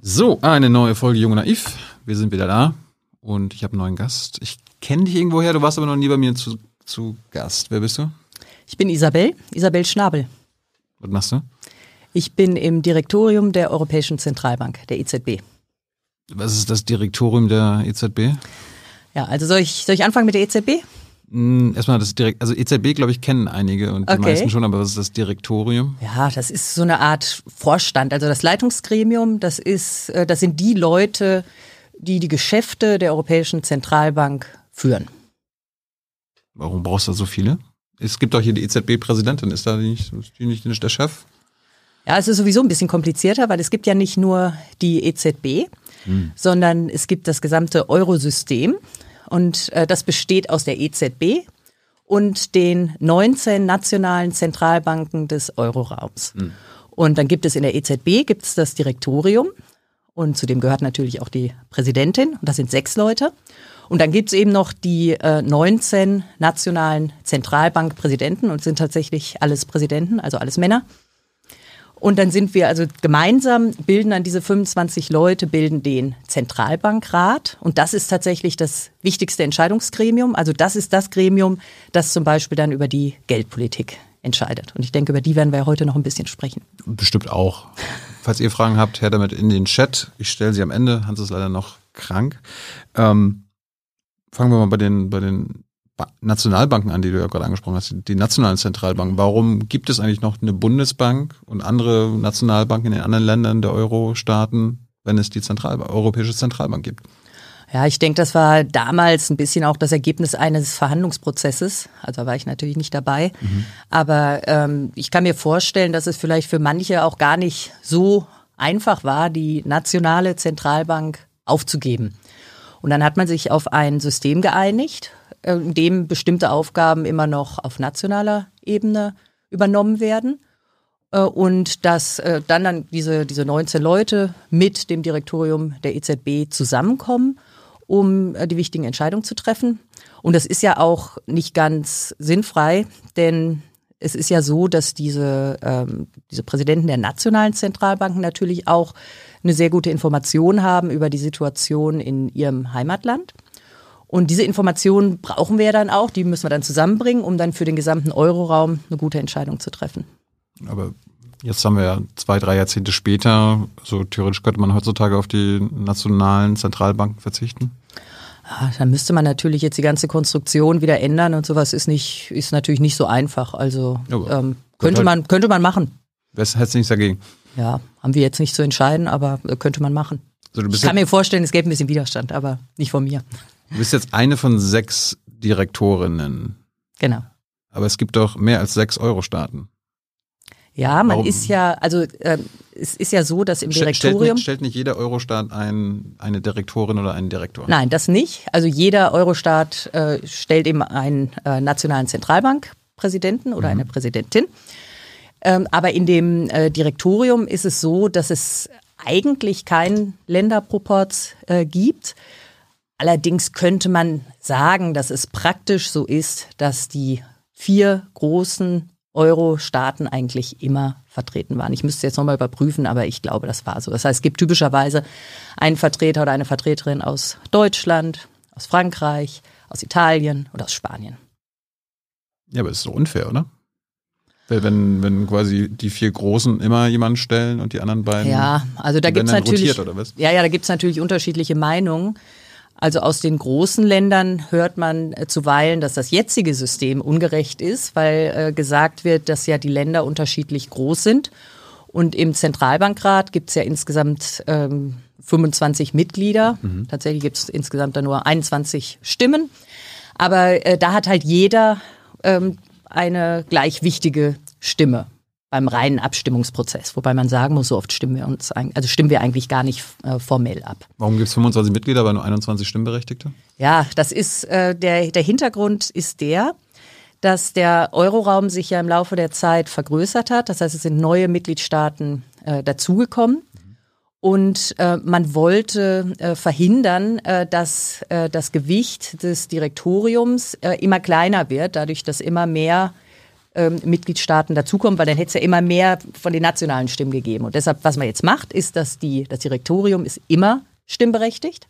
So, eine neue Folge Jung und Naiv. Wir sind wieder da und ich habe einen neuen Gast. Ich kenne dich irgendwoher, du warst aber noch nie bei mir zu, zu Gast. Wer bist du? Ich bin Isabel, Isabel Schnabel. Was machst du? Ich bin im Direktorium der Europäischen Zentralbank, der EZB. Was ist das Direktorium der EZB? Ja, also soll ich, soll ich anfangen mit der EZB? Hm, erstmal das Direkt, also EZB, glaube ich, kennen einige und die Okay. meisten schon, aber was ist das Direktorium? Ja, das ist so eine Art Vorstand. Also das Leitungsgremium, das ist, äh, das sind die Leute, die die Geschäfte der Europäischen Zentralbank führen. Warum brauchst du da so viele? Es gibt doch hier die EZB-Präsidentin, ist da nicht, ist die nicht der Chef? Ja, es ist sowieso ein bisschen komplizierter, weil es gibt ja nicht nur die EZB, sondern es gibt das gesamte Eurosystem und äh, das besteht aus der EZB und den 19 nationalen Zentralbanken des Euroraums. Und dann gibt es in der EZB gibt es das Direktorium und zu dem gehört natürlich auch die Präsidentin und das sind sechs Leute. Und dann gibt es eben noch die äh, 19 nationalen Zentralbankpräsidenten und sind tatsächlich alles Präsidenten, also alles Männer. Und dann sind wir also gemeinsam, bilden dann diese 25 Leute, bilden den Zentralbankrat. Und das ist tatsächlich das wichtigste Entscheidungsgremium. Also das ist das Gremium, das zum Beispiel dann über die Geldpolitik entscheidet. Und ich denke, über die werden wir heute noch ein bisschen sprechen. Bestimmt auch. Falls ihr Fragen habt, her damit in den Chat. Ich stelle sie am Ende. Hans ist leider noch krank. Ähm, fangen wir mal bei den, bei den Nationalbanken an, die du ja gerade angesprochen hast, die nationalen Zentralbanken. Warum gibt es eigentlich noch eine Bundesbank und andere Nationalbanken in den anderen Ländern der Euro-Staaten, wenn es die Zentralbank, Europäische Zentralbank gibt? Ja, ich denke, das war damals ein bisschen auch das Ergebnis eines Verhandlungsprozesses. Also da war ich natürlich nicht dabei. Aber ähm, ich kann mir vorstellen, dass es vielleicht für manche auch gar nicht so einfach war, die nationale Zentralbank aufzugeben. Und dann hat man sich auf ein System geeinigt, in dem bestimmte Aufgaben immer noch auf nationaler Ebene übernommen werden. Äh, Und dass äh, dann, dann diese, diese 19 Leute mit dem Direktorium der EZB zusammenkommen, um äh, die wichtigen Entscheidungen zu treffen. Und das ist ja auch nicht ganz sinnfrei, denn es ist ja so, dass diese, ähm, diese Präsidenten der nationalen Zentralbanken natürlich auch eine sehr gute Information haben über die Situation in ihrem Heimatland. Und diese Informationen brauchen wir ja dann auch, die müssen wir dann zusammenbringen, um dann für den gesamten Euroraum eine gute Entscheidung zu treffen. Aber jetzt haben wir ja zwei, drei Jahrzehnte später, so theoretisch könnte man heutzutage auf die nationalen Zentralbanken verzichten. Ah, Dann müsste man natürlich jetzt die ganze Konstruktion wieder ändern und sowas ist nicht, ist natürlich nicht so einfach. Also ähm, könnte halt- man, könnte man machen. Wer hätte nichts dagegen? Ja, haben wir jetzt nicht zu entscheiden, aber äh, könnte man machen. Also Ich kann mir vorstellen, es gäbe ein bisschen Widerstand, aber nicht von mir. Du bist jetzt eine von sechs Direktorinnen. Genau. Aber es gibt doch mehr als sechs Euro-Staaten. Ja, man Warum? ist ja, also ähm, es ist ja so, dass im Ste- Stellt Direktorium. nicht, stellt nicht jeder Eurostaat ein, eine Direktorin oder einen Direktor? Nein, das nicht. Also jeder Eurostaat äh, stellt eben einen äh, nationalen Zentralbankpräsidenten oder eine Präsidentin. Ähm, aber in dem äh, Direktorium ist es so, dass es eigentlich keinen Länderproporz äh, gibt. Allerdings könnte man sagen, dass es praktisch so ist, dass die vier großen Euro-Staaten eigentlich immer vertreten waren. Ich müsste jetzt nochmal überprüfen, aber ich glaube, das war so. Das heißt, es gibt typischerweise einen Vertreter oder eine Vertreterin aus Deutschland, aus Frankreich, aus Italien oder aus Spanien. Ja, aber es ist so unfair, oder? Weil Wenn, wenn quasi die vier Großen immer jemanden stellen und die anderen beiden. Ja, also da gibt's dann natürlich. Ja, ja, da gibt's natürlich unterschiedliche Meinungen. Also aus den großen Ländern hört man äh, zuweilen, dass das jetzige System ungerecht ist, weil äh, gesagt wird, dass ja die Länder unterschiedlich groß sind. Und im Zentralbankrat gibt's ja insgesamt ähm, 25 Mitglieder. Tatsächlich gibt's insgesamt da nur 21 Stimmen. Aber äh, da hat halt jeder ähm, eine gleich wichtige Stimme beim reinen Abstimmungsprozess, wobei man sagen muss, so oft stimmen wir uns, also stimmen wir eigentlich gar nicht äh, formell ab. Warum gibt es 25 Mitglieder, aber nur 21 Stimmberechtigte? Ja, das ist äh, der der Hintergrund ist der, dass der Euroraum sich ja im Laufe der Zeit vergrößert hat. Das heißt, es sind neue Mitgliedstaaten äh, dazugekommen. Und äh, man wollte äh, verhindern, äh, dass äh, das Gewicht des Direktoriums äh, immer kleiner wird, dadurch, dass immer mehr ähm, Mitgliedstaaten dazukommen, weil dann hätte es ja immer mehr von den nationalen Stimmen gegeben. Und deshalb, was man jetzt macht, ist, dass die, das Direktorium ist immer stimmberechtigt.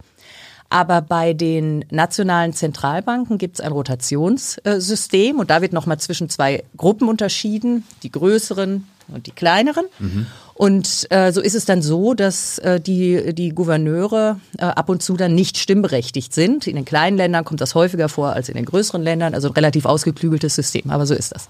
Aber bei den nationalen Zentralbanken gibt es ein Rotationssystem und da wird nochmal zwischen zwei Gruppen unterschieden, die größeren und die kleineren. Mhm. Und äh, so ist es dann so, dass äh, die, die Gouverneure äh, ab und zu dann nicht stimmberechtigt sind. In den kleinen Ländern kommt das häufiger vor als in den größeren Ländern. Also ein relativ ausgeklügeltes System, aber so ist das.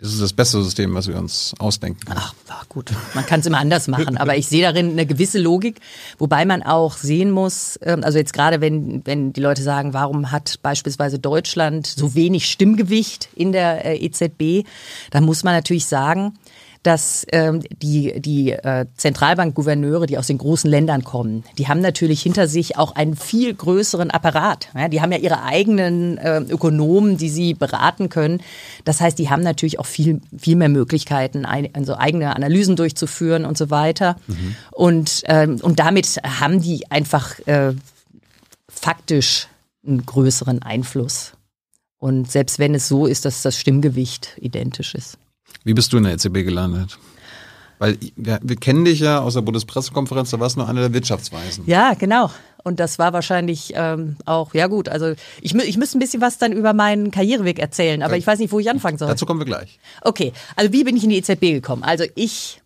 Es ist das beste System, was wir uns ausdenken. Ach, ach gut, man kann es immer anders machen, aber ich sehe darin eine gewisse Logik, wobei man auch sehen muss, ähm, also jetzt gerade wenn, wenn die Leute sagen, warum hat beispielsweise Deutschland so wenig Stimmgewicht in der äh, EZB, dann muss man natürlich sagen, dass ähm, die, die äh, Zentralbankgouverneure, die aus den großen Ländern kommen, die haben natürlich hinter sich auch einen viel größeren Apparat. Ja, die haben ja ihre eigenen äh, Ökonomen, die sie beraten können. Das heißt, die haben natürlich auch viel, viel mehr Möglichkeiten, ein, also eigene Analysen durchzuführen und so weiter. Mhm. Und, ähm, und damit haben die einfach äh, faktisch einen größeren Einfluss. Und selbst wenn es so ist, dass das Stimmgewicht identisch ist. Wie bist du in der EZB gelandet? Weil wir, wir kennen dich ja aus der Bundespressekonferenz, da warst du nur einer der Wirtschaftsweisen. Ja, genau. Und das war wahrscheinlich ähm, auch, ja gut, also ich, ich müsste ein bisschen was dann über meinen Karriereweg erzählen, aber ich weiß nicht, wo ich anfangen soll. Dazu kommen wir gleich. Okay, also wie bin ich in die EZB gekommen? Also ich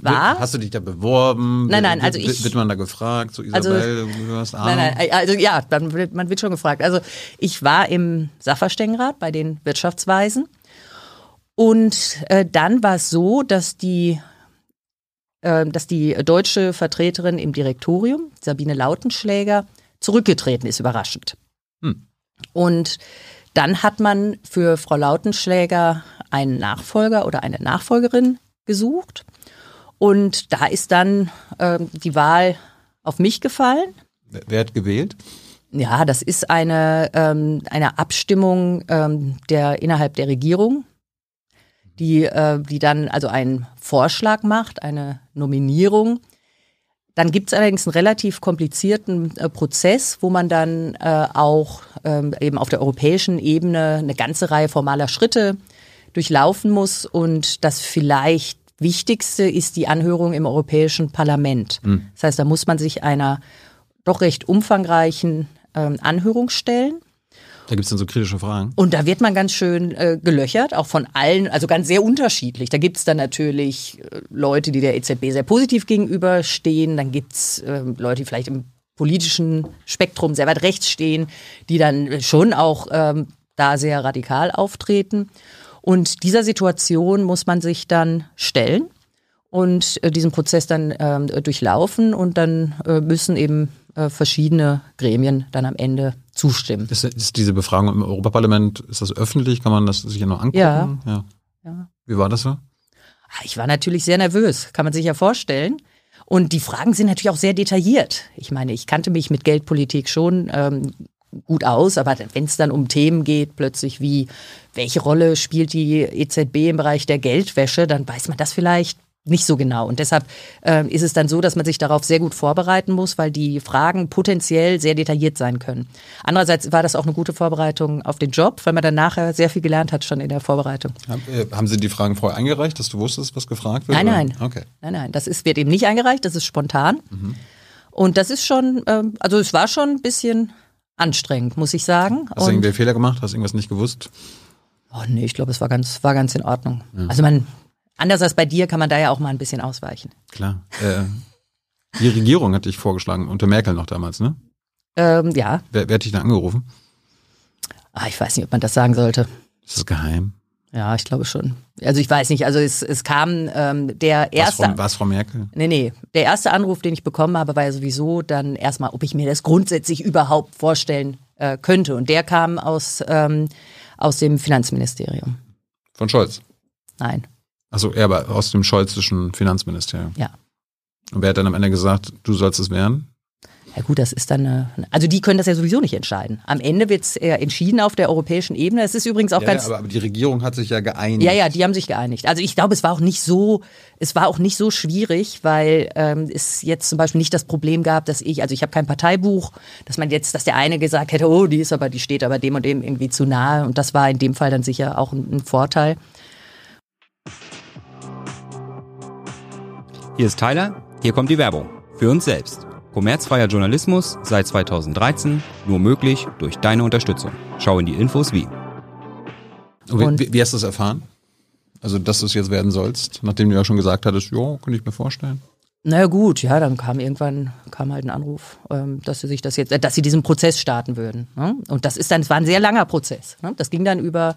war. Hast du dich da beworben? Nein, nein, also ich. Wird man da gefragt, so Isabel, also, du hast Ahnung? Nein, nein, also ja, man wird, man wird schon gefragt. Also ich war im Sachverständigenrat bei den Wirtschaftsweisen und äh, dann war es so, dass die, äh, dass die deutsche Vertreterin im Direktorium, Sabine Lautenschläger, zurückgetreten ist, überraschend. Hm. Und dann hat man für Frau Lautenschläger einen Nachfolger oder eine Nachfolgerin gesucht. Und da ist dann äh, die Wahl auf mich gefallen. Wer hat gewählt? Ja, das ist eine, ähm, eine Abstimmung ähm, der innerhalb der Regierung die, äh, die dann also einen Vorschlag macht, eine Nominierung. Dann gibt es allerdings einen relativ komplizierten äh, Prozess, wo man dann äh, auch ähm, eben auf der europäischen Ebene eine ganze Reihe formaler Schritte durchlaufen muss. Und das vielleicht Wichtigste ist die Anhörung im Europäischen Parlament. Mhm. Das heißt, da muss man sich einer doch recht umfangreichen ähm, Anhörung stellen. Da gibt es dann so kritische Fragen. Und da wird man ganz schön äh, gelöchert, auch von allen, also ganz sehr unterschiedlich. Da gibt es dann natürlich äh, Leute, die der EZB sehr positiv gegenüberstehen. Dann gibt es äh, Leute, die vielleicht im politischen Spektrum sehr weit rechts stehen, die dann schon auch ähm, da sehr radikal auftreten. Und dieser Situation muss man sich dann stellen und äh, diesen Prozess dann ähm, durchlaufen und dann äh, müssen eben äh, verschiedene Gremien dann am Ende zustimmen. Ist, ist, diese Befragung im Europaparlament, ist das öffentlich? Kann man das sich ja noch angucken? Ja. ja. ja. Wie war das so? Ah, ich war natürlich sehr nervös, kann man sich ja vorstellen. Und die Fragen sind natürlich auch sehr detailliert. Ich meine, ich kannte mich mit Geldpolitik schon ähm, gut aus, aber wenn es dann um Themen geht, plötzlich wie, welche Rolle spielt die EZB im Bereich der Geldwäsche, dann weiß man das vielleicht nicht so genau. Und deshalb äh, ist es dann so, dass man sich darauf sehr gut vorbereiten muss, weil die Fragen potenziell sehr detailliert sein können. Andererseits war das auch eine gute Vorbereitung auf den Job, weil man dann nachher sehr viel gelernt hat schon in der Vorbereitung. Äh, haben Sie die Fragen vorher eingereicht, dass du wusstest, was gefragt wird? Nein, nein. Okay. Nein, nein. Das ist, wird eben nicht eingereicht, das ist spontan. Mhm. Und das ist schon, ähm, also es war schon ein bisschen anstrengend, muss ich sagen. Hast du irgendwie Fehler gemacht? Hast du irgendwas nicht gewusst? Oh nee, ich glaube, es war ganz, war ganz in Ordnung. Ja. Also man Anders als bei dir kann man da ja auch mal ein bisschen ausweichen. Klar. Äh, die Regierung hat dich vorgeschlagen, unter Merkel noch damals, ne? Ähm, ja. Wer, wer hat dich da angerufen? Ah, ich weiß nicht, ob man das sagen sollte. Ist das geheim? Ja, ich glaube schon. Also ich weiß nicht, also es, es kam ähm, der erste. War es Frau Merkel? Nee, nee. Der erste Anruf, den ich bekommen habe, war ja sowieso dann erstmal, ob ich mir das grundsätzlich überhaupt vorstellen äh, könnte. Und der kam aus, ähm, aus dem Finanzministerium. Von Scholz? Nein. Also er war aus dem scholzischen Finanzministerium. Ja. Und wer hat dann am Ende gesagt, du sollst es werden? Ja gut, das ist dann, eine, also die können das ja sowieso nicht entscheiden. Am Ende wird es entschieden auf der europäischen Ebene. Es ist übrigens auch ja, ganz. Ja, aber die Regierung hat sich ja geeinigt. Ja, ja, die haben sich geeinigt. Also ich glaube, es war auch nicht so, es war auch nicht so schwierig, weil ähm, es jetzt zum Beispiel nicht das Problem gab, dass ich, also ich habe kein Parteibuch, dass man jetzt, dass der eine gesagt hätte, oh, die ist aber, die steht aber dem und dem irgendwie zu nahe. Und das war in dem Fall dann sicher auch ein, ein Vorteil. Hier ist Tyler, hier kommt die Werbung. Für uns selbst. Kommerzfreier Journalismus seit 2013, nur möglich durch deine Unterstützung. Schau in die Infos wie. Und wie, wie hast du das erfahren? Also, dass du es jetzt werden sollst, nachdem du ja schon gesagt hattest, ja, könnte ich mir vorstellen. Naja gut, ja, dann kam irgendwann kam halt ein Anruf, ähm, dass sie sich das jetzt, äh, dass sie diesen Prozess starten würden. Ne? Und das ist dann, es war ein sehr langer Prozess. Ne? Das ging dann über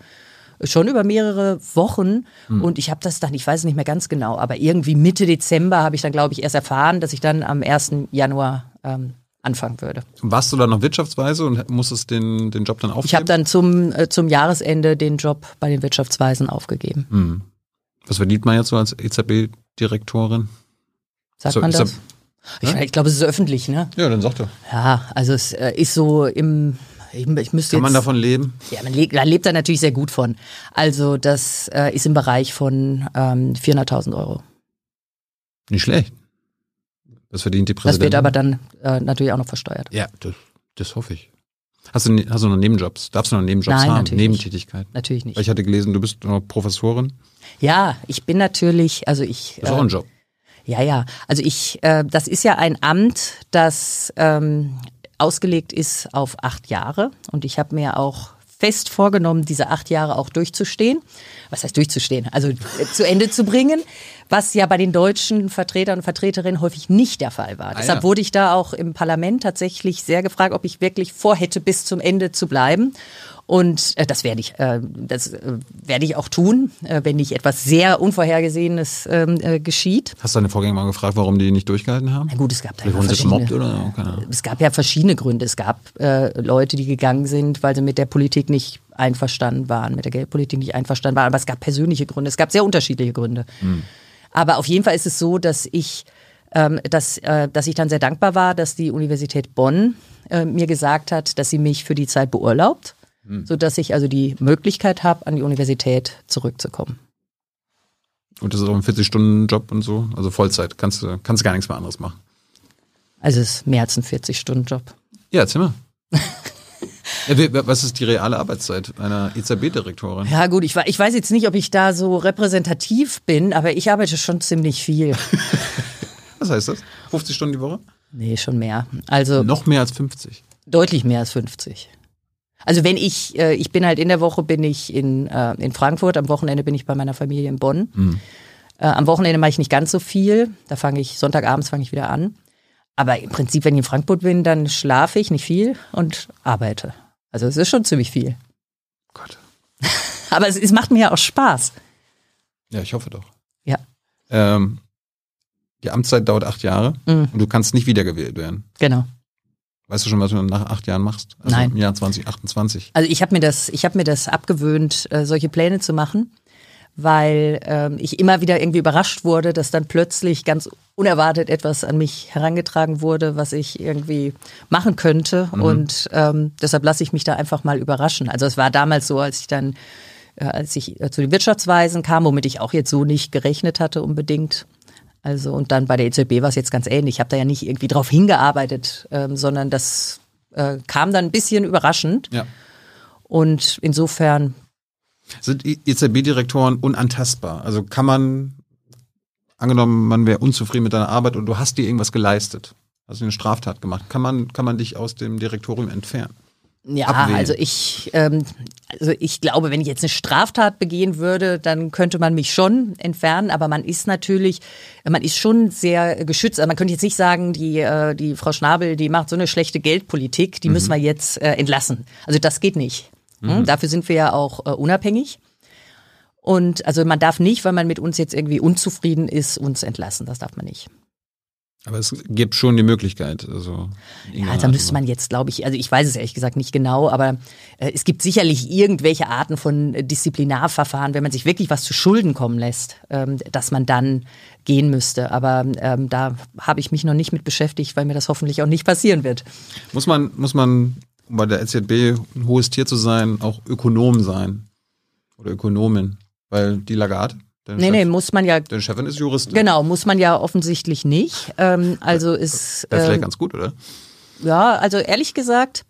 schon über mehrere Wochen hm. und ich habe das dann, ich weiß es nicht mehr ganz genau, aber irgendwie Mitte Dezember habe ich dann, glaube ich, erst erfahren, dass ich dann am 1. Januar ähm, anfangen würde. Warst du dann noch Wirtschaftsweise und musstest den, den Job dann aufgeben? Ich habe dann zum, äh, zum Jahresende den Job bei den Wirtschaftsweisen aufgegeben. Hm. Was verdient man jetzt so als EZB-Direktorin? Sagt so, man das? Ich, ja? ich glaube, es ist öffentlich, ne? Ja, dann sag doch. Ja, also es äh, ist so im ich, ich müsste Kann man davon leben? Ja, man lebt, da lebt er natürlich sehr gut von. Also das äh, ist im Bereich von ähm, 400.000 Euro. Nicht schlecht. Das verdient die Präsidentin. Das wird aber dann äh, natürlich auch noch versteuert. Ja, das, das hoffe ich. Hast du, hast du noch Nebenjobs? Darfst du noch Nebenjobs Nein, haben? Natürlich Nebentätigkeit? Nicht. Natürlich nicht. Weil ich hatte gelesen, du bist noch Professorin. Ja, ich bin natürlich, also ich. Das ist auch ein äh, Job. Ja, ja. Also ich, äh, das ist ja ein Amt, das ähm, ausgelegt ist auf acht Jahre. Und ich habe mir auch fest vorgenommen, diese acht Jahre auch durchzustehen. Was heißt durchzustehen? Also äh, zu Ende zu bringen, was ja bei den deutschen Vertretern und Vertreterinnen häufig nicht der Fall war. Ah, Deshalb ja. wurde ich da auch im Parlament tatsächlich sehr gefragt, ob ich wirklich vorhätte, bis zum Ende zu bleiben. Und äh, das werde ich, äh, das äh, werde ich auch tun, äh, wenn nicht etwas sehr Unvorhergesehenes ähm, äh, geschieht. Hast du deine Vorgänger mal gefragt, warum die nicht durchgehalten haben? Na gut, es gab da ja verschiedene, oder? Okay. Es gab ja verschiedene Gründe. Es gab äh, Leute, die gegangen sind, weil sie mit der Politik nicht einverstanden waren, mit der Geldpolitik nicht einverstanden waren. Aber es gab persönliche Gründe. Es gab sehr unterschiedliche Gründe. Hm. Aber auf jeden Fall ist es so, dass ich ähm, dass, äh, dass ich dann sehr dankbar war, dass die Universität Bonn äh, mir gesagt hat, dass sie mich für die Zeit beurlaubt hm. sodass ich also die Möglichkeit habe, an die Universität zurückzukommen. Und das ist auch ein 40-Stunden-Job und so, also Vollzeit, kannst du kannst gar nichts mehr anderes machen. Also es ist mehr als ein 40-Stunden-Job. Ja, erzähl mal. Was ist die reale Arbeitszeit einer EZB-Direktorin? Ja gut, ich, ich weiß jetzt nicht, ob ich da so repräsentativ bin, aber ich arbeite schon ziemlich viel. Was heißt das? 50 Stunden die Woche? Nee, schon mehr. Also Noch mehr als 50? Deutlich mehr als 50. Also wenn ich, äh, ich bin halt in der Woche bin ich in, äh, in Frankfurt, am Wochenende bin ich bei meiner Familie in Bonn. Mhm. Äh, am Wochenende mache ich nicht ganz so viel. Da fange ich, Sonntagabends fange ich wieder an. Aber im Prinzip, wenn ich in Frankfurt bin, dann schlafe ich nicht viel und arbeite. Also es ist schon ziemlich viel. Gott. Aber es, es macht mir ja auch Spaß. Ja, ich hoffe doch. Ja. Ähm, die Amtszeit dauert acht Jahre mhm. und du kannst nicht wiedergewählt werden. Genau. Weißt du schon, was du nach acht Jahren machst? Also Nein. Im Jahr 2028. Also ich habe mir das, ich habe mir das abgewöhnt, äh, solche Pläne zu machen, weil ähm, ich immer wieder irgendwie überrascht wurde, dass dann plötzlich ganz unerwartet etwas an mich herangetragen wurde, was ich irgendwie machen könnte. Mhm. Und ähm, deshalb lasse ich mich da einfach mal überraschen. Also es war damals so, als ich dann, äh, als ich äh, zu den Wirtschaftsweisen kam, womit ich auch jetzt so nicht gerechnet hatte unbedingt, also und dann bei der EZB war es jetzt ganz ähnlich. Ich habe da ja nicht irgendwie drauf hingearbeitet, ähm, sondern das äh, kam dann ein bisschen überraschend. Ja. Und insofern. Sind EZB-Direktoren unantastbar? Also kann man, angenommen, man wäre unzufrieden mit deiner Arbeit und du hast dir irgendwas geleistet, hast eine Straftat gemacht, kann man, kann man dich aus dem Direktorium entfernen? Ja, abwählen. also ich, ähm, also ich glaube, wenn ich jetzt eine Straftat begehen würde, dann könnte man mich schon entfernen. Aber man ist natürlich, man ist schon sehr geschützt. Also man könnte jetzt nicht sagen, die, äh, die Frau Schnabel, die macht so eine schlechte Geldpolitik, die mhm. müssen wir jetzt äh, entlassen. Also das geht nicht. Hm? Mhm. Dafür sind wir ja auch äh, unabhängig. Und also man darf nicht, weil man mit uns jetzt irgendwie unzufrieden ist, uns entlassen. Das darf man nicht. Aber es gibt schon die Möglichkeit. Also ja, da müsste man jetzt, glaube ich, also ich weiß es ehrlich gesagt nicht genau, aber äh, es gibt sicherlich irgendwelche Arten von Disziplinarverfahren, wenn man sich wirklich was zu Schulden kommen lässt, ähm, dass man dann gehen müsste. Aber ähm, da habe ich mich noch nicht mit beschäftigt, weil mir das hoffentlich auch nicht passieren wird. Muss man, muss man, um bei der EZB ein hohes Tier zu sein, auch Ökonom sein oder Ökonomin? Weil die Lagarde Dein nee, Chef, nee, muss man ja. Deine Chefin ist Juristin. Genau, muss man ja offensichtlich nicht. Ähm, also ist. Wäre vielleicht ähm, ganz gut, oder? Ja, also ehrlich gesagt,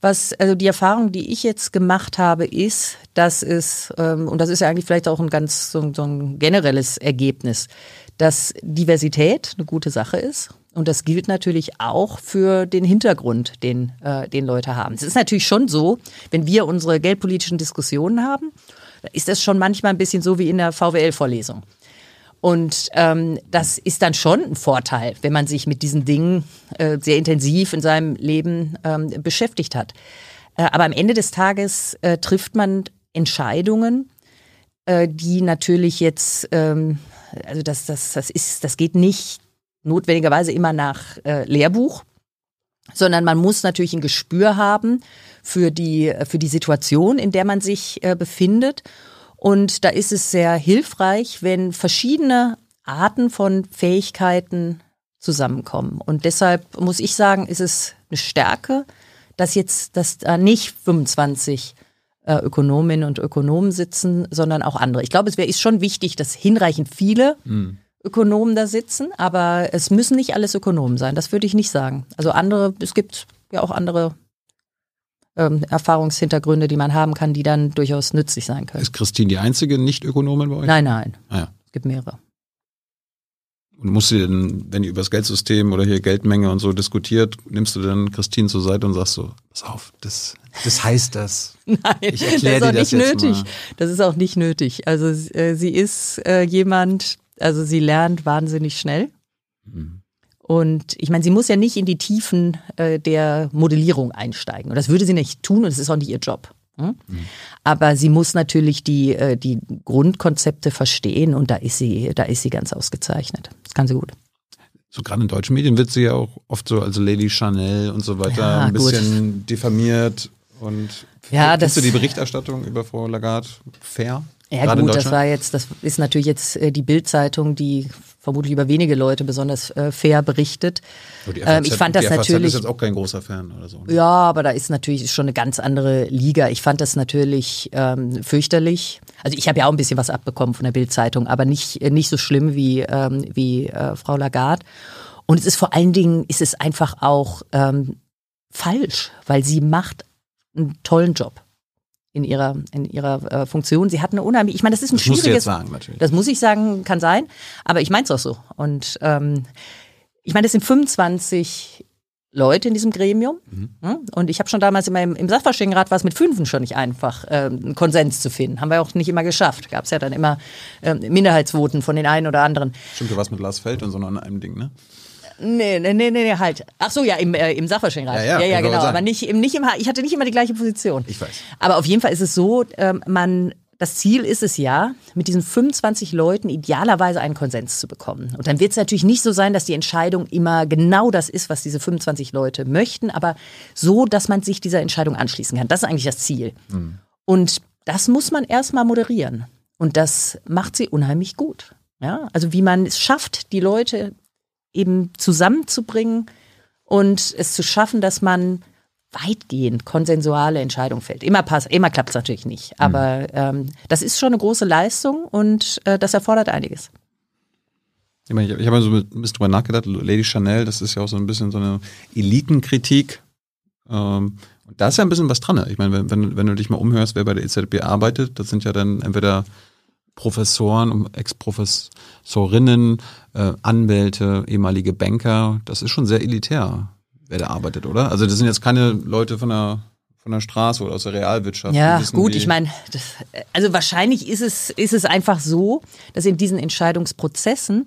was, also die Erfahrung, die ich jetzt gemacht habe, ist, dass es, ähm, und das ist ja eigentlich vielleicht auch ein ganz so, so ein generelles Ergebnis, dass Diversität eine gute Sache ist. Und das gilt natürlich auch für den Hintergrund, den, äh, den Leute haben. Es ist natürlich schon so, wenn wir unsere geldpolitischen Diskussionen haben, ist das schon manchmal ein bisschen so wie in der VWL-Vorlesung. Und ähm, das ist dann schon ein Vorteil, wenn man sich mit diesen Dingen äh, sehr intensiv in seinem Leben ähm, beschäftigt hat. Äh, aber am Ende des Tages äh, trifft man Entscheidungen, äh, die natürlich jetzt, ähm, also das, das, das ist, das geht nicht notwendigerweise immer nach äh, Lehrbuch, sondern man muss natürlich ein Gespür haben für die, für die Situation, in der man sich äh, befindet und da ist es sehr hilfreich, wenn verschiedene Arten von Fähigkeiten zusammenkommen. Und deshalb muss ich sagen, ist es eine Stärke, dass jetzt, dass da nicht 25 äh, Ökonominnen und Ökonomen sitzen, sondern auch andere. Ich glaube, es wäre ist schon wichtig, dass hinreichend viele mhm. Ökonomen da sitzen, aber es müssen nicht alles Ökonomen sein. Das würde ich nicht sagen. Also andere, es gibt ja auch andere ähm, Erfahrungshintergründe, die man haben kann, die dann durchaus nützlich sein können. Ist Christine die einzige Nicht-Ökonomin bei euch? Nein, nein. Ah, ja. Es gibt mehrere. Und musst du denn, wenn ihr über das Geldsystem oder hier Geldmenge und so diskutiert, nimmst du dann Christine zur Seite und sagst so, pass auf, das, das heißt das. Nein, ich das ist auch nicht nötig. Mal. Das ist auch nicht nötig. Also äh, sie ist äh, jemand, also sie lernt wahnsinnig schnell. Mhm. Und ich meine, sie muss ja nicht in die Tiefen äh, der Modellierung einsteigen. Und das würde sie nicht tun und es ist auch nicht ihr Job. Hm? Mhm. Aber sie muss natürlich die, äh, die Grundkonzepte verstehen und da ist sie, da ist sie ganz ausgezeichnet. Das kann sie gut. So gerade in deutschen Medien wird sie ja auch oft so, also Lady Chanel und so weiter, ja, ein bisschen gut. diffamiert. Und ja, findest du die Berichterstattung über Frau Lagarde fair? Ja gut, das war jetzt, das ist natürlich jetzt äh, die Bildzeitung, die vermutlich über wenige Leute besonders äh, fair berichtet. FAZ, ähm, ich fand das die natürlich. ist jetzt auch kein großer Fan oder so. Ne? Ja, aber da ist natürlich schon eine ganz andere Liga. Ich fand das natürlich ähm, fürchterlich. Also ich habe ja auch ein bisschen was abbekommen von der Bildzeitung, aber nicht äh, nicht so schlimm wie ähm, wie äh, Frau Lagarde. Und es ist vor allen Dingen ist es einfach auch ähm, falsch, weil sie macht einen tollen Job in ihrer, in ihrer äh, Funktion. Sie hat eine unheimlich, ich meine, das ist ein das schwieriges. Musst du jetzt sagen, natürlich. Das muss ich sagen, kann sein, aber ich meine es auch so. Und ähm, ich meine, das sind 25 Leute in diesem Gremium. Mhm. Hm? Und ich habe schon damals immer im, im Sachverständigenrat war es mit Fünfen schon nicht einfach, äh, einen Konsens zu finden. Haben wir auch nicht immer geschafft. Gab es ja dann immer äh, Minderheitsvoten von den einen oder anderen. Stimmt, du warst mit Lars Feld und so noch an einem Ding, ne? Nee, nee, nee, nee, halt. Ach so, ja, im, äh, im Sachverständigenrat. Ja, ja, ja, ja genau. Aber nicht, im, nicht im, ich hatte nicht immer die gleiche Position. Ich weiß. Aber auf jeden Fall ist es so, ähm, man, das Ziel ist es ja, mit diesen 25 Leuten idealerweise einen Konsens zu bekommen. Und dann wird es natürlich nicht so sein, dass die Entscheidung immer genau das ist, was diese 25 Leute möchten, aber so, dass man sich dieser Entscheidung anschließen kann. Das ist eigentlich das Ziel. Mhm. Und das muss man erstmal moderieren. Und das macht sie unheimlich gut. Ja, also wie man es schafft, die Leute eben zusammenzubringen und es zu schaffen, dass man weitgehend konsensuale Entscheidungen fällt. Immer immer klappt es natürlich nicht, aber mhm. ähm, das ist schon eine große Leistung und äh, das erfordert einiges. Ich, meine, ich, ich habe so ein bisschen drüber nachgedacht, Lady Chanel, das ist ja auch so ein bisschen so eine Elitenkritik. Ähm, und da ist ja ein bisschen was dran. Ich meine, wenn, wenn, wenn du dich mal umhörst, wer bei der EZB arbeitet, das sind ja dann entweder Professoren, Ex-Professorinnen, äh, Anwälte, ehemalige Banker. Das ist schon sehr elitär, wer da arbeitet, oder? Also das sind jetzt keine Leute von der von der Straße oder aus der Realwirtschaft. Ja, gut, ich meine, also wahrscheinlich ist es, ist es einfach so, dass in diesen Entscheidungsprozessen,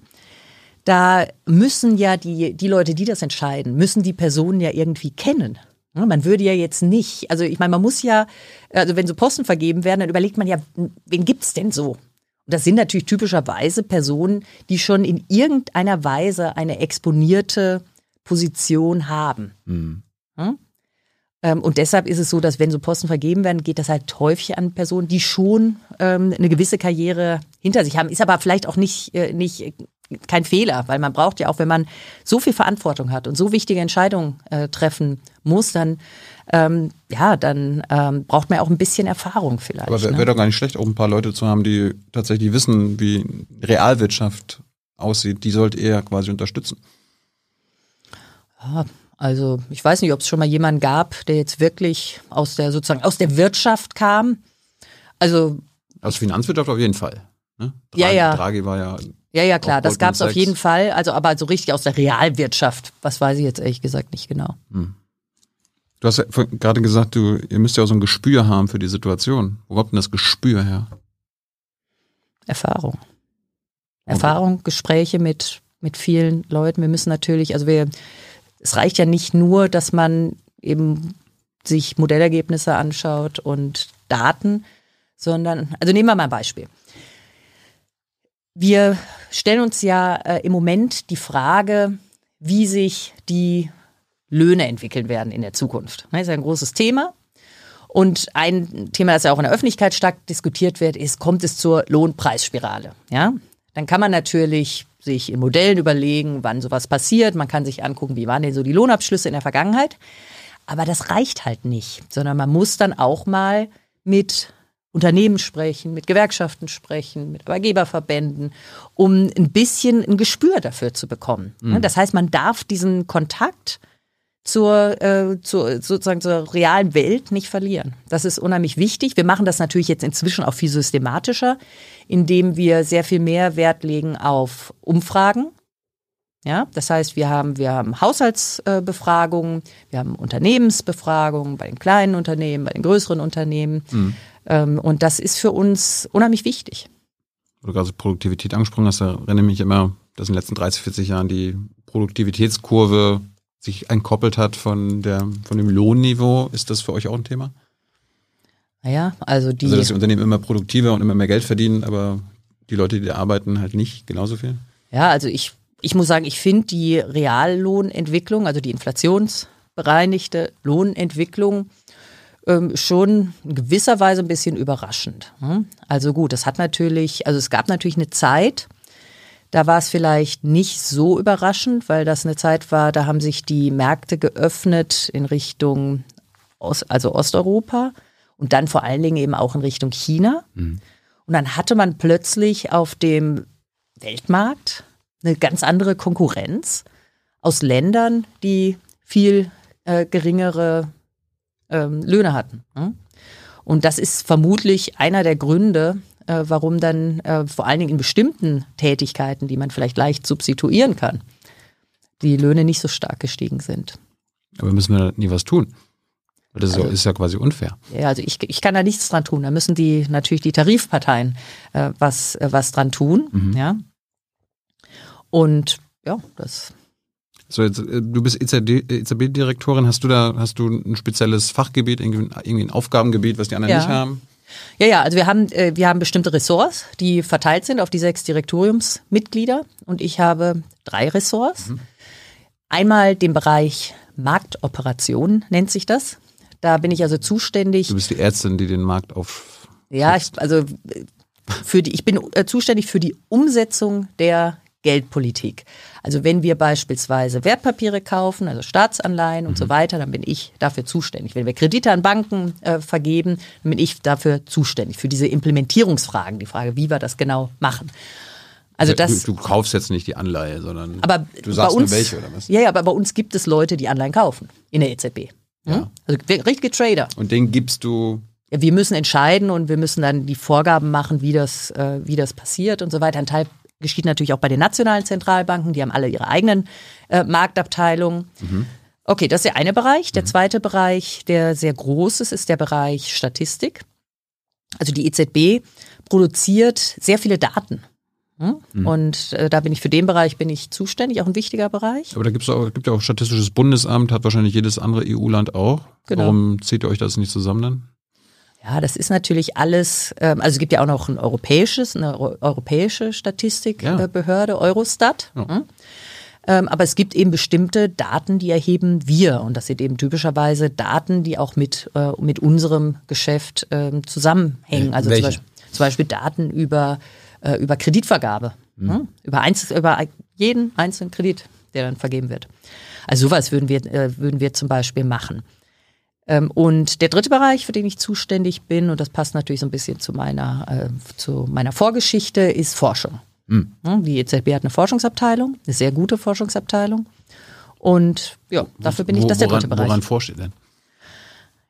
da müssen ja die, die Leute, die das entscheiden, müssen die Personen ja irgendwie kennen. Man würde ja jetzt nicht, also ich meine, man muss ja, also wenn so Posten vergeben werden, dann überlegt man ja, wen gibt's denn so? Das sind natürlich typischerweise Personen, die schon in irgendeiner Weise eine exponierte Position haben. Mhm. Hm? und deshalb ist es so, dass wenn so Posten vergeben werden, geht das halt häufig an Personen, die schon ähm, eine gewisse Karriere hinter sich haben. Ist aber vielleicht auch nicht, äh, nicht kein Fehler, weil man braucht ja auch, wenn man so viel Verantwortung hat und so wichtige Entscheidungen äh, treffen muss, dann ähm, ja, dann ähm, braucht man auch ein bisschen Erfahrung vielleicht. Aber wäre ne? wär doch gar nicht schlecht, auch ein paar Leute zu haben, die tatsächlich wissen, wie Realwirtschaft aussieht. Die sollte er quasi unterstützen. Ja, also ich weiß nicht, ob es schon mal jemanden gab, der jetzt wirklich aus der sozusagen aus der Wirtschaft kam. Also aus Finanzwirtschaft auf jeden Fall. Ne? Draghi, ja, ja. Draghi war ja Ja, ja, klar, das gab es auf jeden Fall. Also aber so richtig aus der Realwirtschaft, was weiß ich jetzt ehrlich gesagt nicht genau. Du hast ja gerade gesagt, du, ihr müsst ja auch so ein Gespür haben für die Situation. Wo kommt denn das Gespür her? Erfahrung. Erfahrung, Gespräche mit, mit vielen Leuten. Wir müssen natürlich, also wir, es reicht ja nicht nur, dass man eben sich Modellergebnisse anschaut und Daten, sondern, also nehmen wir mal ein Beispiel. Wir stellen uns ja äh, im Moment die Frage, wie sich die Löhne entwickeln werden in der Zukunft. Das ist ja ein großes Thema. Und ein Thema, das ja auch in der Öffentlichkeit stark diskutiert wird, ist, kommt es zur Lohnpreisspirale? Ja? Dann kann man natürlich sich in Modellen überlegen, wann sowas passiert. Man kann sich angucken, wie waren denn so die Lohnabschlüsse in der Vergangenheit. Aber das reicht halt nicht, sondern man muss dann auch mal mit Unternehmen sprechen, mit Gewerkschaften sprechen, mit Arbeitgeberverbänden, um ein bisschen ein Gespür dafür zu bekommen. Das heißt, man darf diesen Kontakt zur, äh, zur sozusagen zur realen Welt nicht verlieren. Das ist unheimlich wichtig. Wir machen das natürlich jetzt inzwischen auch viel systematischer, indem wir sehr viel mehr Wert legen auf Umfragen. Ja, das heißt, wir haben, wir haben Haushaltsbefragungen, wir haben Unternehmensbefragungen bei den kleinen Unternehmen, bei den größeren Unternehmen. Ähm, und das ist für uns unheimlich wichtig. Wo du gerade Produktivität angesprochen hast, da erinnere ich mich immer, dass in den letzten 30, 40 Jahren die Produktivitätskurve sich entkoppelt hat von, der, von dem Lohnniveau. Ist das für euch auch ein Thema? Naja, also die. Also, dass die Unternehmen immer produktiver und immer mehr Geld verdienen, aber die Leute, die da arbeiten, halt nicht genauso viel? Ja, also ich, ich muss sagen, ich finde die Reallohnentwicklung, also die inflationsbereinigte Lohnentwicklung, ähm, schon in gewisser Weise ein bisschen überraschend. hm? Also gut, es hat natürlich, also es gab natürlich eine Zeit, da war es vielleicht nicht so überraschend, weil das eine Zeit war, da haben sich die Märkte geöffnet in Richtung Ost, also Osteuropa und dann vor allen Dingen eben auch in Richtung China. Und dann hatte man plötzlich auf dem Weltmarkt eine ganz andere Konkurrenz aus Ländern, die viel äh, geringere ähm, Löhne hatten. ne? Und das ist vermutlich einer der Gründe, äh, warum dann äh, vor allen Dingen in bestimmten Tätigkeiten, die man vielleicht leicht substituieren kann, die Löhne nicht so stark gestiegen sind. Aber müssen wir da nie was tun? Das ist, Also- ja, ist ja quasi unfair. Ja, also ich, ich kann da nichts dran tun. Da müssen die natürlich die Tarifparteien äh, was, äh, was dran tun. Ja. Und ja, das So, jetzt, äh, du bist EZB-Direktorin. Hast du da, hast du ein spezielles Fachgebiet, irgendwie irgendwie ein Aufgabengebiet, was die anderen Ja. nicht haben? Ja, ja, also wir haben, äh, wir haben bestimmte Ressorts, die verteilt sind auf die sechs Direktoriumsmitglieder und ich habe drei Ressorts. Einmal den Bereich Marktoperationen nennt sich das. Da bin ich also zuständig. Du bist die Ärztin, die den Markt auf. Ja, ich, also äh, für die, ich bin äh, zuständig für die Umsetzung der Geldpolitik. Also wenn wir beispielsweise Wertpapiere kaufen, also Staatsanleihen und so weiter, dann bin ich dafür zuständig. Wenn wir Kredite an Banken äh, vergeben, dann bin ich dafür zuständig für diese Implementierungsfragen, die Frage, wie wir das genau machen. Also das, du, du kaufst jetzt nicht die Anleihe, sondern aber du sagst bei uns, nur welche oder was? Ja, ja, aber bei uns gibt es Leute, die Anleihen kaufen in der EZB. Ja. Also richtige Trader. Und den gibst du. Wir müssen entscheiden und wir müssen dann die Vorgaben machen, wie das, äh, wie das passiert und so weiter. Ein Teil geschieht natürlich auch bei den nationalen Zentralbanken, die haben alle ihre eigenen äh, Marktabteilungen. Okay, das ist der eine Bereich. Der zweite Bereich, der sehr groß ist, ist der Bereich Statistik. Also die EZB produziert sehr viele Daten. Hm? Und äh, da bin ich für den Bereich bin ich zuständig, auch ein wichtiger Bereich. Aber da gibt's auch, gibt ja auch Statistisches Bundesamt, hat wahrscheinlich jedes andere EU-Land auch. Genau. Warum zieht ihr euch das nicht zusammen dann? Ja, das ist natürlich alles, ähm, also es gibt ja auch noch ein europäisches, eine eu- europäische Ja. Statistikbehörde, Eurostat. Ja. hm? Ähm, aber es gibt eben bestimmte Daten, die erheben wir. Und das sind eben typischerweise Daten, die auch mit, äh, mit unserem Geschäft ähm, zusammenhängen. Also zum? Beispiel, zum Beispiel Daten über, äh, über Kreditvergabe. hm? Über, einz über jeden einzelnen Kredit, der dann vergeben wird. Also sowas würden wir, äh, würden wir zum Beispiel machen. Ähm, und der dritte Bereich, für den ich zuständig bin, und das passt natürlich so ein bisschen zu meiner, äh, zu meiner Vorgeschichte, ist Forschung. Ja, Die EZB hat eine Forschungsabteilung, eine sehr gute Forschungsabteilung. Und ja, dafür bin ich, das der woran, dritte Bereich. Woran forscht ihr denn?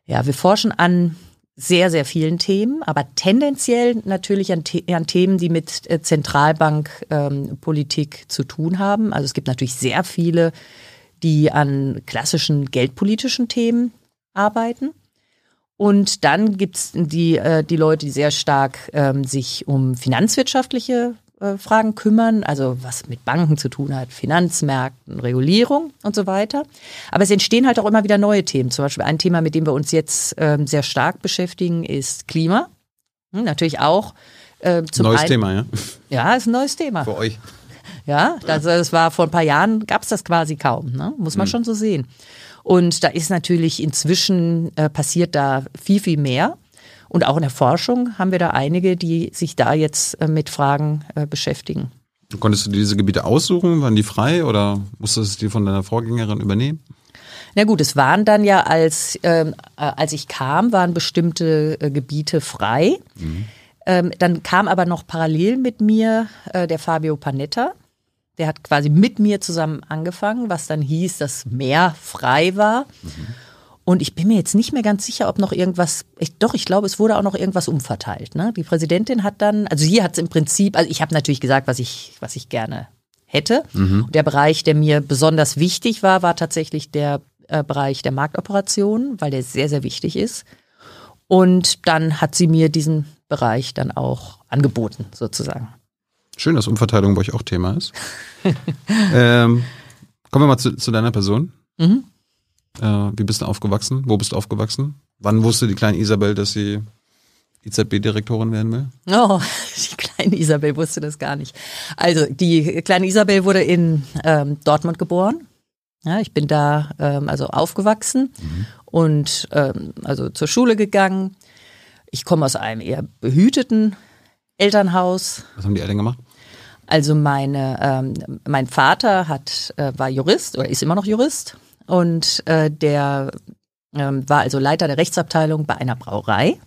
Ja, wir forschen an sehr, sehr vielen Themen, aber tendenziell natürlich an, an Themen, die mit äh, Zentralbankpolitik ähm, zu tun haben. Also es gibt natürlich sehr viele, die an klassischen geldpolitischen Themen arbeiten. Und dann gibt's die, äh, die Leute, die sehr stark ähm, sich um finanzwirtschaftliche äh, Fragen kümmern, also was mit Banken zu tun hat, Finanzmärkten, Regulierung und so weiter. Aber es entstehen halt auch immer wieder neue Themen. Zum Beispiel ein Thema, mit dem wir uns jetzt ähm, sehr stark beschäftigen, ist Klima. Hm, natürlich auch. Äh, zum neues einen, Thema, ja? Ja, ist ein neues Thema. Für euch. Ja, das, das war vor ein paar Jahren, gab es das quasi kaum, ne? muss man hm. schon so sehen. Und da ist natürlich inzwischen äh, passiert da viel, viel mehr. Und auch in der Forschung haben wir da einige, die sich da jetzt äh, mit Fragen äh, beschäftigen. Konntest du diese Gebiete aussuchen? Waren die frei oder musstest du die von deiner Vorgängerin übernehmen? Na gut, es waren dann ja, als, ähm, äh, als ich kam, waren bestimmte äh, Gebiete frei. Mhm. Ähm, dann kam aber noch parallel mit mir äh, der Fabio Panetta. Der hat quasi mit mir zusammen angefangen, was dann hieß, dass mehr frei war. Mhm. Und ich bin mir jetzt nicht mehr ganz sicher, ob noch irgendwas, ich, doch, ich glaube, es wurde auch noch irgendwas umverteilt. Ne? Die Präsidentin hat dann, also hier hat es im Prinzip, also ich habe natürlich gesagt, was ich, was ich gerne hätte. Mhm. Der Bereich, der mir besonders wichtig war, war tatsächlich der äh, Bereich der Marktoperation, weil der sehr, sehr wichtig ist. Und dann hat sie mir diesen Bereich dann auch angeboten, sozusagen. Schön, dass Umverteilung bei euch auch Thema ist. ähm, kommen wir mal zu, zu deiner Person. Mhm. Äh, wie bist du aufgewachsen? Wo bist du aufgewachsen? Wann wusste die kleine Isabel, dass sie IZB-Direktorin werden will? Oh, die kleine Isabel wusste das gar nicht. Also die kleine Isabel wurde in ähm, Dortmund geboren. Ja, ich bin da ähm, also aufgewachsen mhm. und ähm, also zur Schule gegangen. Ich komme aus einem eher behüteten Elternhaus. Was haben die Eltern gemacht? Also meine, ähm, mein Vater hat, äh, war Jurist oder ist immer noch Jurist und äh, der ähm, war also Leiter der Rechtsabteilung bei einer Brauerei.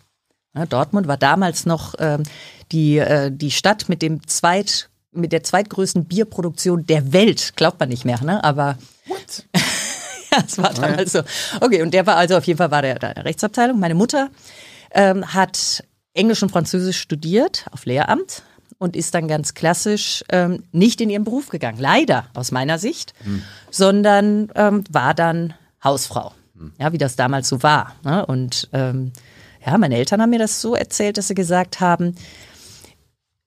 Ja, Dortmund war damals noch ähm, die, äh, die Stadt mit dem zweit mit der zweitgrößten Bierproduktion der Welt. Glaubt man nicht mehr, ne? Aber What? ja, es war damals so. Okay, und der war also auf jeden Fall war der, der Rechtsabteilung. Meine Mutter ähm, hat Englisch und Französisch studiert auf Lehramt und ist dann ganz klassisch ähm, nicht in ihren Beruf gegangen, leider aus meiner Sicht, hm. sondern ähm, war dann Hausfrau. Ja, wie das damals so war. Ne? Und ähm, ja, meine Eltern haben mir das so erzählt, dass sie gesagt haben,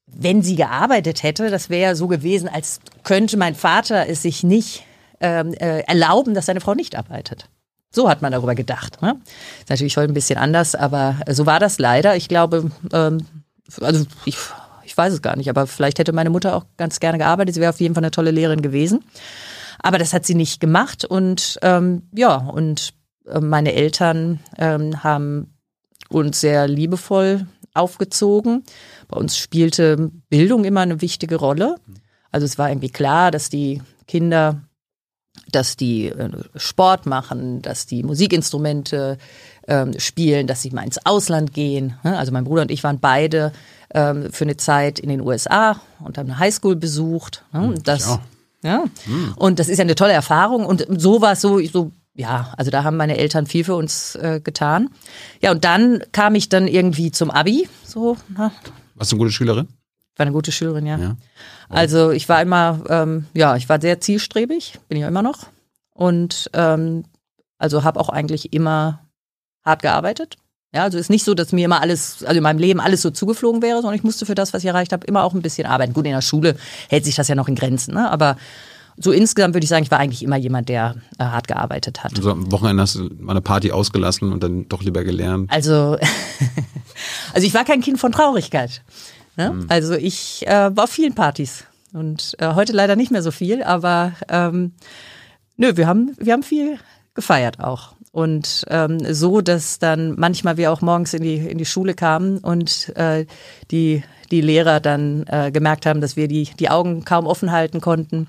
wenn sie gearbeitet hätte, das wäre ja so gewesen, als könnte mein Vater es sich nicht ähm, äh, erlauben, dass seine Frau nicht arbeitet. So hat man darüber gedacht. Ne? Ist natürlich heute ein bisschen anders, aber so war das leider. Ich glaube, ähm, also ich ich weiß es gar nicht, aber vielleicht hätte meine Mutter auch ganz gerne gearbeitet. Sie wäre auf jeden Fall eine tolle Lehrerin gewesen. Aber das hat sie nicht gemacht und ähm, ja, und äh, meine Eltern ähm, haben uns sehr liebevoll aufgezogen. Bei uns spielte Bildung immer eine wichtige Rolle. Also es war irgendwie klar, dass die Kinder, dass die äh, Sport machen, dass die Musikinstrumente ähm, spielen, dass sie mal ins Ausland gehen. Also mein Bruder und ich waren beide ähm, für eine Zeit in den USA und haben eine Highschool besucht. Ne? Und das, ja. Mhm. Und das ist ja eine tolle Erfahrung. Und so war es so, so ja, also da haben meine Eltern viel für uns äh, getan. Ja, und dann kam ich dann irgendwie zum Abi. So, na. Warst du eine gute Schülerin? War eine gute Schülerin, ja. ja. Also ich war immer, ähm, ja, ich war sehr zielstrebig, bin ich auch immer noch. Und ähm, also habe auch eigentlich immer hart gearbeitet. Ja, also ist nicht so, dass mir immer alles, also in meinem Leben alles so zugeflogen wäre, sondern ich musste für das, was ich erreicht habe, immer auch ein bisschen arbeiten. Gut, in der Schule hält sich das ja noch in Grenzen, ne? aber so insgesamt würde ich sagen, ich war eigentlich immer jemand, der äh, hart gearbeitet hat. Also am Wochenende hast du mal eine Party ausgelassen und dann doch lieber gelernt. Also, also ich war kein Kind von Traurigkeit. Ne? Hm. Also ich äh, war auf vielen Partys und äh, heute leider nicht mehr so viel, aber ähm, nö, wir haben, wir haben viel gefeiert auch. Und ähm, so, dass dann manchmal wir auch morgens in die, in die Schule kamen und äh, die, die Lehrer dann äh, gemerkt haben, dass wir die, die Augen kaum offen halten konnten.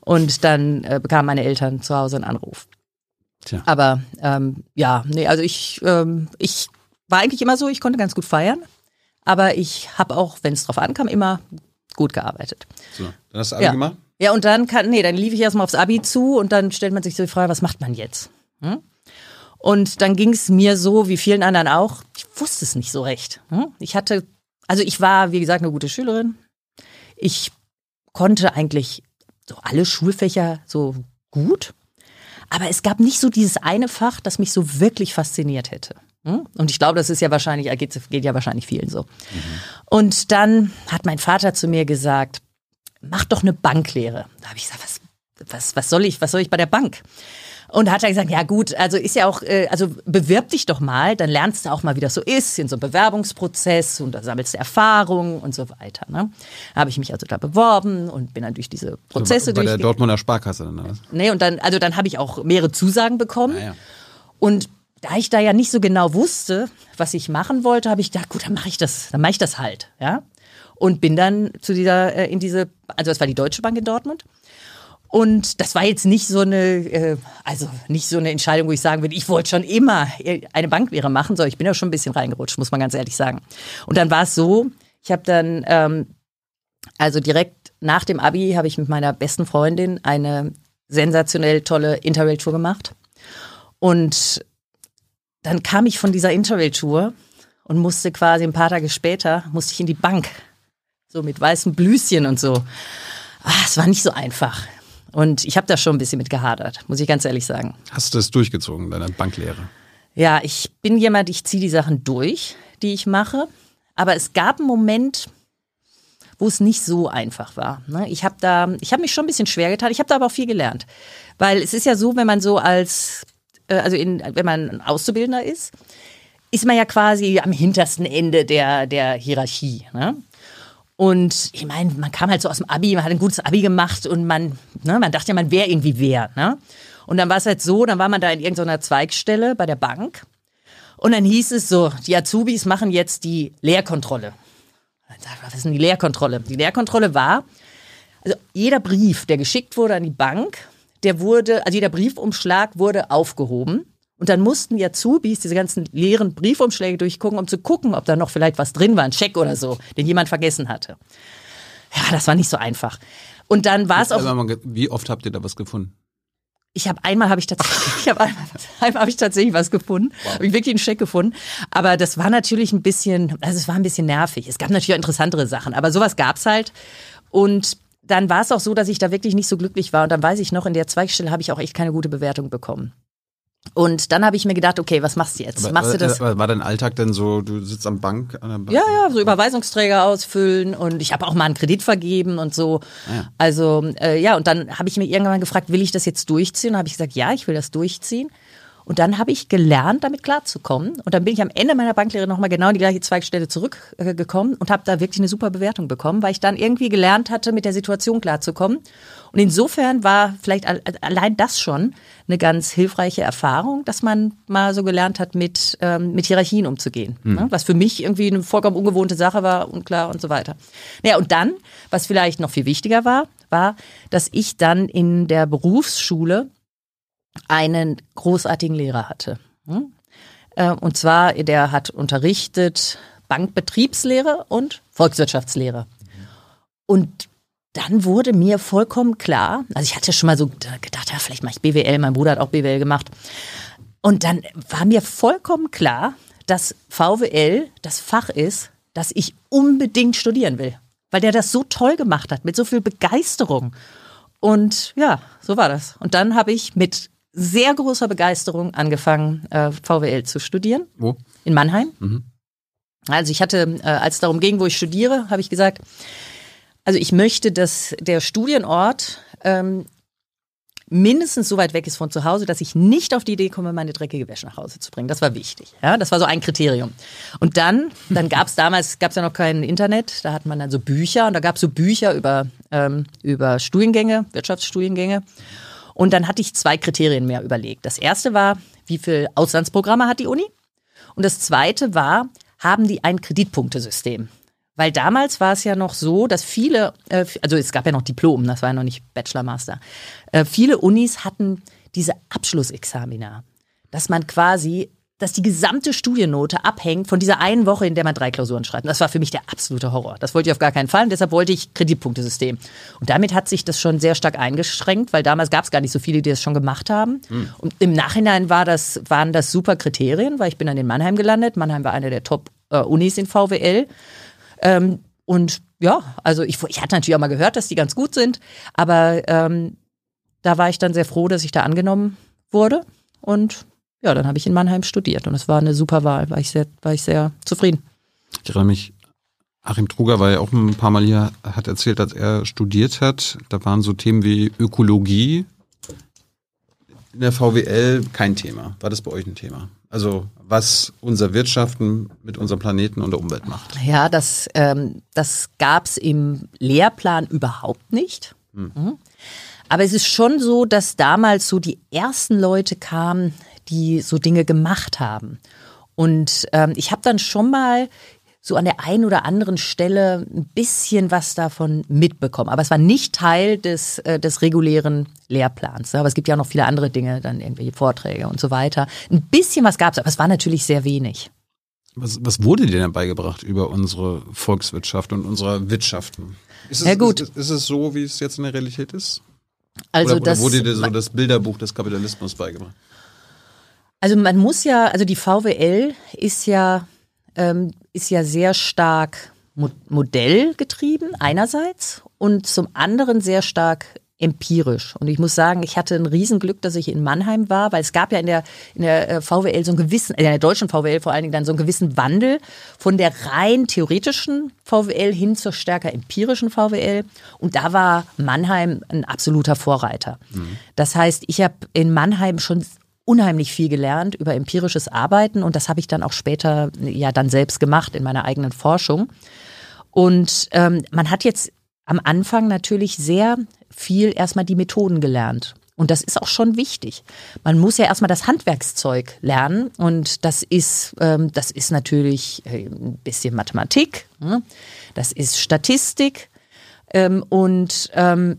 Und dann äh, bekamen meine Eltern zu Hause einen Anruf. Tja. Aber ähm, ja, nee, also ich, ähm, ich war eigentlich immer so, ich konnte ganz gut feiern. Aber ich habe auch, wenn es drauf ankam, immer gut gearbeitet. So, dann hast du Abi ja. gemacht? Ja, und dann kann, nee, dann lief ich erstmal aufs Abi zu und dann stellt man sich so die Frage, was macht man jetzt? Hm? Und dann ging es mir so, wie vielen anderen auch, ich wusste es nicht so recht. Hm? Ich hatte, also ich war, wie gesagt, eine gute Schülerin. Ich konnte eigentlich so alle Schulfächer so gut. Aber es gab nicht so dieses eine Fach, das mich so wirklich fasziniert hätte. Hm? Und ich glaube, das ist ja wahrscheinlich, geht, geht ja wahrscheinlich vielen so. Mhm. Und dann hat mein Vater zu mir gesagt, mach doch eine Banklehre. Da habe ich gesagt, was, was, was soll ich, was soll ich bei der Bank? Und da hat er gesagt, ja gut, also ist ja auch, äh, also bewirb dich doch mal, dann lernst du auch mal, wie das so ist, in so einem Bewerbungsprozess und da sammelst du Erfahrung und so weiter. Ne? Habe ich mich also da beworben und bin dann durch diese Prozesse so, bei, durch. Bei der Dortmunder Sparkasse dann, was? Nee, und dann, also dann habe ich auch mehrere Zusagen bekommen. Ja, ja. Und da ich da ja nicht so genau wusste, was ich machen wollte, habe ich gedacht, gut, dann mache ich das, dann mache ich das halt, ja. Und bin dann zu dieser, äh, in diese, also das war die Deutsche Bank in Dortmund. Und das war jetzt nicht so eine, äh, also nicht so eine Entscheidung, wo ich sagen würde, ich wollte schon immer eine Banklehre machen, sondern ich bin ja schon ein bisschen reingerutscht, muss man ganz ehrlich sagen. Und dann war es so, ich habe dann, ähm, also direkt nach dem Abi habe ich mit meiner besten Freundin eine sensationell tolle Interrail-Tour gemacht. Und dann kam ich von dieser Interrail-Tour und musste quasi ein paar Tage später, musste ich in die Bank. So mit weißen Blüschen und so. Ah, es war nicht so einfach. Und ich habe da schon ein bisschen mit gehadert, muss ich ganz ehrlich sagen. Hast du es durchgezogen, deine Banklehre? Ja, ich bin jemand, ich ziehe die Sachen durch, die ich mache. Aber es gab einen Moment, wo es nicht so einfach war. Ne? Ich habe da, ich habe mich schon ein bisschen schwer getan. Ich habe da aber auch viel gelernt, weil es ist ja so, wenn man so als, äh, also in, wenn man ein Auszubildender ist, ist man ja quasi am hintersten Ende der der Hierarchie. Ne? Und ich meine, man kam halt so aus dem Abi, man hat ein gutes Abi gemacht und man, ne, man dachte ja, man wäre irgendwie wer. Ne? Und dann war es halt so, dann war man da in irgendeiner Zweigstelle bei der Bank. Und dann hieß es so, die Azubis machen jetzt die Lehrkontrolle. Was ist denn die Lehrkontrolle? Die Lehrkontrolle war, also jeder Brief, der geschickt wurde an die Bank, der wurde, also jeder Briefumschlag wurde aufgehoben. Und dann mussten die Azubis diese ganzen leeren Briefumschläge durchgucken, um zu gucken, ob da noch vielleicht was drin war, ein Scheck oder so, den jemand vergessen hatte. Ja, das war nicht so einfach. Und dann war es auch. Wie oft habt ihr da was gefunden? Ich habe einmal habe ich tatsächlich, ich habe einmal, einmal habe ich tatsächlich was gefunden, wow. habe ich wirklich einen Scheck gefunden. Aber das war natürlich ein bisschen, also es war ein bisschen nervig. Es gab natürlich auch interessantere Sachen, aber sowas gab's halt. Und dann war es auch so, dass ich da wirklich nicht so glücklich war. Und dann weiß ich noch, in der Zweigstelle habe ich auch echt keine gute Bewertung bekommen. Und dann habe ich mir gedacht, okay, was machst du jetzt? Aber, machst du das? War dein Alltag denn so, du sitzt am Bank, an der Bank? Ja, ja, so Überweisungsträger ausfüllen und ich habe auch mal einen Kredit vergeben und so. Ah, ja. Also äh, ja, und dann habe ich mir irgendwann gefragt, will ich das jetzt durchziehen? Und habe ich gesagt, ja, ich will das durchziehen. Und dann habe ich gelernt, damit klarzukommen. Und dann bin ich am Ende meiner Banklehre nochmal genau in die gleiche Zweigstelle zurückgekommen und habe da wirklich eine super Bewertung bekommen, weil ich dann irgendwie gelernt hatte, mit der Situation klarzukommen. Und insofern war vielleicht allein das schon eine ganz hilfreiche Erfahrung, dass man mal so gelernt hat, mit, ähm, mit Hierarchien umzugehen. Mhm. Ne? Was für mich irgendwie eine vollkommen ungewohnte Sache war, unklar und so weiter. Naja, und dann, was vielleicht noch viel wichtiger war, war, dass ich dann in der Berufsschule einen großartigen Lehrer hatte. Hm? Äh, und zwar, der hat unterrichtet Bankbetriebslehre und Volkswirtschaftslehre. Und dann wurde mir vollkommen klar, also ich hatte schon mal so gedacht, ja, vielleicht mache ich BWL, mein Bruder hat auch BWL gemacht. Und dann war mir vollkommen klar, dass VWL das Fach ist, das ich unbedingt studieren will. Weil der das so toll gemacht hat, mit so viel Begeisterung. Und ja, so war das. Und dann habe ich mit sehr großer Begeisterung angefangen, äh, VWL zu studieren. Wo? In Mannheim. Mhm. Also ich hatte, äh, als es darum ging, wo ich studiere, habe ich gesagt, also ich möchte, dass der Studienort ähm, mindestens so weit weg ist von zu Hause, dass ich nicht auf die Idee komme, meine dreckige Wäsche nach Hause zu bringen. Das war wichtig. Ja, das war so ein Kriterium. Und dann, dann gab es damals, gab es ja noch kein Internet, da hat man dann so Bücher und da gab es so Bücher über, ähm, über Studiengänge, Wirtschaftsstudiengänge. Und dann hatte ich zwei Kriterien mehr überlegt. Das erste war, wie viel Auslandsprogramme hat die Uni? Und das zweite war, haben die ein Kreditpunktesystem? Weil damals war es ja noch so, dass viele, äh, also es gab ja noch Diplom, das war ja noch nicht Bachelor, Master. Äh, viele Unis hatten diese Abschlussexamina, dass man quasi dass die gesamte Studiennote abhängt von dieser einen Woche, in der man drei Klausuren schreibt. Und das war für mich der absolute Horror. Das wollte ich auf gar keinen Fall und deshalb wollte ich Kreditpunktesystem. Und damit hat sich das schon sehr stark eingeschränkt, weil damals gab es gar nicht so viele, die das schon gemacht haben. Mhm. Und im Nachhinein war das, waren das super Kriterien, weil ich bin dann in Mannheim gelandet. Mannheim war eine der Top-Unis in VWL. Ähm, und ja, also ich, ich hatte natürlich auch mal gehört, dass die ganz gut sind, aber ähm, da war ich dann sehr froh, dass ich da angenommen wurde. Und ja, dann habe ich in Mannheim studiert und es war eine super Wahl, war ich sehr, war ich sehr zufrieden. Ich erinnere mich, Achim Truger war ja auch ein paar Mal hier, hat erzählt, als er studiert hat, da waren so Themen wie Ökologie in der VWL kein Thema. War das bei euch ein Thema? Also was unser Wirtschaften mit unserem Planeten und der Umwelt macht? Ja, das, ähm, das gab es im Lehrplan überhaupt nicht. Hm. Mhm. Aber es ist schon so, dass damals so die ersten Leute kamen, die so Dinge gemacht haben. Und ähm, ich habe dann schon mal so an der einen oder anderen Stelle ein bisschen was davon mitbekommen. Aber es war nicht Teil des, äh, des regulären Lehrplans. Aber es gibt ja auch noch viele andere Dinge, dann irgendwelche Vorträge und so weiter. Ein bisschen was gab es, aber es war natürlich sehr wenig. Was, was wurde dir denn beigebracht über unsere Volkswirtschaft und unsere Wirtschaften? Ist es, ja, gut. Ist, ist, es so, wie es jetzt in der Realität ist? Also oder, das, oder wurde dir so das Bilderbuch des Kapitalismus beigebracht? Also man muss ja, also die VWL ist ja, ähm, ist ja sehr stark modellgetrieben einerseits und zum anderen sehr stark empirisch. Und ich muss sagen, ich hatte ein Riesenglück, dass ich in Mannheim war, weil es gab ja in der, in der äh, VWL so einen gewissen, in der deutschen VWL vor allen Dingen dann so einen gewissen Wandel von der rein theoretischen VWL hin zur stärker empirischen VWL. Und da war Mannheim ein absoluter Vorreiter. Mhm. Das heißt, ich habe in Mannheim schon unheimlich viel gelernt über empirisches Arbeiten und das habe ich dann auch später ja dann selbst gemacht in meiner eigenen Forschung. Und ähm, man hat jetzt am Anfang natürlich sehr viel erstmal die Methoden gelernt. Und das ist auch schon wichtig. Man muss ja erstmal das Handwerkszeug lernen und das ist, ähm, das ist natürlich äh, ein bisschen Mathematik, ne? das ist Statistik ähm, und ähm,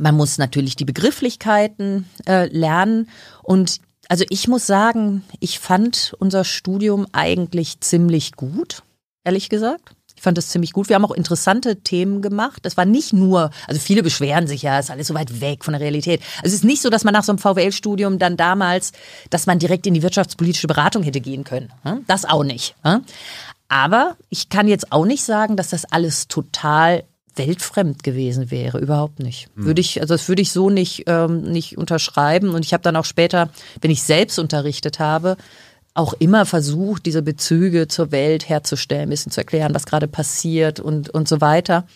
man muss natürlich die Begrifflichkeiten äh, lernen. Und also ich muss sagen, ich fand unser Studium eigentlich ziemlich gut, ehrlich gesagt. Ich fand das ziemlich gut. Wir haben auch interessante Themen gemacht. Das war nicht nur, also viele beschweren sich ja, ist alles so weit weg von der Realität. Also es ist nicht so, dass man nach so einem VWL-Studium dann damals, dass man direkt in die wirtschaftspolitische Beratung hätte gehen können. Hm? Das auch nicht. Hm? Aber ich kann jetzt auch nicht sagen, dass das alles total weltfremd gewesen wäre, überhaupt nicht. Hm. Würde ich, also das würde ich so nicht, ähm, nicht unterschreiben. Und ich habe dann auch später, wenn ich selbst unterrichtet habe, auch immer versucht, diese Bezüge zur Welt herzustellen, ein bisschen zu erklären, was gerade passiert und, und so weiter.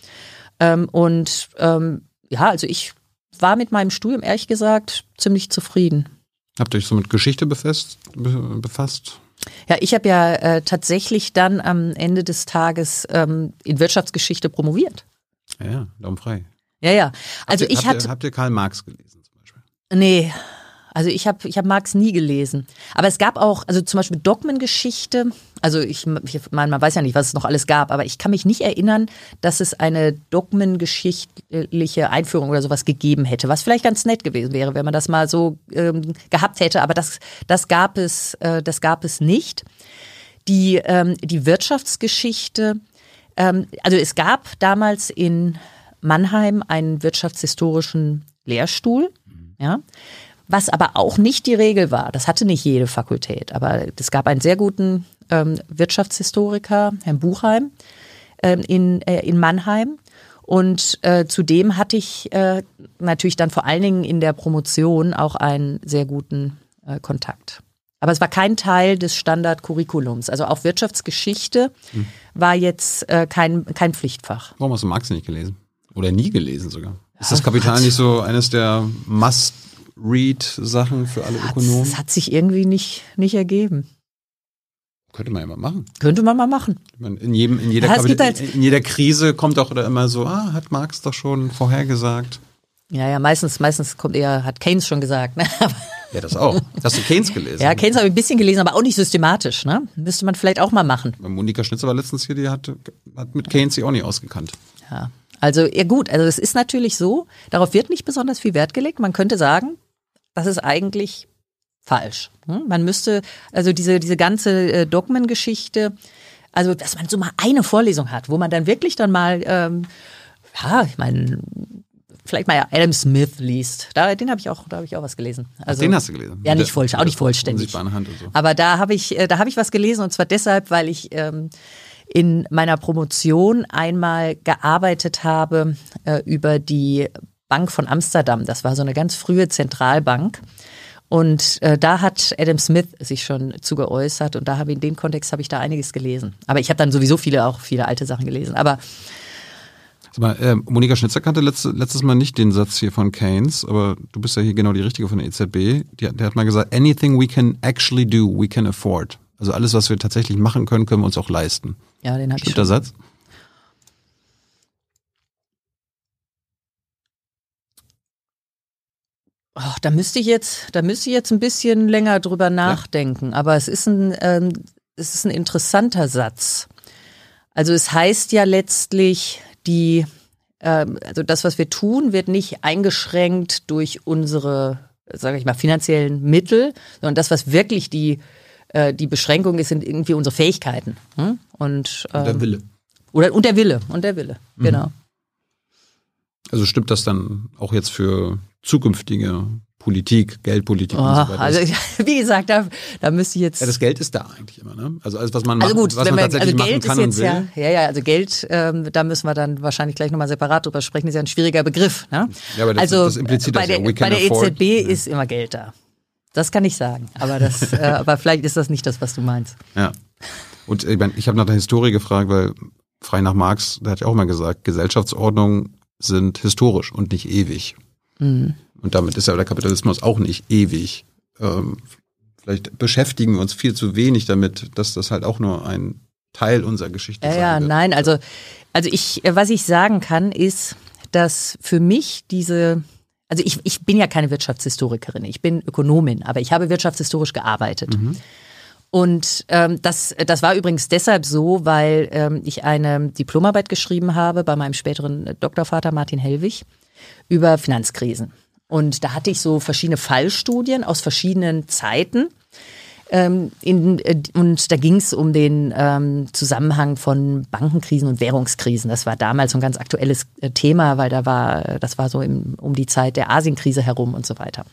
Ähm, und ähm, ja, also ich war mit meinem Studium ehrlich gesagt ziemlich zufrieden. Habt ihr euch so mit Geschichte befasst? befasst? Ja, ich habe ja äh, tatsächlich dann am Ende des Tages ähm, in Wirtschaftsgeschichte promoviert. Ja, Daumen frei. Ja, ja. Also habt ihr, ich hatte. Habt ihr Karl Marx gelesen zum Beispiel? Nee. Also ich habe ich hab Marx nie gelesen. Aber es gab auch, also zum Beispiel Dogmengeschichte. Also ich, ich meine, man weiß ja nicht, was es noch alles gab, aber ich kann mich nicht erinnern, dass es eine dogmengeschichtliche Einführung oder sowas gegeben hätte, was vielleicht ganz nett gewesen wäre, wenn man das mal so ähm, gehabt hätte. Aber das, das gab es, äh, das gab es nicht. Die, ähm, die Wirtschaftsgeschichte ähm, also es gab damals in Mannheim einen wirtschaftshistorischen Lehrstuhl, ja, was aber auch nicht die Regel war. Das hatte nicht jede Fakultät, aber es gab einen sehr guten ähm, Wirtschaftshistoriker, Herrn Buchheim, ähm, in, äh, in Mannheim. Und äh, zudem hatte ich äh, natürlich dann vor allen Dingen in der Promotion auch einen sehr guten äh, Kontakt. Aber es war kein Teil des Standardcurriculums. Also auch Wirtschaftsgeschichte hm. war jetzt äh, kein, kein Pflichtfach. Warum hast du Marx nicht gelesen? Oder nie gelesen sogar? Ist das Kapital nicht so eines der Must-Read-Sachen für alle Ökonomen? Das hat sich irgendwie nicht, nicht ergeben. Könnte man ja mal machen. Könnte man mal machen. In, jedem, in, jeder, ja, halt in jeder Krise kommt doch immer so, ah, hat Marx doch schon vorhergesagt. Ja, ja, meistens, meistens kommt eher, hat Keynes schon gesagt. Ne? Ja, das auch. Hast du Keynes gelesen? Ja, Keynes habe ich ein bisschen gelesen, aber auch nicht systematisch. Ne? Müsste man vielleicht auch mal machen. Monika Schnitzer war letztens hier, die hat, hat mit Keynes sie auch nicht ausgekannt. Ja, also ja gut, also es ist natürlich so, darauf wird nicht besonders viel Wert gelegt. Man könnte sagen, das ist eigentlich falsch. Hm? Man müsste, also diese, diese ganze äh, Dogmengeschichte, also dass man so mal eine Vorlesung hat, wo man dann wirklich dann mal, ähm, ja, ich meine, vielleicht mal Adam Smith liest. Da, den habe ich auch, da habe ich auch was gelesen. Also, den hast du gelesen? Ja, nicht voll, auch nicht vollständig. Hand und so. Aber da habe ich, äh, da habe ich was gelesen und zwar deshalb, weil ich ähm, in meiner Promotion einmal gearbeitet habe äh, über die Bank von Amsterdam. Das war so eine ganz frühe Zentralbank. Und äh, da hat Adam Smith sich schon zu geäußert und da habe in dem Kontext habe ich da einiges gelesen. Aber ich habe dann sowieso viele auch viele alte Sachen gelesen. Aber Sag mal, äh, Monika Schnitzer kannte letzte, letztes Mal nicht den Satz hier von Keynes, aber du bist ja hier genau die richtige von der EZB. Die, der hat mal gesagt, anything we can actually do, we can afford. Also alles, was wir tatsächlich machen können, können wir uns auch leisten. Ja, den habe ich Stimmt der Satz? Ach, da müsste ich jetzt, da müsste ich jetzt ein bisschen länger drüber nachdenken. Ja. Aber es ist ein, ähm, es ist ein interessanter Satz. Also es heißt ja letztlich, die, ähm, also das, was wir tun, wird nicht eingeschränkt durch unsere, sage ich mal, finanziellen Mittel, sondern das, was wirklich die äh, die Beschränkung ist, sind irgendwie unsere Fähigkeiten. Hm? Und, ähm, und der ähm, Wille. Oder, und der Wille, und der Wille, mhm. genau. Also stimmt das dann auch jetzt für zukünftige Politik, Geldpolitik oh, und so weiter. Also wie gesagt, da, da müsste ich jetzt. Ja, das Geld ist da eigentlich immer, ne? Also alles, was man also gut, was man wir, tatsächlich also Geld machen kann ist jetzt und will. Ja, ja, ja, also Geld, ähm, da müssen wir dann wahrscheinlich gleich nochmal separat drüber sprechen, ist ja ein schwieriger Begriff. Ne? Ja, aber das, also das impliziert bei das der, ja. bei der EZB ja. ist immer Geld da. Das kann ich sagen, aber das, äh, aber vielleicht ist das nicht das, was du meinst. Ja. Und ich, mein, ich habe nach der Historie gefragt, weil frei nach Marx, der hat ja auch mal gesagt, Gesellschaftsordnungen sind historisch und nicht ewig. Mhm. Und damit ist ja der Kapitalismus auch nicht ewig. Ähm, vielleicht beschäftigen wir uns viel zu wenig damit, dass das halt auch nur ein Teil unserer Geschichte ist. Ja, ja, nein, also, also ich, was ich sagen kann, ist, dass für mich diese also ich, ich bin ja keine Wirtschaftshistorikerin, ich bin Ökonomin, aber ich habe wirtschaftshistorisch gearbeitet. Mhm. Und ähm, das, das war übrigens deshalb so, weil ähm, ich eine Diplomarbeit geschrieben habe bei meinem späteren Doktorvater Martin Hellwig über Finanzkrisen. Und da hatte ich so verschiedene Fallstudien aus verschiedenen Zeiten ähm, in, äh, und da ging es um den ähm, Zusammenhang von Bankenkrisen und Währungskrisen. Das war damals so ein ganz aktuelles äh, Thema, weil da war, das war so im, um die Zeit der Asienkrise herum und so weiter.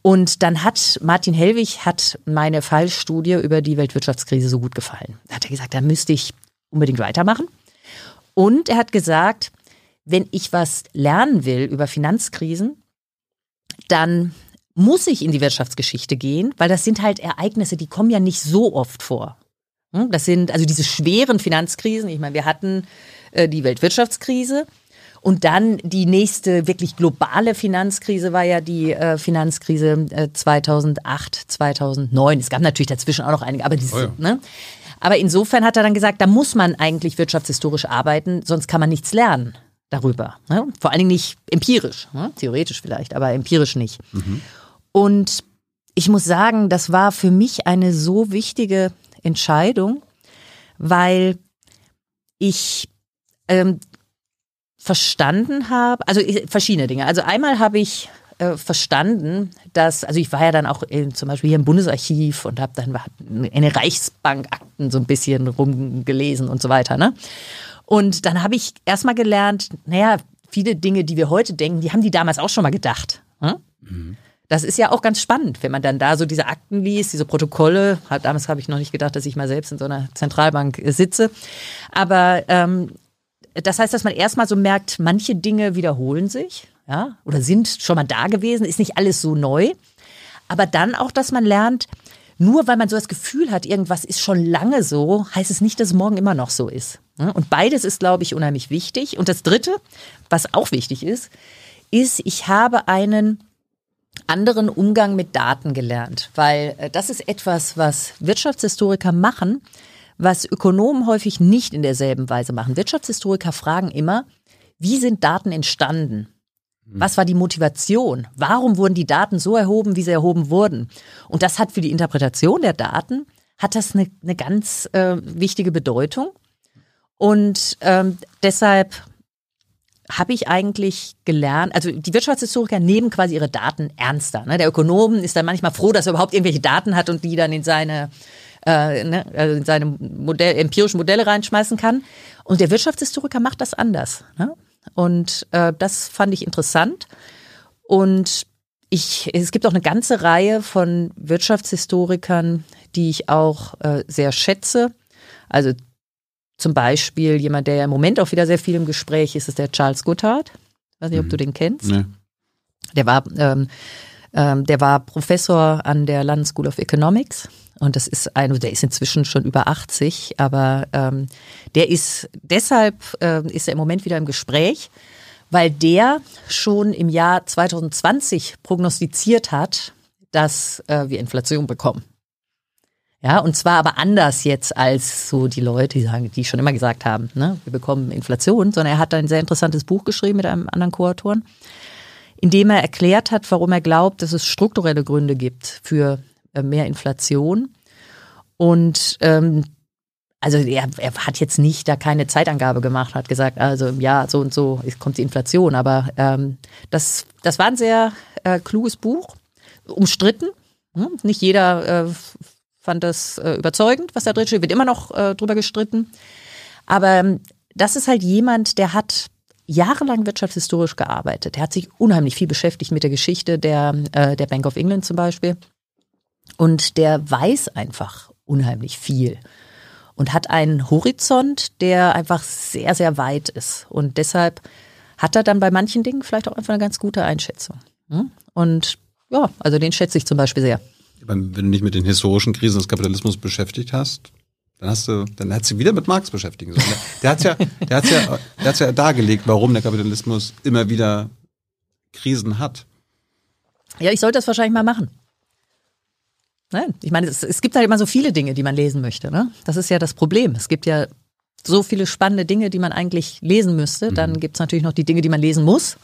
Und dann hat Martin Hellwig hat meine Fallstudie über die Weltwirtschaftskrise so gut gefallen. Da hat er gesagt, da müsste ich unbedingt weitermachen. Und er hat gesagt, wenn ich was lernen will über Finanzkrisen, dann muss ich in die Wirtschaftsgeschichte gehen, weil das sind halt Ereignisse, die kommen ja nicht so oft vor. Hm, das sind also diese schweren Finanzkrisen. Ich meine, wir hatten äh, die Weltwirtschaftskrise und dann die nächste wirklich globale Finanzkrise war ja die äh, Finanzkrise äh, 2008, 2009. Es gab natürlich dazwischen auch noch einige, aber dieses, oh ja. ne? Aber insofern hat er dann gesagt, da muss man eigentlich wirtschaftshistorisch arbeiten, sonst kann man nichts lernen darüber. Ne? Vor allen Dingen nicht empirisch, ne? theoretisch vielleicht, aber empirisch nicht. Mhm. Und ich muss sagen, das war für mich eine so wichtige Entscheidung, weil ich ähm, verstanden habe, also verschiedene Dinge. Also einmal habe ich äh, verstanden, dass, also ich war ja dann auch in, zum Beispiel hier im Bundesarchiv und habe dann eine Reichsbankakten so ein bisschen rumgelesen und so weiter. Ne? Und dann habe ich erstmal gelernt, naja, viele Dinge, die wir heute denken, die haben die damals auch schon mal gedacht. Hm? Mhm. Das ist ja auch ganz spannend, wenn man dann da so diese Akten liest, diese Protokolle. Damals habe ich noch nicht gedacht, dass ich mal selbst in so einer Zentralbank äh, sitze. Aber ähm, das heißt, dass man erstmal so merkt, manche Dinge wiederholen sich, ja, oder sind schon mal da gewesen, ist nicht alles so neu. Aber dann auch, dass man lernt, nur weil man so das Gefühl hat, irgendwas ist schon lange so, heißt es nicht, dass es morgen immer noch so ist. Und beides ist, glaube ich, unheimlich wichtig. Und das Dritte, was auch wichtig ist, ist, ich habe einen anderen Umgang mit Daten gelernt, weil äh, das ist etwas, was Wirtschaftshistoriker machen, was Ökonomen häufig nicht in derselben Weise machen. Wirtschaftshistoriker fragen immer, wie sind Daten entstanden? Hm. Was war die Motivation? Warum wurden die Daten so erhoben, wie sie erhoben wurden? Und das hat für die Interpretation der Daten, hat das eine, eine ganz äh, wichtige Bedeutung. Und ähm, deshalb habe ich eigentlich gelernt, also die Wirtschaftshistoriker nehmen quasi ihre Daten ernster. Ne? Der Ökonom ist dann manchmal froh, dass er überhaupt irgendwelche Daten hat und die dann in seine, äh, ne, also in seine Modell, empirischen Modelle reinschmeißen kann. Und der Wirtschaftshistoriker macht das anders. Ne? Und äh, das fand ich interessant. Und ich, es gibt auch eine ganze Reihe von Wirtschaftshistorikern, die ich auch äh, sehr schätze. Also zum Beispiel jemand, der ja im Moment auch wieder sehr viel im Gespräch ist, ist der Charles Goodhart. Weiß nicht, ob du mhm. den kennst. Nee. Der war, ähm, ähm, der war Professor an der London School of Economics. Und das ist ein, der ist inzwischen schon über 80, aber ähm, der ist deshalb äh, ist er im Moment wieder im Gespräch, weil der schon im Jahr 2020 prognostiziert hat, dass äh, wir Inflation bekommen. Ja, und zwar aber anders jetzt als so die Leute, die sagen, die schon immer gesagt haben, ne, wir bekommen Inflation, sondern er hat ein sehr interessantes Buch geschrieben mit einem anderen Co-Autoren, in dem er erklärt hat, warum er glaubt, dass es strukturelle Gründe gibt für mehr Inflation. Und ähm, also er, er hat jetzt nicht da keine Zeitangabe gemacht, hat gesagt, also im Jahr so und so kommt die Inflation. Aber ähm, das, das war ein sehr äh, kluges Buch, umstritten. Hm? Nicht jeder äh, fand das äh, überzeugend, was da drin steht, wird immer noch äh, drüber gestritten. Aber ähm, das ist halt jemand, der hat jahrelang wirtschaftshistorisch gearbeitet. Er hat sich unheimlich viel beschäftigt mit der Geschichte der, äh, der Bank of England zum Beispiel. Und der weiß einfach unheimlich viel und hat einen Horizont, der einfach sehr, sehr weit ist. Und deshalb hat er dann bei manchen Dingen vielleicht auch einfach eine ganz gute Einschätzung. Hm? Und ja, also den schätze ich zum Beispiel sehr wenn du dich mit den historischen Krisen des Kapitalismus beschäftigt hast, dann hast du, dann hat sie wieder mit Marx beschäftigen sollen. Der hat's ja, der hat's ja, der hat's ja dargelegt, warum der Kapitalismus immer wieder Krisen hat. Ja, ich sollte das wahrscheinlich mal machen. Nein, ich meine, es, es gibt halt immer so viele Dinge, die man lesen möchte. Ne? Das ist ja das Problem. Es gibt ja so viele spannende Dinge, die man eigentlich lesen müsste. Dann mhm. gibt es natürlich noch die Dinge, die man lesen muss,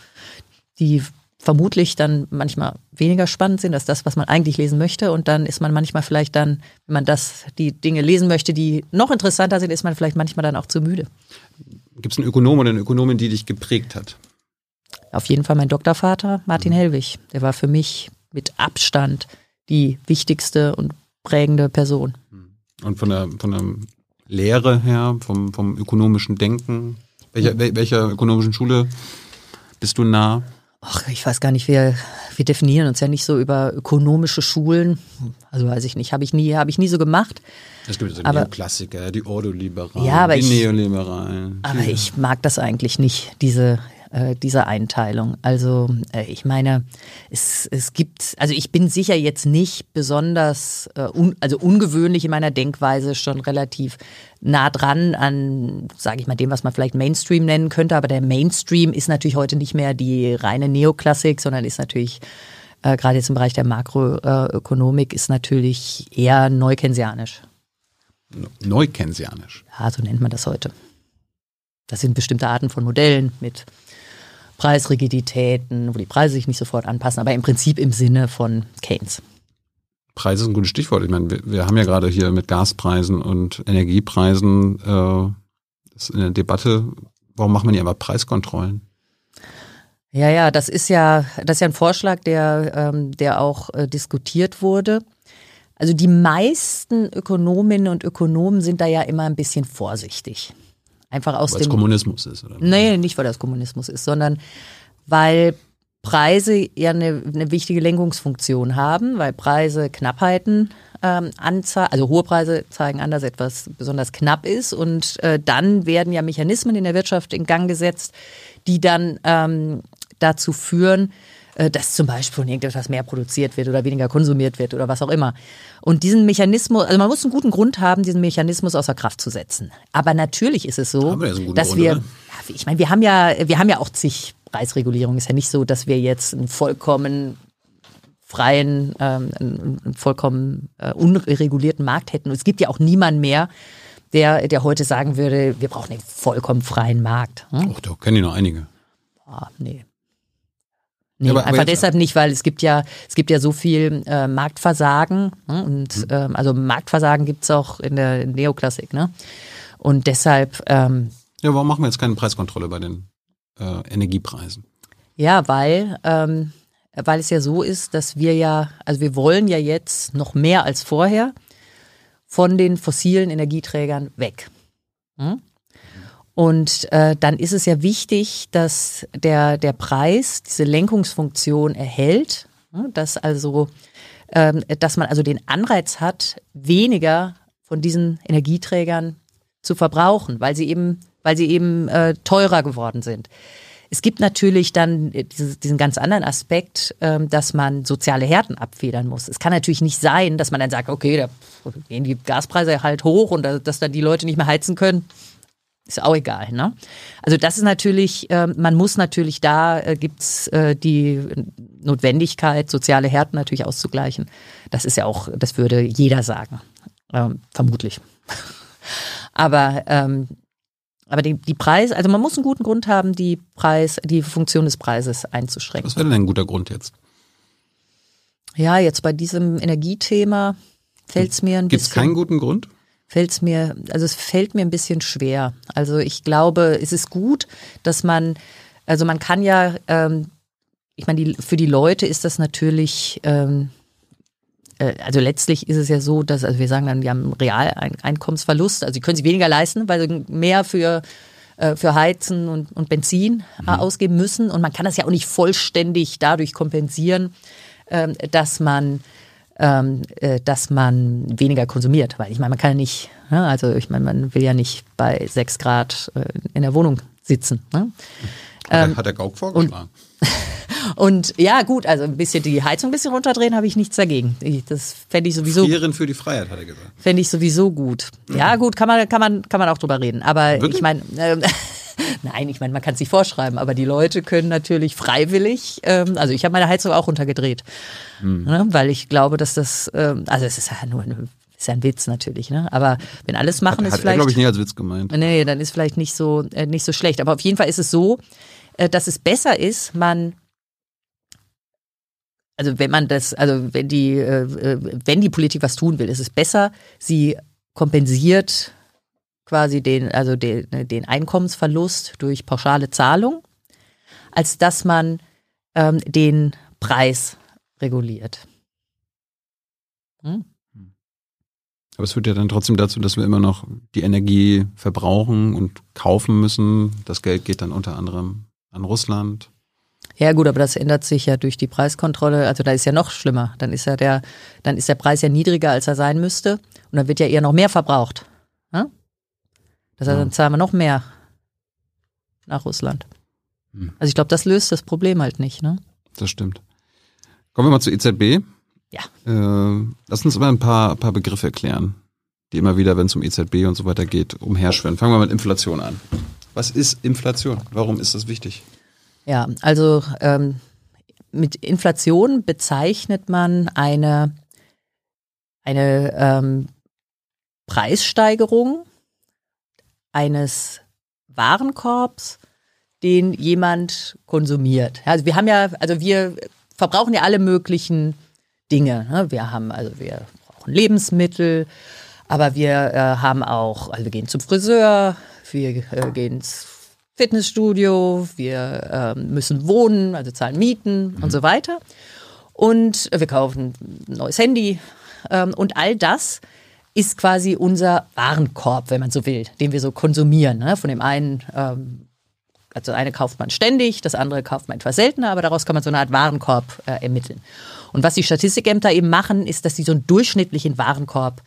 die vermutlich dann manchmal weniger spannend sind als das, was man eigentlich lesen möchte. Und dann ist man manchmal vielleicht dann, wenn man das, die Dinge lesen möchte, die noch interessanter sind, ist man vielleicht manchmal dann auch zu müde. Gibt es einen Ökonom oder eine Ökonomin, die dich geprägt hat? Auf jeden Fall mein Doktorvater, Martin mhm. Hellwig. Der war für mich mit Abstand die wichtigste und prägende Person. Und von der, von der Lehre her, vom, vom ökonomischen Denken, welcher, welcher ökonomischen Schule bist du nah? Ach, ich weiß gar nicht, wir, wir definieren uns ja nicht so über ökonomische Schulen. Also weiß ich nicht, habe ich nie, habe ich nie so gemacht. Es gibt so die aber, Klassiker, die Ordoliberalen, ja, die Neoliberalen. Aber ich mag das eigentlich nicht, diese äh, diese Einteilung. Also äh, ich meine, es, es gibt, also ich bin sicher jetzt nicht besonders, äh, un, also ungewöhnlich in meiner Denkweise schon relativ nah dran an, sage ich mal, dem, was man vielleicht Mainstream nennen könnte. Aber der Mainstream ist natürlich heute nicht mehr die reine Neoklassik, sondern ist natürlich äh, gerade jetzt im Bereich der Makroökonomik ist natürlich eher neukensianisch. Neukensianisch. Ja, so nennt man das heute. Das sind bestimmte Arten von Modellen mit Preisrigiditäten, wo die Preise sich nicht sofort anpassen, aber im Prinzip im Sinne von Keynes. Preise ist ein gutes Stichwort. Ich meine, wir, wir haben ja gerade hier mit Gaspreisen und Energiepreisen äh, in der Debatte, warum macht man hier aber Preiskontrollen? Ja, ja, das ist ja, das ist ja ein Vorschlag, der, ähm, der auch äh, diskutiert wurde. Also die meisten Ökonominnen und Ökonomen sind da ja immer ein bisschen vorsichtig. Einfach aus weil dem. es Kommunismus ist, oder? Nee, nicht weil das Kommunismus ist, sondern weil Preise ja eine, eine wichtige Lenkungsfunktion haben, weil Preise Knappheiten ähm, anzeigen, also hohe Preise zeigen an, dass etwas besonders knapp ist und äh, dann werden ja Mechanismen in der Wirtschaft in Gang gesetzt, die dann ähm, dazu führen, dass zum Beispiel von irgendetwas mehr produziert wird oder weniger konsumiert wird oder was auch immer. Und diesen Mechanismus, also man muss einen guten Grund haben, diesen Mechanismus außer Kraft zu setzen. Aber natürlich ist es so, wir dass Grund, wir, ja, ich meine, wir haben ja, wir haben ja auch zig Preisregulierungen. Ist ja nicht so, dass wir jetzt einen vollkommen freien, ähm, einen vollkommen äh, unregulierten Markt hätten. Und es gibt ja auch niemanden mehr, der, der heute sagen würde, wir brauchen einen vollkommen freien Markt. Hm? Ach, da kenne ich noch einige. Ah, nee. Nee, aber, einfach aber deshalb nicht, weil es gibt ja, es gibt ja so viel äh, Marktversagen ne? und mhm. ähm, also Marktversagen gibt es auch in der Neoklassik, ne? Und deshalb. Ähm, ja, warum machen wir jetzt keine Preiskontrolle bei den äh, Energiepreisen? Ja, weil, ähm, weil es ja so ist, dass wir ja, also wir wollen ja jetzt noch mehr als vorher von den fossilen Energieträgern weg. Hm? Und äh, dann ist es ja wichtig, dass der, der Preis diese Lenkungsfunktion erhält, hm? dass also, ähm, dass man also den Anreiz hat, weniger von diesen Energieträgern zu verbrauchen, weil sie eben, weil sie eben äh, teurer geworden sind. Es gibt natürlich dann diesen ganz anderen Aspekt, ähm, dass man soziale Härten abfedern muss. Es kann natürlich nicht sein, dass man dann sagt, okay, da gehen die Gaspreise halt hoch und dass dann die Leute nicht mehr heizen können. Ist auch egal, ne? Also das ist natürlich, äh, man muss natürlich da, äh, gibt's äh, die Notwendigkeit, soziale Härten natürlich auszugleichen. Das ist ja auch, das würde jeder sagen, ähm, vermutlich. Aber ähm, aber die, die Preise, also man muss einen guten Grund haben, die Preis, die Funktion des Preises einzuschränken. Was wäre denn ein guter Grund jetzt? Ja, jetzt bei diesem Energiethema fällt es mir ein Gibt's bisschen. Gibt es keinen guten Grund? Fällt es mir, also es fällt mir ein bisschen schwer. Also ich glaube, es ist gut, dass man, also man kann ja, ähm, ich meine, die, für die Leute ist das natürlich ähm, äh, also letztlich ist es ja so, dass, also wir sagen dann, die haben einen Realeinkommensverlust, also sie können sich weniger leisten, weil sie mehr für äh, für Heizen und, und Benzin äh, mhm. ausgeben müssen. Und man kann das ja auch nicht vollständig dadurch kompensieren, ähm, dass man ähm, dass man weniger konsumiert. Weil ich meine, man kann ja nicht, ne, also ich meine, man will ja nicht bei sechs Grad in der Wohnung sitzen. Ne? Hat, ähm, hat der Gauk vorgeschlagen. Und ja, gut, also ein bisschen die Heizung ein bisschen runterdrehen, habe ich nichts dagegen. Das fände ich sowieso. Frieren für die Freiheit, hat er gesagt. Fände ich sowieso gut. Ja, gut, kann man, kann man, kann man auch drüber reden. Aber Wirklich? ich meine, äh, nein, ich meine, man kann es nicht vorschreiben, aber die Leute können natürlich freiwillig, ähm, also ich habe meine Heizung auch runtergedreht. Hm. Ne, weil ich glaube, dass das, ähm, also es ist ja nur eine ist ja ein Witz natürlich, ne? Aber wenn alles machen, hat, ist hat vielleicht. glaube ich, nie als Witz gemeint. Nee, dann ist vielleicht nicht so, äh, nicht so schlecht. Aber auf jeden Fall ist es so, äh, dass es besser ist, man also wenn man das, also wenn die, äh, äh, wenn die Politik was tun will, ist es besser, sie kompensiert quasi den, also den, den Einkommensverlust durch pauschale Zahlung, als dass man ähm, den Preis reguliert. Hm? Aber es führt ja dann trotzdem dazu, dass wir immer noch die Energie verbrauchen und kaufen müssen. Das Geld geht dann unter anderem an Russland. Ja gut, aber das ändert sich ja durch die Preiskontrolle. Also da ist ja noch schlimmer. Dann ist ja der, dann ist der Preis ja niedriger, als er sein müsste. Und dann wird ja eher noch mehr verbraucht. Ja? Das heißt, dann zahlen wir noch mehr nach Russland. Hm. Also ich glaube, das löst das Problem halt nicht. Ne? Das stimmt. Kommen wir mal zur EZB. Ja. Äh, lass uns mal ein paar, paar Begriffe erklären, die immer wieder, wenn es um EZB und so weiter geht, umherschwören. Fangen wir mit Inflation an. Was ist Inflation? Warum ist das wichtig? Ja, also ähm, mit Inflation bezeichnet man eine, eine ähm, Preissteigerung eines Warenkorbs, den jemand konsumiert. Also wir haben ja, also wir verbrauchen ja alle möglichen Dinge. Ne? Wir haben, also wir brauchen Lebensmittel, aber wir äh, haben auch, also wir gehen zum Friseur, wir äh, gehen Fitnessstudio, wir äh, müssen wohnen, also zahlen Mieten mhm. und so weiter. Und wir kaufen ein neues Handy. Ähm, und all das ist quasi unser Warenkorb, wenn man so will, den wir so konsumieren. Ne? Von dem einen, ähm, also das eine kauft man ständig, das andere kauft man etwas seltener, aber daraus kann man so eine Art Warenkorb äh, ermitteln. Und was die Statistikämter eben machen, ist, dass sie so einen durchschnittlichen Warenkorb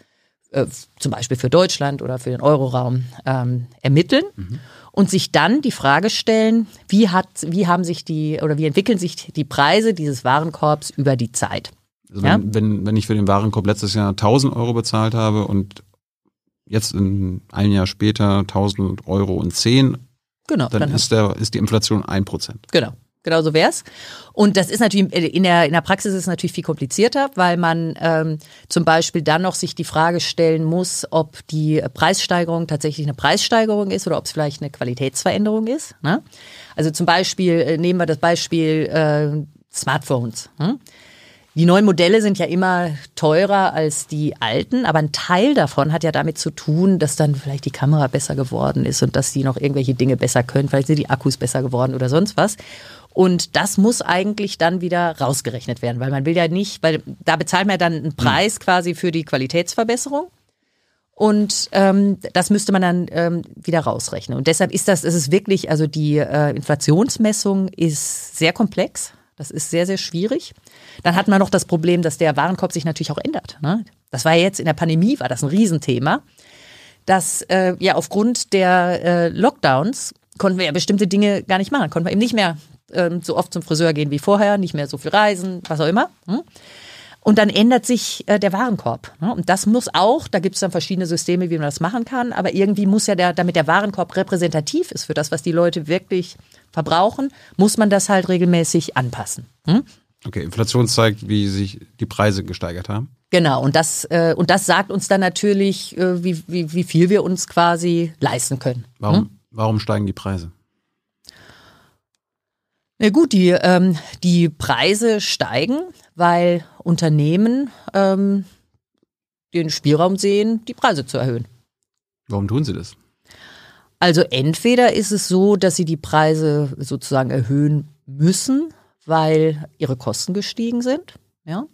äh, zum Beispiel für Deutschland oder für den Euroraum ähm, ermitteln. Mhm und sich dann die Frage stellen, wie hat, wie haben sich die oder wie entwickeln sich die Preise dieses Warenkorbs über die Zeit? Also ja? wenn, wenn, wenn ich für den Warenkorb letztes Jahr 1000 Euro bezahlt habe und jetzt in ein Jahr später 1000 Euro und 10, genau, dann, dann ist, der, ist die Inflation 1%. Genau genau so wär's. Und das ist natürlich, in der, in der Praxis ist es natürlich viel komplizierter, weil man ähm, zum Beispiel dann noch sich die Frage stellen muss, ob die Preissteigerung tatsächlich eine Preissteigerung ist oder ob es vielleicht eine Qualitätsveränderung ist. Ne? Also zum Beispiel, äh, nehmen wir das Beispiel äh, Smartphones. Hm? Die neuen Modelle sind ja immer teurer als die alten, aber ein Teil davon hat ja damit zu tun, dass dann vielleicht die Kamera besser geworden ist und dass die noch irgendwelche Dinge besser können. Vielleicht sind die Akkus besser geworden oder sonst was. Und das muss eigentlich dann wieder rausgerechnet werden, weil man will ja nicht, weil da bezahlt man ja dann einen Preis quasi für die Qualitätsverbesserung. Und ähm, das müsste man dann ähm, wieder rausrechnen. Und deshalb ist das, es ist wirklich, also die äh, Inflationsmessung ist sehr komplex. Das ist sehr, sehr schwierig. Dann hat man noch das Problem, dass der Warenkorb sich natürlich auch ändert. Ne? Das war jetzt in der Pandemie, war das ein Riesenthema. Dass äh, ja aufgrund der äh, Lockdowns konnten wir ja bestimmte Dinge gar nicht machen. Konnten wir eben nicht mehr ähm, so oft zum Friseur gehen wie vorher, nicht mehr so viel reisen, was auch immer. Hm? Und dann ändert sich äh, der Warenkorb. Ne? Und das muss auch, da gibt es dann verschiedene Systeme, wie man das machen kann, aber irgendwie muss ja der, damit der Warenkorb repräsentativ ist für das, was die Leute wirklich verbrauchen, muss man das halt regelmäßig anpassen. Hm? Okay, Inflation zeigt, wie sich die Preise gesteigert haben. Genau, und das, äh, und das sagt uns dann natürlich, äh, wie, wie, wie viel wir uns quasi leisten können. Warum, hm? warum steigen die Preise? Na gut, die, ähm, die Preise steigen, weil Unternehmen ähm, den Spielraum sehen, die Preise zu erhöhen. Warum tun sie das? Also entweder ist es so, dass sie die Preise sozusagen erhöhen müssen, weil ihre Kosten gestiegen sind, ja.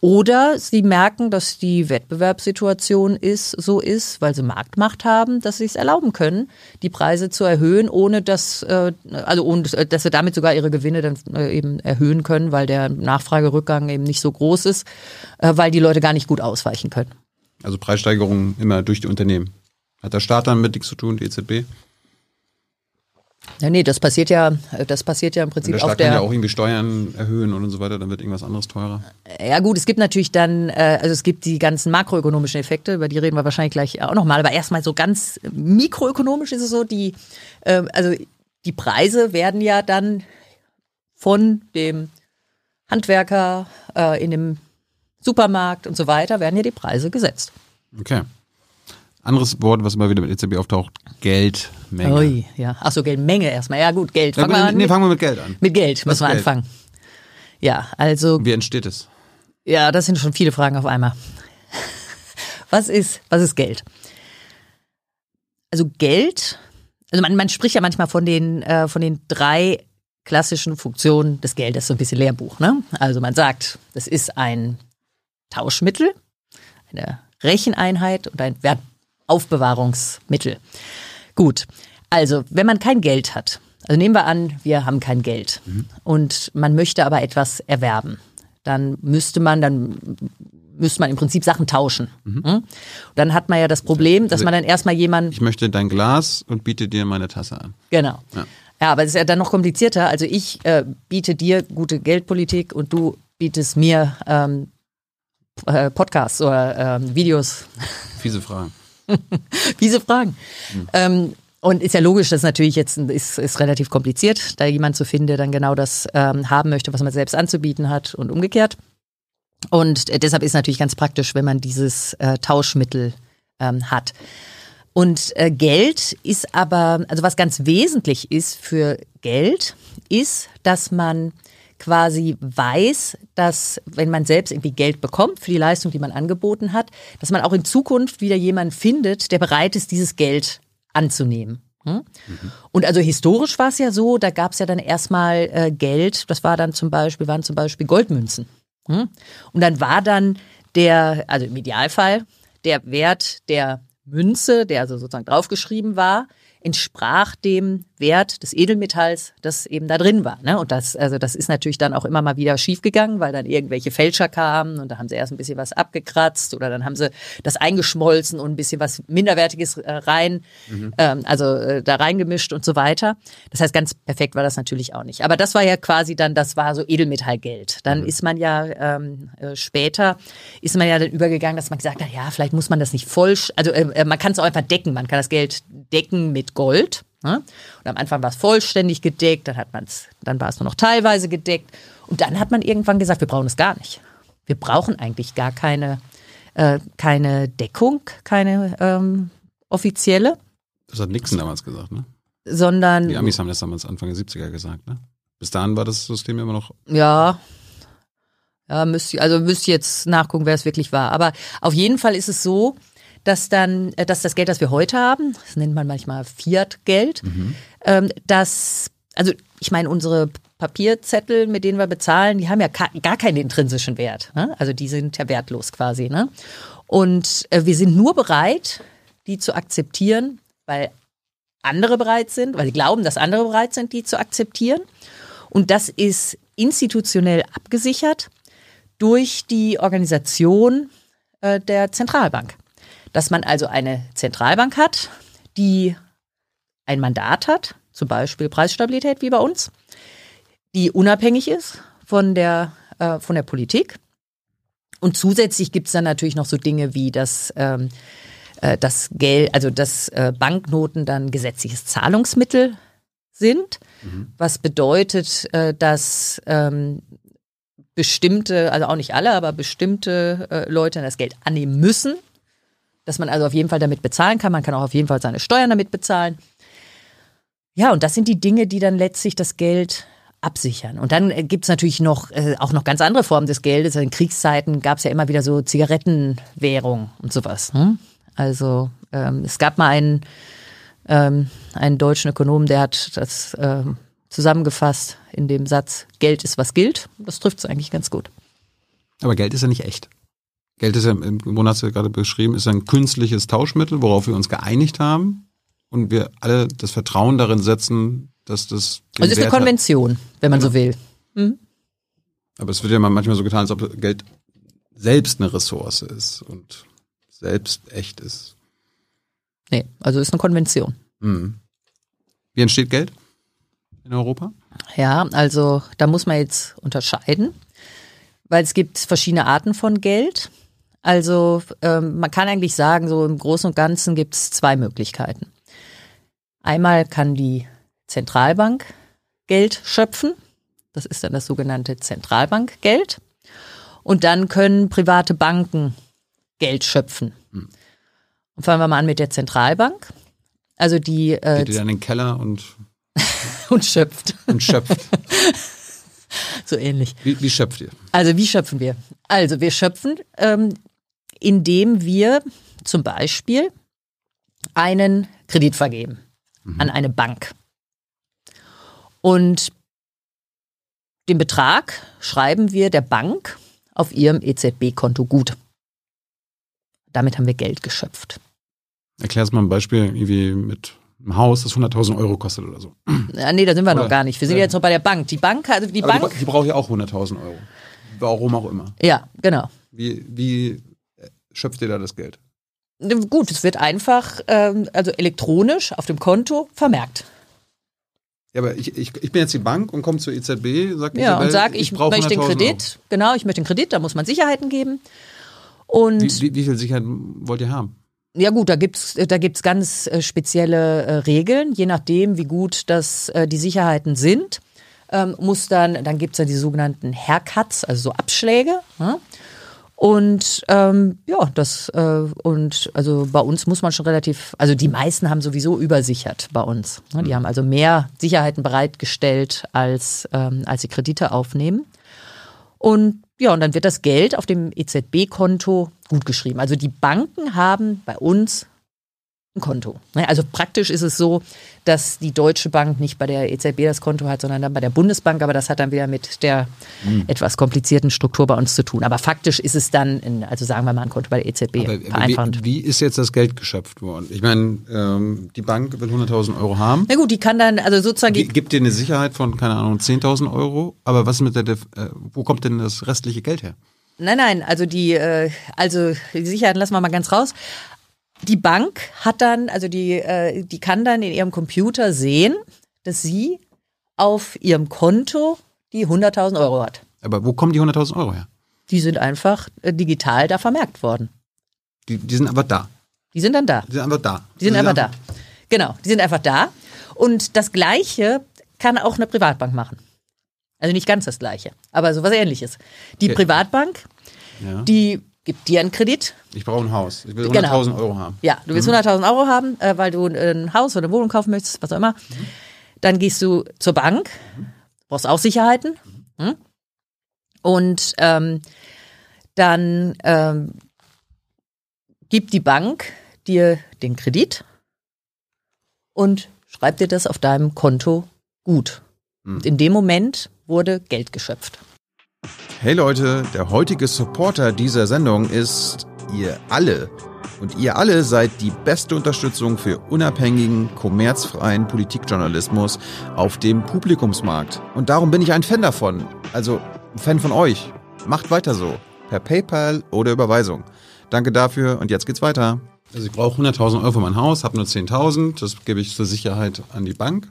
Oder sie merken, dass die Wettbewerbssituation ist, so ist, weil sie Marktmacht haben, dass sie es erlauben können, die Preise zu erhöhen, ohne dass, äh, also ohne, dass sie damit sogar ihre Gewinne dann äh, eben erhöhen können, weil der Nachfragerückgang eben nicht so groß ist, äh, weil die Leute gar nicht gut ausweichen können. Also Preissteigerungen immer durch die Unternehmen. Hat der Staat damit nichts zu tun, die EZB? Ja, nee, das passiert ja, das passiert ja im Prinzip der Staat auf der. kann ja auch irgendwie Steuern erhöhen und so weiter, dann wird irgendwas anderes teurer. Ja gut, es gibt natürlich dann, äh, also es gibt die ganzen makroökonomischen Effekte, über die reden wir wahrscheinlich gleich auch nochmal, aber erstmal so ganz mikroökonomisch ist es so, die, äh, also die Preise werden ja dann von dem Handwerker äh, in dem Supermarkt und so weiter, werden ja die Preise gesetzt. Okay. Anderes Wort, was immer wieder mit EZB auftaucht, Geldmenge. Ui, ja. Achso, Geldmenge erstmal. Ja gut, Geld. Ja, Fangen wir gut, an. nee, mit, fangen wir mit Geld an. mit Geld müssen wir Geld? anfangen. Ja, also Wie entsteht es? Ja, das sind schon viele Fragen auf einmal. Was ist, was ist Geld? Also Geld, also man, man spricht ja manchmal von den, äh, von den drei klassischen Funktionen des Geldes, so ein bisschen Lehrbuch. Ne? Also man sagt, das ist ein Tauschmittel, eine Recheneinheit und ein Wertaufbewahrungsmittel. Gut, also wenn man kein Geld hat, also nehmen wir an, wir haben kein Geld und man möchte aber etwas erwerben, dann müsste man, dann müsste man im Prinzip Sachen tauschen. Mhm. Dann hat man ja das Problem, dass man dann erstmal jemanden Ich möchte dein Glas und biete dir meine Tasse an. Genau. Ja. Ja. aber es ist ja dann noch komplizierter. Also ich äh, biete dir gute Geldpolitik und du bietest mir ähm, äh, Podcasts oder ähm, Videos. Fiese Fragen. Diese Fragen. Ähm, und ist ja logisch, das ist natürlich jetzt ist, ist relativ kompliziert, da jemand zu finden, der dann genau das ähm, haben möchte, was man selbst anzubieten hat und umgekehrt. Und äh, deshalb ist natürlich ganz praktisch, wenn man dieses äh, Tauschmittel ähm, hat. Und äh, Geld ist aber, also was ganz wesentlich ist für Geld, ist, dass man quasi weiß, dass wenn man selbst irgendwie Geld bekommt für die Leistung, die man angeboten hat, dass man auch in Zukunft wieder jemanden findet, der bereit ist, dieses Geld anzunehmen. Hm? Und also historisch war es ja so, da gab es ja dann erstmal äh, Geld, das war dann zum Beispiel, waren zum Beispiel Goldmünzen. Hm? Und dann war dann der, also im Idealfall, der Wert der Münze, der also sozusagen draufgeschrieben war, entsprach dem Wert des Edelmetalls, das eben da drin war. Ne? Und das, also das ist natürlich dann auch immer mal wieder schiefgegangen, weil dann irgendwelche Fälscher kamen und da haben sie erst ein bisschen was abgekratzt oder dann haben sie das eingeschmolzen und ein bisschen was Minderwertiges äh, rein, ähm, also äh, da reingemischt und so weiter. Das heißt, ganz perfekt war das natürlich auch nicht. Aber das war ja quasi dann, das war so Edelmetallgeld. Dann ist man ja ähm, äh, später, ist man ja dann übergegangen, dass man gesagt hat, ja, vielleicht muss man das nicht voll, also äh, man kann es auch einfach decken. Man kann das Geld decken mit Gold. Ne? Und am Anfang war es vollständig gedeckt, dann hat man es, dann war es nur noch teilweise gedeckt. Und dann hat man irgendwann gesagt, wir brauchen es gar nicht. Wir brauchen eigentlich gar keine, äh, keine Deckung, keine ähm, offizielle, Das hat Nixon damals gesagt, ne? sondern Die Amis haben das damals Anfang der 70er gesagt, ne? Bis dahin war das System immer noch ja, Ja, müsste, also müsste jetzt nachgucken, wer es wirklich war. Aber auf jeden Fall ist es so, dass dann, äh, dass das Geld, das wir heute haben, das nennt man manchmal Fiat-Geld, mhm. ähm, dass, also ich meine, unsere Papierzettel, mit denen wir bezahlen, die haben ja gar keinen intrinsischen Wert. Ne? Also die sind ja wertlos quasi. Ne? Und äh, wir sind nur bereit, die zu akzeptieren, weil andere bereit sind, weil sie glauben, dass andere bereit sind, die zu akzeptieren. Und das ist institutionell abgesichert durch die Organisation äh, der Zentralbank. Dass man also eine Zentralbank hat, die ein Mandat hat, zum Beispiel Preisstabilität wie bei uns, die unabhängig ist von der, äh, von der Politik. Und zusätzlich gibt es dann natürlich noch so Dinge wie das, ähm, äh, das Geld, also dass äh, Banknoten dann gesetzliches Zahlungsmittel sind, mhm. was bedeutet, äh, dass ähm, bestimmte, also auch nicht alle, aber bestimmte äh, Leute das Geld annehmen müssen, dass man also auf jeden Fall damit bezahlen kann. Man kann auch auf jeden Fall seine Steuern damit bezahlen. Ja, und das sind die Dinge, die dann letztlich das Geld absichern. Und dann äh, gibt es natürlich noch äh, auch noch ganz andere Formen des Geldes. In Kriegszeiten gab es ja immer wieder so Zigarettenwährung und sowas. Hm? Also ähm, es gab mal einen, ähm, einen deutschen Ökonomen, der hat das ähm, zusammengefasst in dem Satz, Geld ist, was gilt. Das trifft es eigentlich ganz gut. Aber Geld ist ja nicht echt. Geld ist ja, im Grunde hast du ja gerade beschrieben, ist ein künstliches Tauschmittel, worauf wir uns geeinigt haben und wir alle das Vertrauen darin setzen, dass das. Also ist Wert eine Konvention, hat. wenn man ja. so will. Mhm. Aber es wird ja manchmal so getan, als ob Geld selbst eine Ressource ist und selbst echt ist. Nee, also ist eine Konvention. Mhm. Wie entsteht Geld? in Europa? Ja, also da muss man jetzt unterscheiden, weil es gibt verschiedene Arten von Geld. Also ähm, man kann eigentlich sagen, so im Großen und Ganzen gibt es zwei Möglichkeiten. Einmal kann die Zentralbank Geld schöpfen. Das ist dann das sogenannte Zentralbankgeld. Und dann können private Banken Geld schöpfen. Hm. Und fangen wir mal an mit der Zentralbank. Also die. Äh, Geht ihr dann in den Keller und und schöpft. Und schöpft. so ähnlich. Wie, wie, schöpft ihr? Also wie schöpfen wir? Also wir schöpfen, ähm, indem wir zum Beispiel einen Kredit vergeben mhm. an eine Bank. Und den Betrag schreiben wir der Bank auf ihrem EZB-Konto gut. Damit haben wir Geld geschöpft. Erklär es mal ein Beispiel, wie mit ein Haus, das 100.000 Euro kostet oder so. Ja, nee, da sind wir oder, noch gar nicht. Wir sind ja. jetzt noch bei der Bank. Die Bank, also die Bank. Die, die braucht ja auch 100.000 Euro. Warum auch immer. Ja, genau. Wie, wie schöpft ihr da das Geld? Gut, es wird einfach, ähm, also elektronisch auf dem Konto vermerkt. Ja, aber ich, ich, ich bin jetzt die Bank und komme zur EZB, sag Ja, Isabel, und sag, ich, ich möchte den Kredit. Euro. Genau, ich möchte den Kredit, da muss man Sicherheiten geben. Und wie, wie, wie viel Sicherheiten wollt ihr haben? Ja gut, da gibt's da gibt's ganz äh, spezielle äh, Regeln, je nachdem, wie gut das äh, die Sicherheiten sind. Ähm, muss dann, dann gibt's ja die sogenannten Haircuts, also so Abschläge. Ne? Und ähm, ja, das äh, und also bei uns muss man schon relativ, also die meisten haben sowieso übersichert bei uns. Ne? Die mhm. haben also mehr Sicherheiten bereitgestellt, als ähm, als sie Kredite aufnehmen. Und ja, und dann wird das Geld auf dem EZB-Konto gut geschrieben. Also die Banken haben bei uns Konto. Ne, also praktisch ist es so, dass die Deutsche Bank nicht bei der EZB das Konto hat, sondern dann bei der Bundesbank. Aber das hat dann wieder mit der mhm. etwas komplizierten Struktur bei uns zu tun. Aber faktisch ist es dann, in, also sagen wir mal, ein Konto bei der EZB. Aber, vereinfachend. Wie, wie, ist jetzt das Geld geschöpft worden? Ich meine, ähm, die Bank will 100.000 Euro haben. Na gut, die kann dann, also sozusagen. G gibt dir eine Sicherheit von, keine Ahnung, 10.000 Euro. Aber was mit der, äh, wo kommt denn das restliche Geld her? Nein, nein, also die, äh, also die Sicherheiten lassen wir mal ganz raus. Die Bank hat dann, also die, äh, die kann dann in ihrem Computer sehen, dass sie auf ihrem Konto die 100.000 Euro hat. Aber wo kommen die 100.000 Euro her? Die sind einfach äh, digital da vermerkt worden. Die, die sind einfach da. Die sind dann da. Die sind einfach da. Die sind, die sind einfach, da. Genau, die sind einfach da. Und das Gleiche kann auch eine Privatbank machen. Also nicht ganz das Gleiche, aber so was ähnliches. Die. Privatbank, ja. die gibt dir einen Kredit. Ich brauche ein Haus. Ich will 100.000 genau. Euro haben. Ja, du willst mhm. 100.000 Euro haben, äh, weil du ein Haus oder eine Wohnung kaufen möchtest, was auch immer. Mhm. Dann gehst du zur Bank, brauchst auch Sicherheiten. Mhm. Und ähm, dann ähm, gibt die Bank dir den Kredit und schreibt dir das auf deinem Konto gut. Hm. Und in dem Moment wurde Geld geschöpft. Hey Leute, der heutige Supporter dieser Sendung ist ihr alle. Und ihr alle seid die beste Unterstützung für unabhängigen, kommerzfreien Politikjournalismus auf dem Publikumsmarkt. Und darum bin ich ein Fan davon. Also ein Fan von euch. Macht weiter so. Per PayPal oder Überweisung. Danke dafür und jetzt geht's weiter. Also ich brauche 100.000 Euro für mein Haus, habe nur 10.000. Das gebe ich zur Sicherheit an die Bank.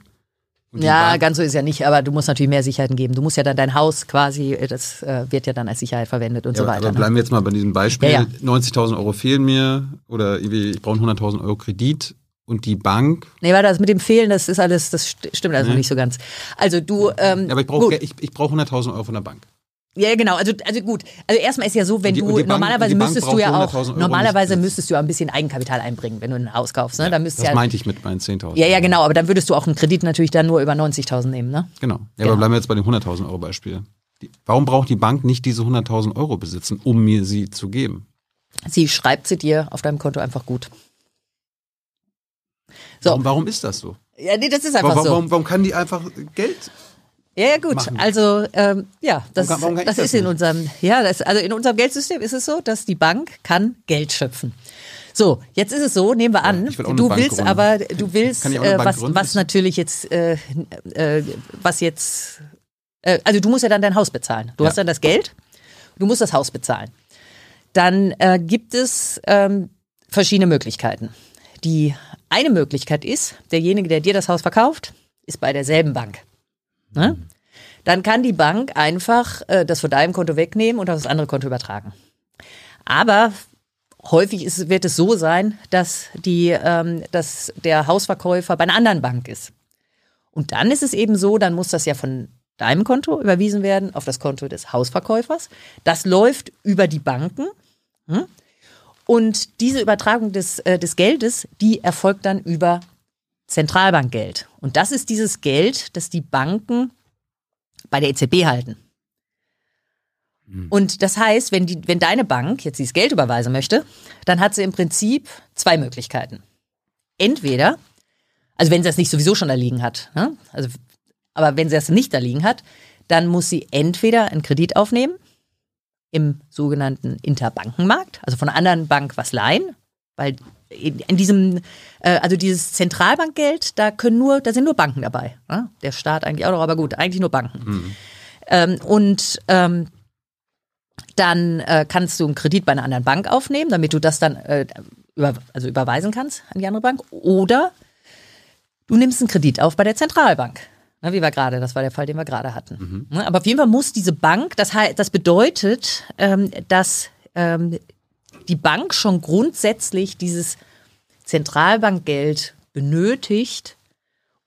Ja, Bank- ganz so ist ja nicht, aber du musst natürlich mehr Sicherheiten geben. Du musst ja dann dein Haus quasi, äh, das äh, wird ja dann als Sicherheit verwendet und Ja, so aber weiter. ne? bleiben wir jetzt mal bei diesem Beispiel. Ja, ja. 90.000 Euro fehlen mir oder ich brauche 100.000 Euro Kredit und die Bank. Nee, warte, das mit dem Fehlen, das ist alles, das st- stimmt also Nee. nicht so ganz. Also du, ähm, Ja, aber ich brauche ich, ich brauche 100.000 Euro von der Bank. Ja, genau. Also, also gut. Also erstmal ist ja so, wenn die- du Bank- normalerweise müsstest du ja auch 100.000 Euro normalerweise müsstest du ja ein bisschen Eigenkapital einbringen, wenn du ein Haus kaufst. Ne? Müsstest Das ja, meinte ich mit meinen 10.000. ja, ja, genau. Aber dann würdest du auch einen Kredit natürlich dann nur über 90.000 nehmen, ne? Genau. Ja, Genau. aber bleiben wir jetzt bei dem 100.000 Euro Beispiel. Die, warum braucht die Bank nicht diese 100.000 Euro besitzen, um mir sie zu geben? Sie schreibt sie dir auf deinem Konto einfach gut. So. Warum, warum ist das so? Ja, nee, das ist einfach Warum, so. warum, warum kann die einfach Geld? Ja, ja, gut. machen? Also, ähm, ja, das, Warum kann- warum kann das das ist in unserem, ja, das, also in unserem Geldsystem ist es so, dass die Bank kann Geld schöpfen. So, jetzt ist es so, nehmen wir an, will du Bank willst gründen. aber, du willst, äh, was, was natürlich jetzt, äh, äh, was jetzt, äh, also du musst ja dann dein Haus bezahlen. Du Ja. hast dann das Geld, du musst das Haus bezahlen. Dann äh, gibt es ähm, verschiedene Möglichkeiten. Die eine Möglichkeit ist, derjenige, der dir das Haus verkauft, ist bei derselben Bank. Ne? Dann kann die Bank einfach äh, das von deinem Konto wegnehmen und auf das andere Konto übertragen. Aber häufig ist, wird es so sein, dass, die, ähm, dass der Hausverkäufer bei einer anderen Bank ist. Und dann ist es eben so, dann muss das ja von deinem Konto überwiesen werden auf das Konto des Hausverkäufers. Das läuft über die Banken. hm? Und diese Übertragung des, äh, des Geldes, die erfolgt dann über Zentralbankgeld. Und das ist dieses Geld, das die Banken bei der EZB halten. Und das heißt, wenn, die, wenn deine Bank jetzt dieses Geld überweisen möchte, dann hat sie im Prinzip zwei Möglichkeiten. Entweder, also wenn sie das nicht sowieso schon da liegen hat, ne? also, aber wenn sie das nicht da liegen hat, dann muss sie entweder einen Kredit aufnehmen im sogenannten Interbankenmarkt, also von einer anderen Bank was leihen, weil in, diesem, äh, also dieses Zentralbankgeld, da können nur, da sind nur Banken dabei. Ne? Der Staat eigentlich auch noch, aber gut, eigentlich nur Banken. Ähm, und ähm, dann äh, kannst du einen Kredit bei einer anderen Bank aufnehmen, damit du das dann äh, über, also überweisen kannst an die andere Bank. Oder du nimmst einen Kredit auf bei der Zentralbank. Ne, wie wir gerade, das war der Fall, den wir gerade hatten. Ne, Aber auf jeden Fall muss diese Bank, das, das bedeutet, ähm, dass ähm, die Bank schon grundsätzlich dieses Zentralbankgeld benötigt,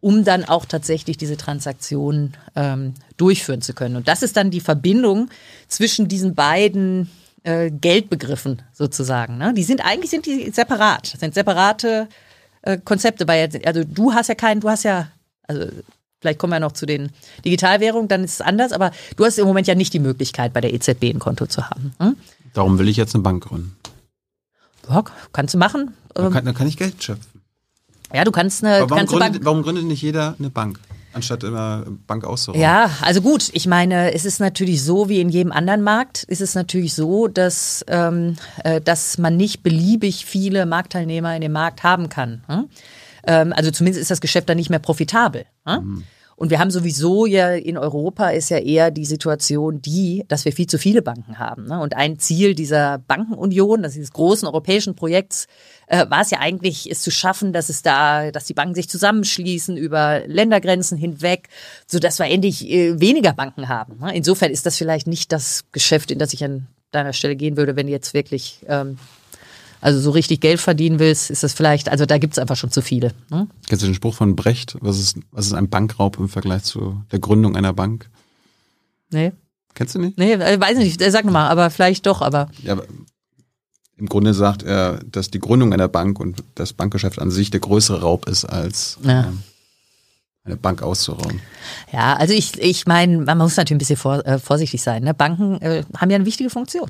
um dann auch tatsächlich diese Transaktionen ähm, durchführen zu können. Und das ist dann die Verbindung zwischen diesen beiden äh, Geldbegriffen sozusagen. Ne? Die sind eigentlich sind die separat, das sind separate äh, Konzepte. Weil, also du hast ja keinen, du hast ja, also vielleicht kommen wir noch zu den Digitalwährungen, dann ist es anders, aber du hast im Moment ja nicht die Möglichkeit, bei der EZB ein Konto zu haben. Hm? Darum will ich jetzt eine Bank gründen. Ja, kannst du machen. Dann Ähm, kann, dann kann ich Geld schöpfen. ja, du kannst eine, Aber warum kannst gründet, Bank warum gründet nicht jeder eine Bank, anstatt immer Bank auszuräumen? Ja, also gut, ich meine, es ist natürlich so, wie in jedem anderen Markt, ist es natürlich so, dass, ähm, äh, dass man nicht beliebig viele Marktteilnehmer in dem Markt haben kann. Hm? Ähm, also zumindest ist das Geschäft dann nicht mehr profitabel. Hm? Und wir haben sowieso ja in Europa ist ja eher die Situation die, dass wir viel zu viele Banken haben. Ne? Und ein Ziel dieser Bankenunion, das dieses großen europäischen Projekts, äh, war es ja eigentlich, es zu schaffen, dass es da, dass die Banken sich zusammenschließen über Ländergrenzen hinweg, so dass wir endlich äh, weniger Banken haben. Ne? Insofern ist das vielleicht nicht das Geschäft, in das ich an deiner Stelle gehen würde, wenn jetzt wirklich ähm, also so richtig Geld verdienen willst, ist das vielleicht, also da gibt's einfach schon zu viele. Ne? Kennst du den Spruch von Brecht? Was ist, was ist ein Bankraub im Vergleich zu der Gründung einer Bank? Nee, Kennst du nicht? nee, äh, weiß nicht, äh, sag nochmal, aber vielleicht doch, aber Ja, aber im Grunde sagt er, dass die Gründung einer Bank und das Bankgeschäft an sich der größere Raub ist als Ja. ähm, eine Bank auszurauben. Ja, also ich, ich meine, man muss natürlich ein bisschen vor, äh, vorsichtig sein. Ne? Banken äh, haben ja eine wichtige Funktion.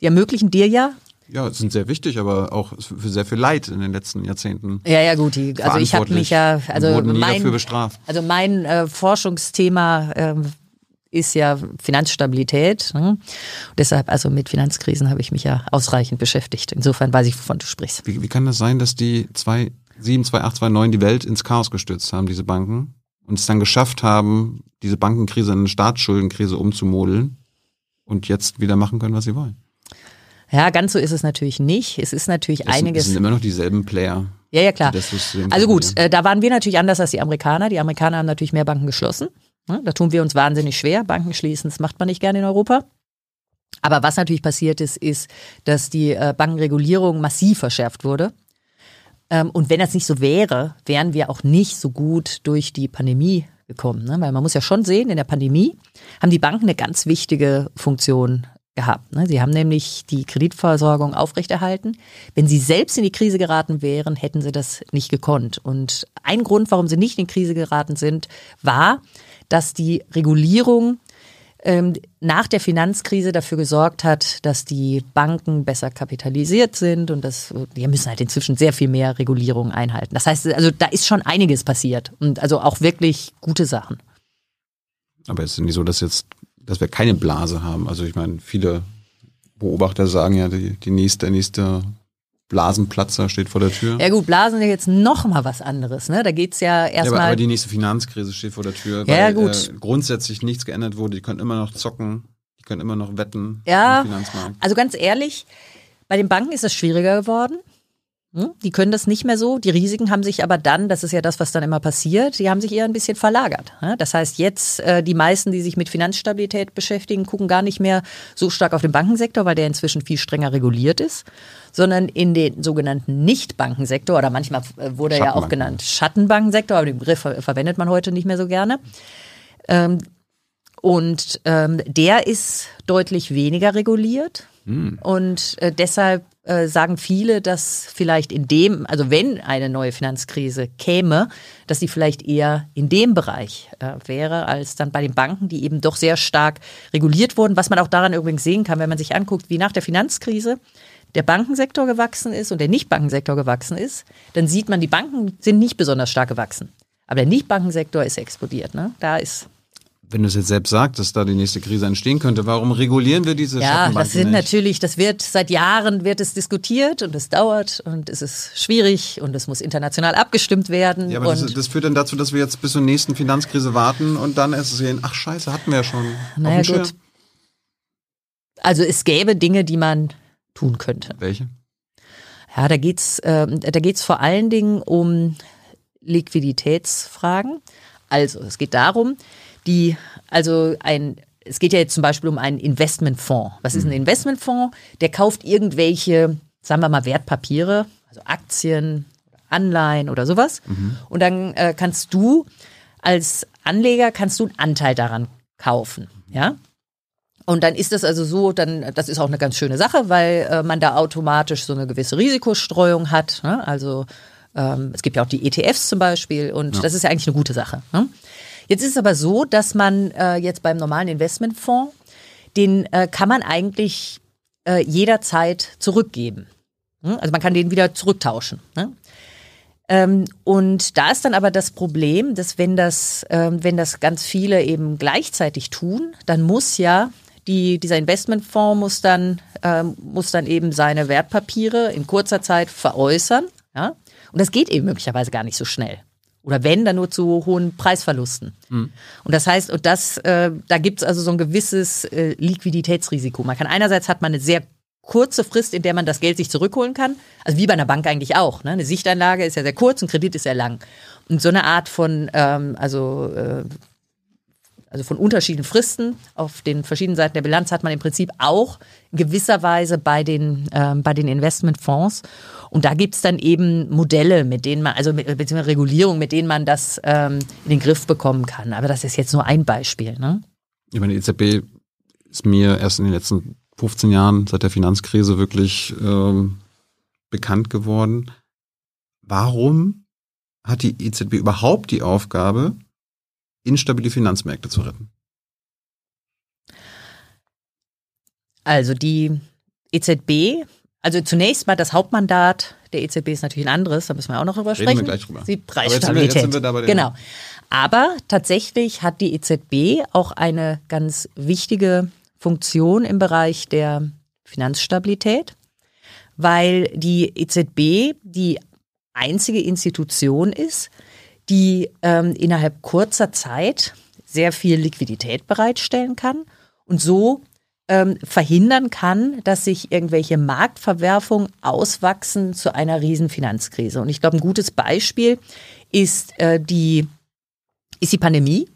Die ermöglichen dir ja ja, sind sehr wichtig, aber auch für sehr viel Leid in den letzten Jahrzehnten. Ja, ja, gut. Die, also ich habe mich ja, also mein, dafür bestraft. Also mein äh, Forschungsthema äh, ist ja Finanzstabilität. Ne? Deshalb, also mit Finanzkrisen habe ich mich ja ausreichend beschäftigt. Insofern weiß ich, wovon du sprichst. Wie, wie kann das sein, dass die 27, 28, 29 die Welt ins Chaos gestürzt haben, diese Banken, und es dann geschafft haben, diese Bankenkrise in eine Staatsschuldenkrise umzumodeln und jetzt wieder machen können, was sie wollen? Ja, ganz so ist es natürlich nicht. Es ist natürlich es einiges. Es sind immer noch dieselben Player. Ja, ja, klar. Also gut, äh, da waren wir natürlich anders als die Amerikaner. Die Amerikaner haben natürlich mehr Banken geschlossen. Ne? Da tun wir uns wahnsinnig schwer. Banken schließen, das macht man nicht gerne in Europa. Aber was natürlich passiert ist, ist, dass die äh, Bankenregulierung massiv verschärft wurde. Ähm, und wenn das nicht so wäre, wären wir auch nicht so gut durch die Pandemie gekommen. Ne? Weil man muss ja schon sehen, in der Pandemie haben die Banken eine ganz wichtige Funktion gehabt. Ne? Sie haben nämlich die Kreditversorgung aufrechterhalten. Wenn sie selbst in die Krise geraten wären, hätten sie das nicht gekonnt. Und ein Grund, warum sie nicht in die Krise geraten sind, war, dass die Regulierung ähm, nach der Finanzkrise dafür gesorgt hat, dass die Banken besser kapitalisiert sind und dass die müssen halt inzwischen sehr viel mehr Regulierung einhalten. Das heißt, also da ist schon einiges passiert und also auch wirklich gute Sachen. Aber es ist nicht so, dass jetzt dass wir keine Blase haben. Also ich meine, viele Beobachter sagen ja, die, die nächste, der nächste Blasenplatzer steht vor der Tür. Ja gut, Blasen ist jetzt noch mal was anderes. Ne? Da geht's ja erstmal. Ja, aber, die nächste Finanzkrise steht vor der Tür, weil ja, gut. Äh, grundsätzlich nichts geändert wurde. Die können immer noch zocken, die können immer noch wetten ja, im Finanzmarkt. Also ganz ehrlich, bei den Banken ist es schwieriger geworden. Hm? Die können das nicht mehr so. Die Risiken haben sich aber dann, das ist ja das, was dann immer passiert, die haben sich eher ein bisschen verlagert. Das heißt, jetzt äh, die meisten, die sich mit Finanzstabilität beschäftigen, gucken gar nicht mehr so stark auf den Bankensektor, weil der inzwischen viel strenger reguliert ist, sondern in den sogenannten Nicht-Bankensektor oder manchmal äh, wurde er ja auch genannt Schattenbankensektor, aber den Begriff verwendet man heute nicht mehr so gerne. Ähm, und ähm, der ist deutlich weniger reguliert. Hm. Und äh, deshalb äh, sagen viele, dass vielleicht in dem, also wenn eine neue Finanzkrise käme, dass sie vielleicht eher in dem Bereich äh, wäre, als dann bei den Banken, die eben doch sehr stark reguliert wurden. Was man auch daran übrigens sehen kann, wenn man sich anguckt, wie nach der Finanzkrise der Bankensektor gewachsen ist und der Nichtbankensektor gewachsen ist, dann sieht man, die Banken sind nicht besonders stark gewachsen. Aber der Nichtbankensektor ist explodiert. Ne? Da ist wenn du es jetzt selbst sagst, dass da die nächste Krise entstehen könnte, warum regulieren wir diese Ja, das sind nicht? natürlich, das wird seit Jahren wird es diskutiert und es dauert und es ist schwierig und es muss international abgestimmt werden. Ja, aber das, das, führt dann dazu, dass wir jetzt bis zur nächsten Finanzkrise warten und dann erst sehen, ach scheiße, hatten wir ja schon. Naja, gut. Also es gäbe Dinge, die man tun könnte. Welche? Ja, da geht's, äh, da geht's vor allen Dingen um Liquiditätsfragen. Also es geht darum, die, also ein, es geht ja jetzt zum Beispiel um einen Investmentfonds. Was ist ein mhm. Investmentfonds? Der kauft irgendwelche, sagen wir mal, Wertpapiere, also Aktien, Anleihen oder sowas. Mhm. Und dann äh, kannst du als Anleger kannst du einen Anteil daran kaufen, ja? Und dann ist das also so, dann, das ist auch eine ganz schöne Sache, weil äh, man da automatisch so eine gewisse Risikostreuung hat. Ne? Also ähm, es gibt ja auch die ETFs zum Beispiel und ja. das ist ja eigentlich eine gute Sache. Ne? Jetzt ist es aber so, dass man äh, jetzt beim normalen Investmentfonds, den äh, kann man eigentlich äh, jederzeit zurückgeben. Hm? Also man kann den wieder zurücktauschen. Ne? Ähm, und da ist dann aber das Problem, dass wenn das, ähm, wenn das ganz viele eben gleichzeitig tun, dann muss ja die, dieser Investmentfonds muss dann, ähm, muss dann eben seine Wertpapiere in kurzer Zeit veräußern. Ja? Und das geht eben möglicherweise gar nicht so schnell. Oder wenn, dann nur zu hohen Preisverlusten. Mhm. Und das heißt, und das, äh, da gibt es also so ein gewisses äh, Liquiditätsrisiko. Man kann einerseits hat man eine sehr kurze Frist, in der man das Geld sich zurückholen kann. Also wie bei einer Bank eigentlich auch. Ne? Eine Sichteinlage ist ja sehr kurz, ein Kredit ist sehr lang. Und so eine Art von, ähm, also äh, also von unterschiedlichen Fristen auf den verschiedenen Seiten der Bilanz hat man im Prinzip auch in gewisser Weise bei den, ähm, bei den Investmentfonds. Und da gibt es dann eben Modelle, mit denen man, also mit, beziehungsweise Regulierung, mit denen man das ähm, in den Griff bekommen kann. Aber das ist jetzt nur ein Beispiel. Ne? Ich meine, die EZB ist mir erst in den letzten 15 Jahren seit der Finanzkrise wirklich ähm, bekannt geworden. Warum hat die EZB überhaupt die Aufgabe, instabile Finanzmärkte zu retten? Also die EZB, also zunächst mal das Hauptmandat der EZB ist natürlich ein anderes, da müssen wir auch noch drüber Reden sprechen. wir gleich drüber. Die Preisstabilität. genau. Aber tatsächlich hat die EZB auch eine ganz wichtige Funktion im Bereich der Finanzstabilität, weil die EZB die einzige Institution ist, die ähm, innerhalb kurzer Zeit sehr viel Liquidität bereitstellen kann und so ähm, verhindern kann, dass sich irgendwelche Marktverwerfungen auswachsen zu einer riesen Finanzkrise. Und ich glaube, ein gutes Beispiel ist äh, die ist die Pandemie.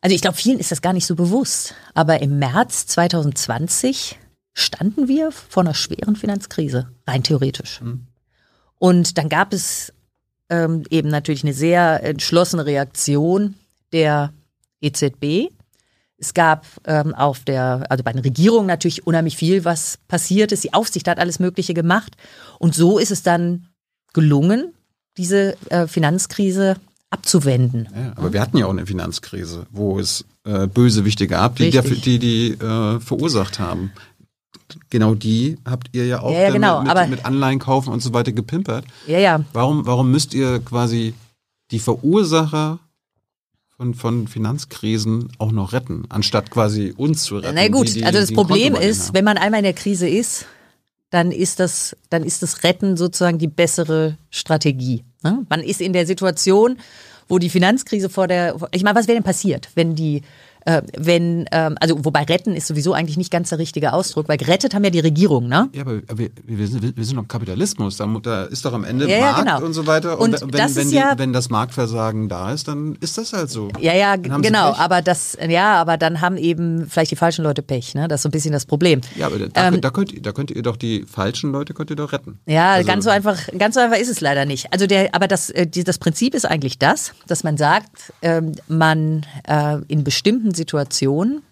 Also ich glaube, vielen ist das gar nicht so bewusst. Aber im März 2020 standen wir vor einer schweren Finanzkrise, rein theoretisch. Und dann gab es ähm, eben natürlich eine sehr entschlossene Reaktion der EZB. Es gab ähm, auf der, also bei den Regierungen natürlich unheimlich viel, was passiert ist. Die Aufsicht hat alles Mögliche gemacht. Und so ist es dann gelungen, diese äh, Finanzkrise abzuwenden. Ja, aber wir hatten ja auch eine Finanzkrise, wo es äh, Bösewichte gab, die Richtig. dafür, die, die äh, verursacht haben. Genau die habt ihr ja auch Ja, ja, genau, mit, aber- mit Anleihen kaufen und so weiter gepimpert. Ja, ja. Warum, warum müsst ihr quasi die Verursacher von, von Finanzkrisen auch noch retten, anstatt quasi uns zu retten? Na gut, die, die, also das Problem ist, haben? wenn man einmal in der Krise ist, dann ist das, dann ist das Retten sozusagen die bessere Strategie. ne? Man ist in der Situation, wo die Finanzkrise vor der, ich meine, was wäre denn passiert, wenn die, äh, wenn, ähm, also wobei retten ist sowieso eigentlich nicht ganz der richtige Ausdruck, weil gerettet haben ja die Regierung, ne? Ja, aber wir, wir, sind, wir sind doch Kapitalismus. Da, da ist doch am Ende Ja, ja, Markt genau. und so weiter. Und wenn, das wenn, die, ja- wenn das Marktversagen da ist, dann ist das halt so. Ja, ja, genau, aber das, ja, aber dann haben eben vielleicht die falschen Leute Pech, ne? Das ist so ein bisschen das Problem. Ja, aber da, Ähm, da, könnt, ihr- da könnt ihr doch die falschen Leute könnt ihr doch retten. Ja, Also- ganz so einfach, ganz so einfach ist es leider nicht. Also der, aber das, äh, das Prinzip ist eigentlich das, dass man sagt, ähm, man äh, in bestimmten Situationen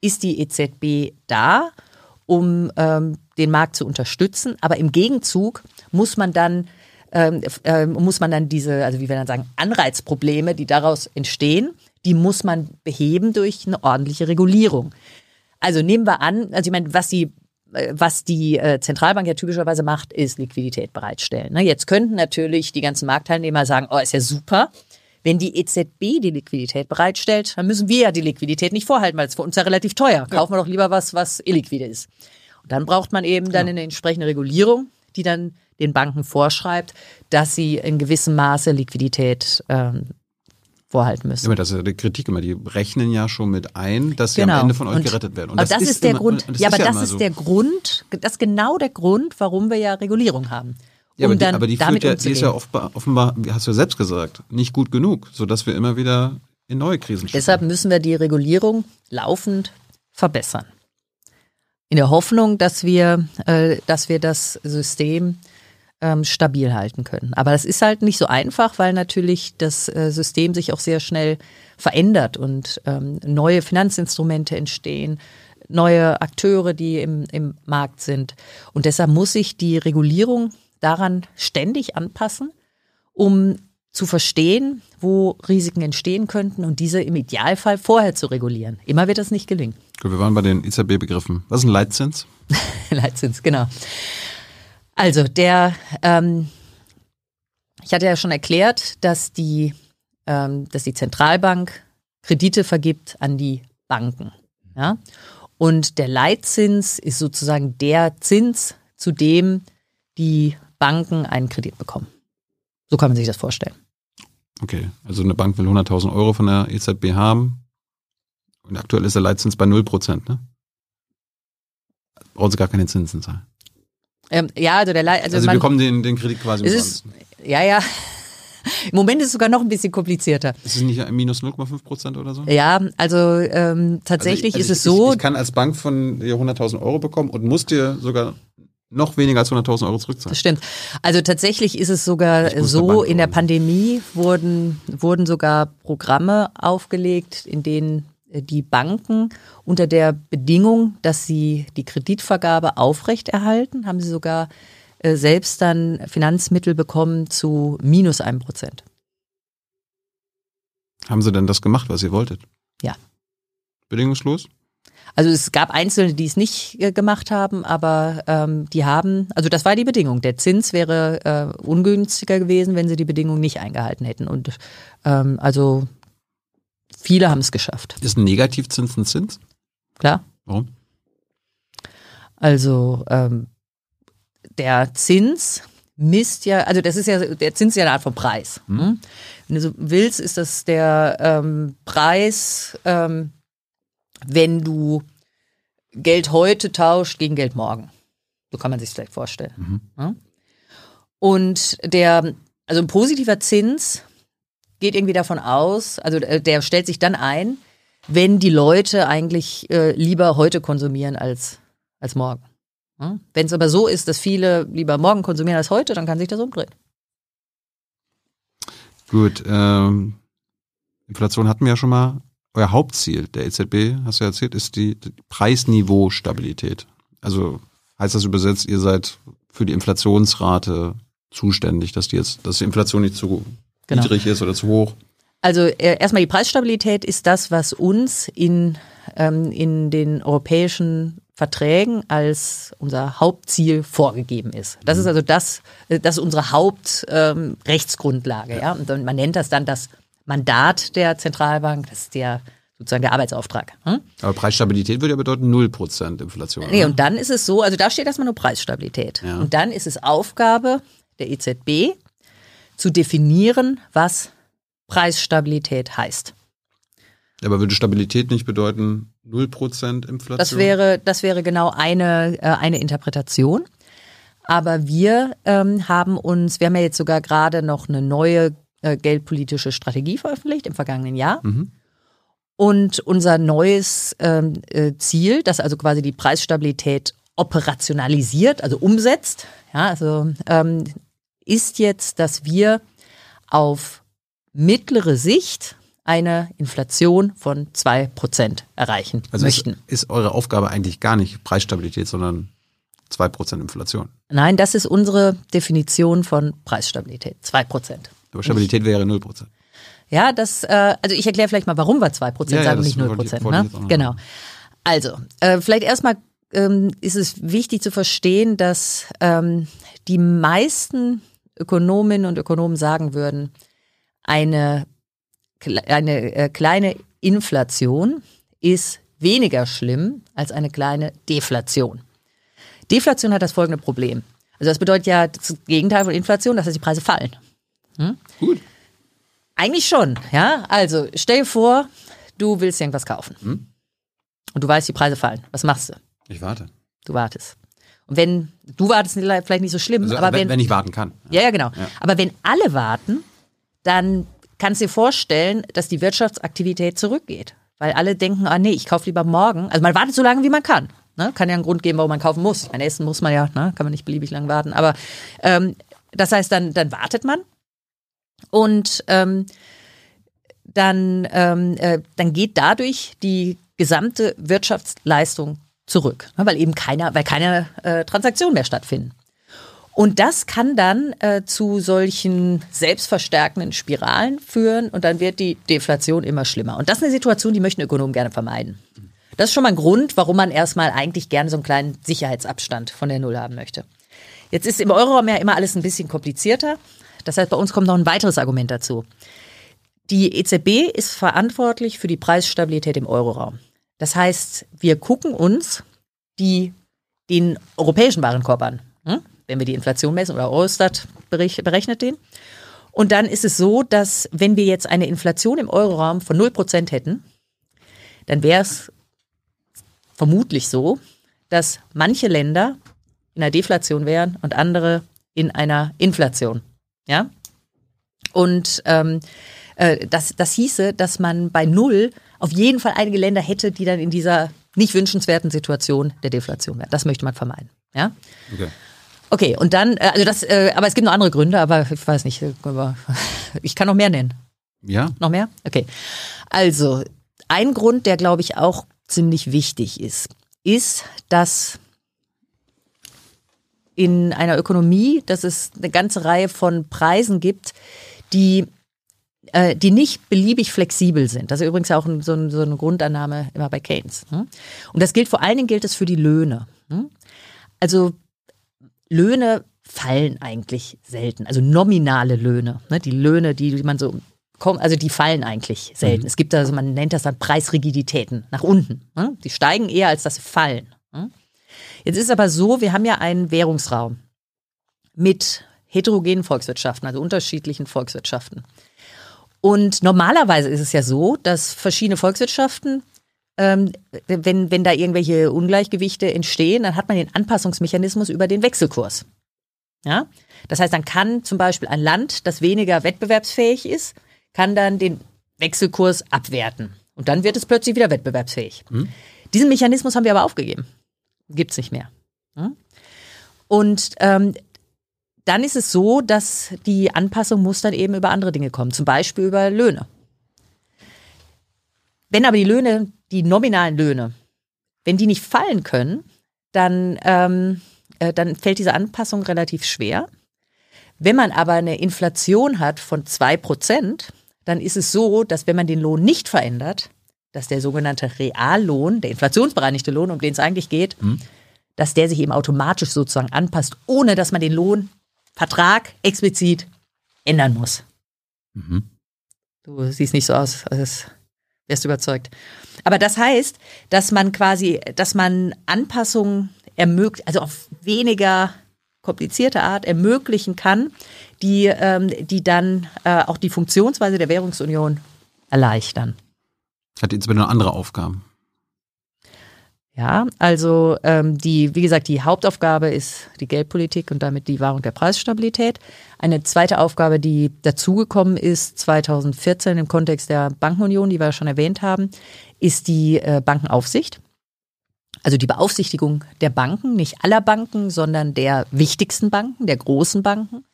ist die EZB da, um ähm, den Markt zu unterstützen, aber im Gegenzug muss man dann ähm, ähm, muss man dann diese, also wie wir dann sagen, Anreizprobleme, die daraus entstehen, die muss man beheben durch eine ordentliche Regulierung. Also nehmen wir an, also ich meine, was die äh, was die äh, Zentralbank ja typischerweise macht, ist Liquidität bereitstellen. Ne? Jetzt könnten natürlich die ganzen Marktteilnehmer sagen, oh, ist ja super. Wenn die EZB die Liquidität bereitstellt, dann müssen wir ja die Liquidität nicht vorhalten, weil es für uns ja relativ teuer. Kaufen wir doch lieber was, was illiquide ist. Und dann braucht man eben dann eine entsprechende Regulierung, die dann den Banken vorschreibt, dass sie in gewissem Maße Liquidität ähm, vorhalten müssen. Immer, das ist ja die Kritik immer, die rechnen ja schon mit ein, dass sie Genau. am Ende von euch Und- gerettet werden. aber das, ist, der immer- Grund. und das Ja, ist aber das ist so. der Grund. Das ist genau der Grund, warum wir ja Regulierung haben. Ja, um aber die, dann aber die, damit führt ja, die ist ja umzugehen. offenbar, offenbar, wie hast du ja selbst gesagt, nicht gut genug, sodass wir immer wieder in neue Krisen stecken. Deshalb müssen wir die Regulierung laufend verbessern. In der Hoffnung, dass wir, äh, dass wir das System ähm, stabil halten können. Aber das ist halt nicht so einfach, weil natürlich das äh, System sich auch sehr schnell verändert und ähm, neue Finanzinstrumente entstehen, neue Akteure, die im, im Markt sind. Und deshalb muss sich die Regulierung daran ständig anpassen, um zu verstehen, wo Risiken entstehen könnten und diese im Idealfall vorher zu regulieren. Immer wird das nicht gelingen. Gut, wir waren bei den EZB-Begriffen. Was ist ein Leitzins? Leitzins, genau. Also der, ähm, ich hatte ja schon erklärt, dass die, ähm, dass die Zentralbank Kredite vergibt an die Banken. Ja? Und der Leitzins ist sozusagen der Zins, zu dem die Banken einen Kredit bekommen. So kann man sich das vorstellen. Okay, also eine Bank will 100.000 Euro von der EZB haben und aktuell ist der Leitzins bei 0%, ne? Brauchen sie gar keine Zinsen zahlen. Ähm, ja, also der Leit, also, Also, man, wir bekommen den, den Kredit quasi es ist, ja, ja. Im Moment ist es sogar noch ein bisschen komplizierter. Ist es nicht minus 0,5% oder so? Ja, also ähm, tatsächlich Also ich- also ist es ich, so, Ich, ich kann als Bank von dir 100.000 Euro bekommen und muss dir sogar noch weniger als 100.000 Euro zurückzahlen. das stimmt. Also tatsächlich ist es sogar so, in der. Pandemie wurden, wurden sogar Programme aufgelegt, in denen äh, die Banken unter der Bedingung, dass sie die Kreditvergabe aufrechterhalten, haben sie sogar äh, selbst dann Finanzmittel bekommen zu minus einem Prozent. Haben Sie denn das gemacht, was ihr wolltet? Ja. Bedingungslos? Also es gab Einzelne, die es nicht äh, gemacht haben, aber ähm, die haben, also das war die Bedingung. Der Zins wäre äh, ungünstiger gewesen, wenn sie die Bedingung nicht eingehalten hätten. Und ähm, also viele haben es geschafft. Ist ein Negativzins ein Zins? Klar. Warum? Also ähm, der Zins misst ja, also das ist ja, der Zins ist ja eine Art von Preis. Hm? Wenn du so willst, ist das der ähm, Preis, ähm, wenn du Geld heute tauscht gegen Geld morgen. So kann man sich vielleicht vorstellen. Ja? Und der, also ein positiver Zins geht irgendwie davon aus, also äh, der stellt sich dann ein, wenn die Leute eigentlich äh, lieber heute konsumieren als, als morgen. Ja? Wenn es aber so ist, dass viele lieber morgen konsumieren als heute, dann kann sich das umdrehen. Gut, ähm, Inflation hatten wir ja schon mal. Euer Hauptziel der EZB, hast du ja erzählt, ist die, die Preisniveau-Stabilität. Also heißt das übersetzt, ihr seid für die Inflationsrate zuständig, dass die jetzt, dass die Inflation nicht zu Genau. niedrig ist oder zu hoch. Also äh, erstmal die Preisstabilität ist das, was uns in, ähm, in den europäischen Verträgen als unser Hauptziel vorgegeben ist. Das ist also das, äh, das ist unsere Hauptrechtsgrundlage. Ähm, Rechtsgrundlage, ja. Und man nennt das dann das Mandat der Zentralbank, das ist der sozusagen der Arbeitsauftrag. Hm? Aber Preisstabilität würde ja bedeuten 0% Inflation. Nee, oder? und dann ist es so, also da steht erstmal nur Preisstabilität. Ja. Und dann ist es Aufgabe der EZB zu definieren, was Preisstabilität heißt. Aber würde Stabilität nicht bedeuten 0% Inflation? Das wäre, das wäre genau eine, äh, eine Interpretation. Aber wir ähm, haben uns, wir haben ja jetzt sogar gerade noch eine neue äh, geldpolitische Strategie veröffentlicht im vergangenen Jahr. Und unser neues ähm, äh, Ziel, das also quasi die Preisstabilität operationalisiert, also umsetzt, ja, also ähm, ist jetzt, dass wir auf mittlere Sicht eine Inflation von 2% erreichen also ist, möchten. ist eure Aufgabe eigentlich gar nicht Preisstabilität, sondern 2% Inflation. Nein, das ist unsere Definition von Preisstabilität. 2%. Aber Stabilität wäre 0%. Ja, das, äh, also ich erkläre vielleicht mal, warum wir 2% Ja, ja, sagen und das nicht 0%. wollte ich- wollte ich ne? Genau. Also, äh, vielleicht erstmal ähm, ist es wichtig zu verstehen, dass ähm, die meisten Ökonominnen und Ökonomen sagen würden, eine, eine äh, kleine Inflation ist weniger schlimm als eine kleine Deflation. Deflation hat das folgende Problem. Also das bedeutet ja das Gegenteil von Inflation, dass die Preise fallen. Gut. Eigentlich schon, ja. Also stell dir vor, du willst irgendwas kaufen. Hm? Und du weißt, die Preise fallen. Was machst du? Ich warte. Du wartest. Und wenn, du wartest vielleicht nicht so schlimm, Also, aber wenn, wenn, ich warten kann. ja, ja, genau. Ja. Aber wenn alle warten, dann kannst du dir vorstellen, dass die Wirtschaftsaktivität zurückgeht. Weil alle denken, ah nee, ich kaufe lieber morgen. Also man wartet so lange, wie man kann. Ne? Kann ja einen Grund geben, warum man kaufen muss. Ein Essen muss man ja, ne? kann man nicht beliebig lang warten. Aber ähm, das heißt, dann, dann wartet man und ähm, dann, ähm, äh, dann geht dadurch die gesamte Wirtschaftsleistung zurück, ne? weil eben keiner, weil keine äh, Transaktionen mehr stattfinden. Und das kann dann äh, zu solchen selbstverstärkenden Spiralen führen und dann wird die Deflation immer schlimmer. Und das ist eine Situation, die möchten Ökonomen gerne vermeiden. Das ist schon mal ein Grund, warum man erstmal eigentlich gerne so einen kleinen Sicherheitsabstand von der Null haben möchte. Jetzt ist im Euroraum ja immer alles ein bisschen komplizierter. Das heißt, bei uns kommt noch ein weiteres Argument dazu. Die EZB ist verantwortlich für die Preisstabilität im Euroraum. Das heißt, wir gucken uns die, den europäischen Warenkorb an, hm? wenn wir die Inflation messen oder Eurostat berech- berechnet den. Und dann ist es so, dass wenn wir jetzt eine Inflation im Euroraum von 0% hätten, dann wäre es vermutlich so, dass manche Länder in einer Deflation wären und andere in einer Inflation. Ja? Und ähm, äh, das, das hieße, dass man bei Null auf jeden Fall einige Länder hätte, die dann in dieser nicht wünschenswerten Situation der Deflation wären. Das möchte man vermeiden. Ja? Okay. Okay, und dann, äh, also das, äh, aber es gibt noch andere Gründe, aber ich weiß nicht, ich kann noch mehr nennen. Ja? Noch mehr? Okay. Also, ein Grund, der glaube ich auch ziemlich wichtig ist, ist, dass in einer Ökonomie, dass es eine ganze Reihe von Preisen gibt, die äh, die nicht beliebig flexibel sind. Das ist übrigens auch so, ein, so eine Grundannahme immer bei Keynes. Ne? Und das gilt vor allen Dingen gilt es für die Löhne. Ne? Also Löhne fallen eigentlich selten, also nominale Löhne, ne? die Löhne, die man so kommen, also die fallen eigentlich selten. Mhm. Es gibt also, man nennt das dann Preisrigiditäten nach unten. Ne? Die steigen eher, als dass sie fallen. Ne? Jetzt ist aber so, wir haben ja einen Währungsraum mit heterogenen Volkswirtschaften, also unterschiedlichen Volkswirtschaften. Und normalerweise ist es ja so, dass verschiedene Volkswirtschaften, ähm, wenn, wenn da irgendwelche Ungleichgewichte entstehen, dann hat man den Anpassungsmechanismus über den Wechselkurs. Ja? Das heißt, dann kann zum Beispiel ein Land, das weniger wettbewerbsfähig ist, kann dann den Wechselkurs abwerten. Und dann wird es plötzlich wieder wettbewerbsfähig. Hm. Diesen Mechanismus haben wir aber aufgegeben. Gibt es nicht mehr. Und ähm, dann ist es so, dass die Anpassung muss dann eben über andere Dinge kommen, zum Beispiel über Löhne. Wenn aber die Löhne, die nominalen Löhne, wenn die nicht fallen können, dann, ähm, äh, dann fällt diese Anpassung relativ schwer. Wenn man aber eine Inflation hat von zwei Prozent, dann ist es so, dass wenn man den Lohn nicht verändert, dass der sogenannte Reallohn, der inflationsbereinigte Lohn, um den es eigentlich geht, hm. dass der sich eben automatisch sozusagen anpasst, ohne dass man den Lohn Vertrag explizit ändern muss. Mhm. Du siehst nicht so aus, als wärst du überzeugt. Aber das heißt, dass man quasi, dass man Anpassungen ermöglicht, also auf weniger komplizierte Art ermöglichen kann, die, ähm, die dann äh, auch die Funktionsweise der Währungsunion erleichtern. Hat jetzt noch andere Aufgaben. Ja, also ähm, die, wie gesagt, die Hauptaufgabe ist die Geldpolitik und damit die Wahrung der Preisstabilität. Eine zweite Aufgabe, die dazugekommen ist 2014 im Kontext der Bankenunion, die wir schon erwähnt haben, ist die äh, Bankenaufsicht. Also die Beaufsichtigung der Banken, nicht aller Banken, sondern der wichtigsten Banken, der großen Banken.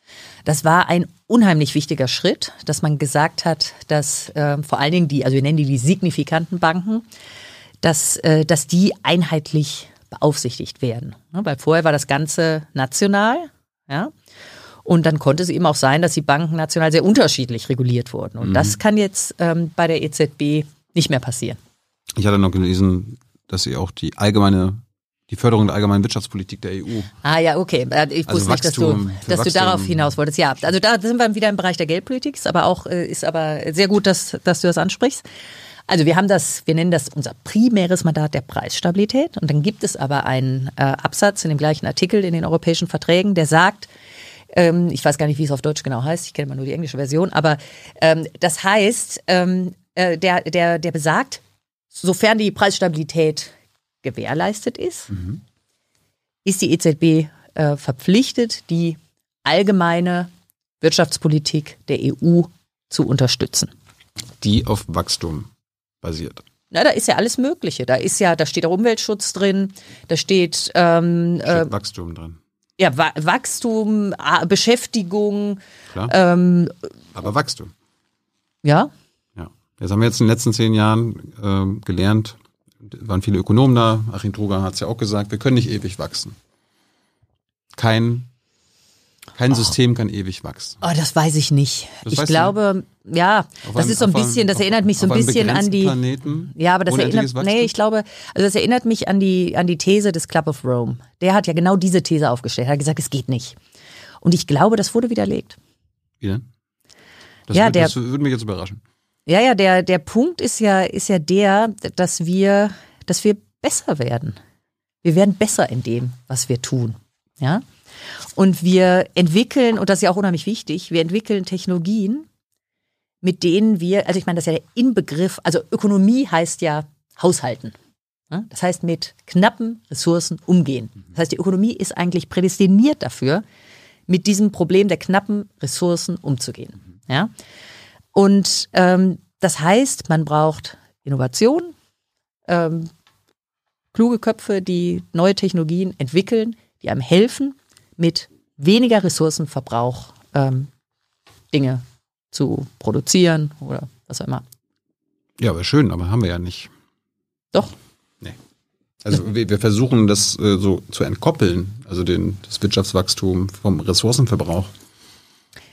Das war ein unheimlich wichtiger Schritt, dass man gesagt hat, dass äh, vor allen Dingen die, also wir nennen die die signifikanten Banken, dass, äh, dass die einheitlich beaufsichtigt werden. Ne, weil vorher war das Ganze national, ja. Und dann konnte es eben auch sein, dass die Banken national sehr unterschiedlich reguliert wurden. Und mhm. das kann jetzt ähm, bei der EZB nicht mehr passieren. Ich hatte noch gelesen, dass sie auch die allgemeine die Förderung der allgemeinen Wirtschaftspolitik der EU. Ah ja, okay. Äh, ich also wusste Wachstum, nicht, dass du, dass du darauf hinaus wolltest. Ja, also da sind wir wieder im Bereich der Geldpolitik, ist aber auch äh, ist aber sehr gut, dass, dass du das ansprichst. Also wir haben das, wir nennen das unser primäres Mandat der Preisstabilität. Und dann gibt es aber einen äh, Absatz in dem gleichen Artikel in den europäischen Verträgen, der sagt, ähm, ich weiß gar nicht, wie es auf Deutsch genau heißt, ich kenne mal nur die englische Version, aber ähm, das heißt, ähm, äh, der, der, der besagt, sofern die Preisstabilität gewährleistet ist, mhm. ist die EZB äh, verpflichtet, die allgemeine Wirtschaftspolitik der EU zu unterstützen. Die auf Wachstum basiert? Na, da ist ja alles Mögliche. Da ist ja, da steht auch Umweltschutz drin, da steht, ähm, steht äh, Wachstum drin. Ja, Wa Wachstum, Beschäftigung. Klar. Ähm, Aber Wachstum. Ja. Ja. Das haben wir jetzt in den letzten zehn Jahren äh, gelernt. Waren viele Ökonomen da. Achim Truger hat es ja auch gesagt, wir können nicht ewig wachsen. Kein kein oh. System kann ewig wachsen. Oh, das weiß ich nicht. Das ich glaube, du? ja, das ist so ein bisschen, das erinnert mich so ein bisschen an die. Planeten, ja, aber das erinnert, nee, ich glaube, also das erinnert mich an die, an die These des Club of Rome. Der hat ja genau diese These aufgestellt. Er hat gesagt, es geht nicht. Und ich glaube, das wurde widerlegt. Wie denn? Das, ja, würde, der, das würde mich jetzt überraschen. Ja, ja, der, der Punkt ist ja, ist ja der, dass wir, dass wir besser werden. Wir werden besser in dem, was wir tun. Ja. Und wir entwickeln, und das ist ja auch unheimlich wichtig, wir entwickeln Technologien, mit denen wir, also ich meine, das ist ja der Inbegriff, also Ökonomie heißt ja Haushalten. Das heißt, mit knappen Ressourcen umgehen. Das heißt, die Ökonomie ist eigentlich prädestiniert dafür, mit diesem Problem der knappen Ressourcen umzugehen. Ja? Und ähm, das heißt, man braucht Innovation, ähm, kluge Köpfe, die neue Technologien entwickeln, die einem helfen, mit weniger Ressourcenverbrauch ähm, Dinge zu produzieren oder was auch immer. Ja, aber schön, aber haben wir ja nicht. Doch. Nee. Also wir, wir versuchen das äh, so zu entkoppeln, also den, das Wirtschaftswachstum vom Ressourcenverbrauch.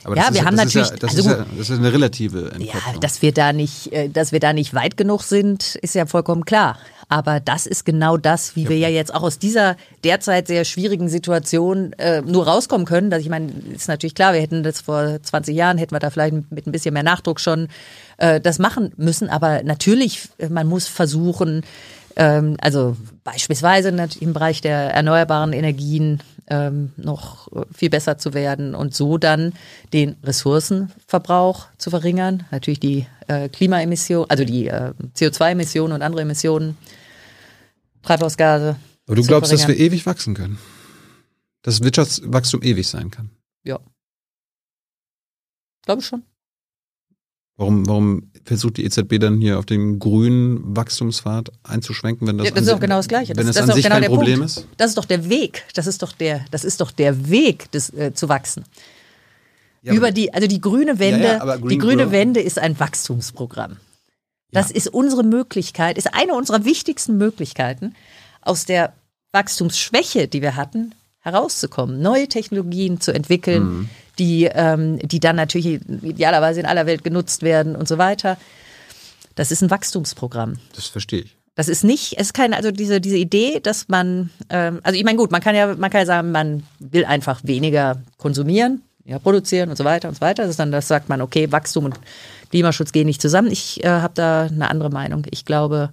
Aber Ja, das wir ist, haben natürlich- ja, das, also ist ja, das ist eine relative Ja, Entkopplung. dass wir da nicht, äh, dass wir da nicht weit genug sind, ist ja vollkommen klar. Aber das ist genau das, wie wir ja jetzt auch aus dieser derzeit sehr schwierigen Situation äh, nur rauskommen können. Dass ich meine, ist natürlich klar, wir hätten das vor 20 Jahren, hätten wir da vielleicht mit ein bisschen mehr Nachdruck schon äh, das machen müssen. Aber natürlich, äh, man muss versuchen, ähm, also beispielsweise im Bereich der erneuerbaren Energien ähm, noch viel besser zu werden und so dann den Ressourcenverbrauch zu verringern, natürlich die äh, Klimaemission, also die äh, CO2-Emissionen und andere Emissionen, Treibhausgase. Aber du glaubst, dass wir verringern. ewig wachsen können? Dass Wirtschaftswachstum ewig sein kann? Ja. Glaube ich schon. Warum, warum versucht die EZB dann hier auf den grünen Wachstumspfad einzuschwenken, wenn das, Ja, das ist doch genau das Gleiche. Wenn Das- das, das ist an doch sich genau kein der Problem Punkt. ist? Das ist doch der Weg. Das ist doch der, das ist doch der Weg des, äh, zu wachsen. Ja, Über die, also die grüne Wende, Ja, ja, Green die grüne Growth- Wende ist ein Wachstumsprogramm. Das ist unsere Möglichkeit, ist eine unserer wichtigsten Möglichkeiten, aus der Wachstumsschwäche, die wir hatten, herauszukommen, neue Technologien zu entwickeln, Mhm. Die, ähm, die dann natürlich idealerweise in aller Welt genutzt werden und so weiter. Das ist ein Wachstumsprogramm. Das verstehe ich. Das ist nicht, es ist keine, also diese, diese Idee, dass man, ähm, also ich meine, gut, man kann ja, man kann ja sagen, man will einfach weniger konsumieren, ja, produzieren und so weiter und so weiter. Das ist dann, das sagt man, okay, Wachstum und Klimaschutz gehen nicht zusammen. Ich äh, habe da eine andere Meinung. Ich glaube,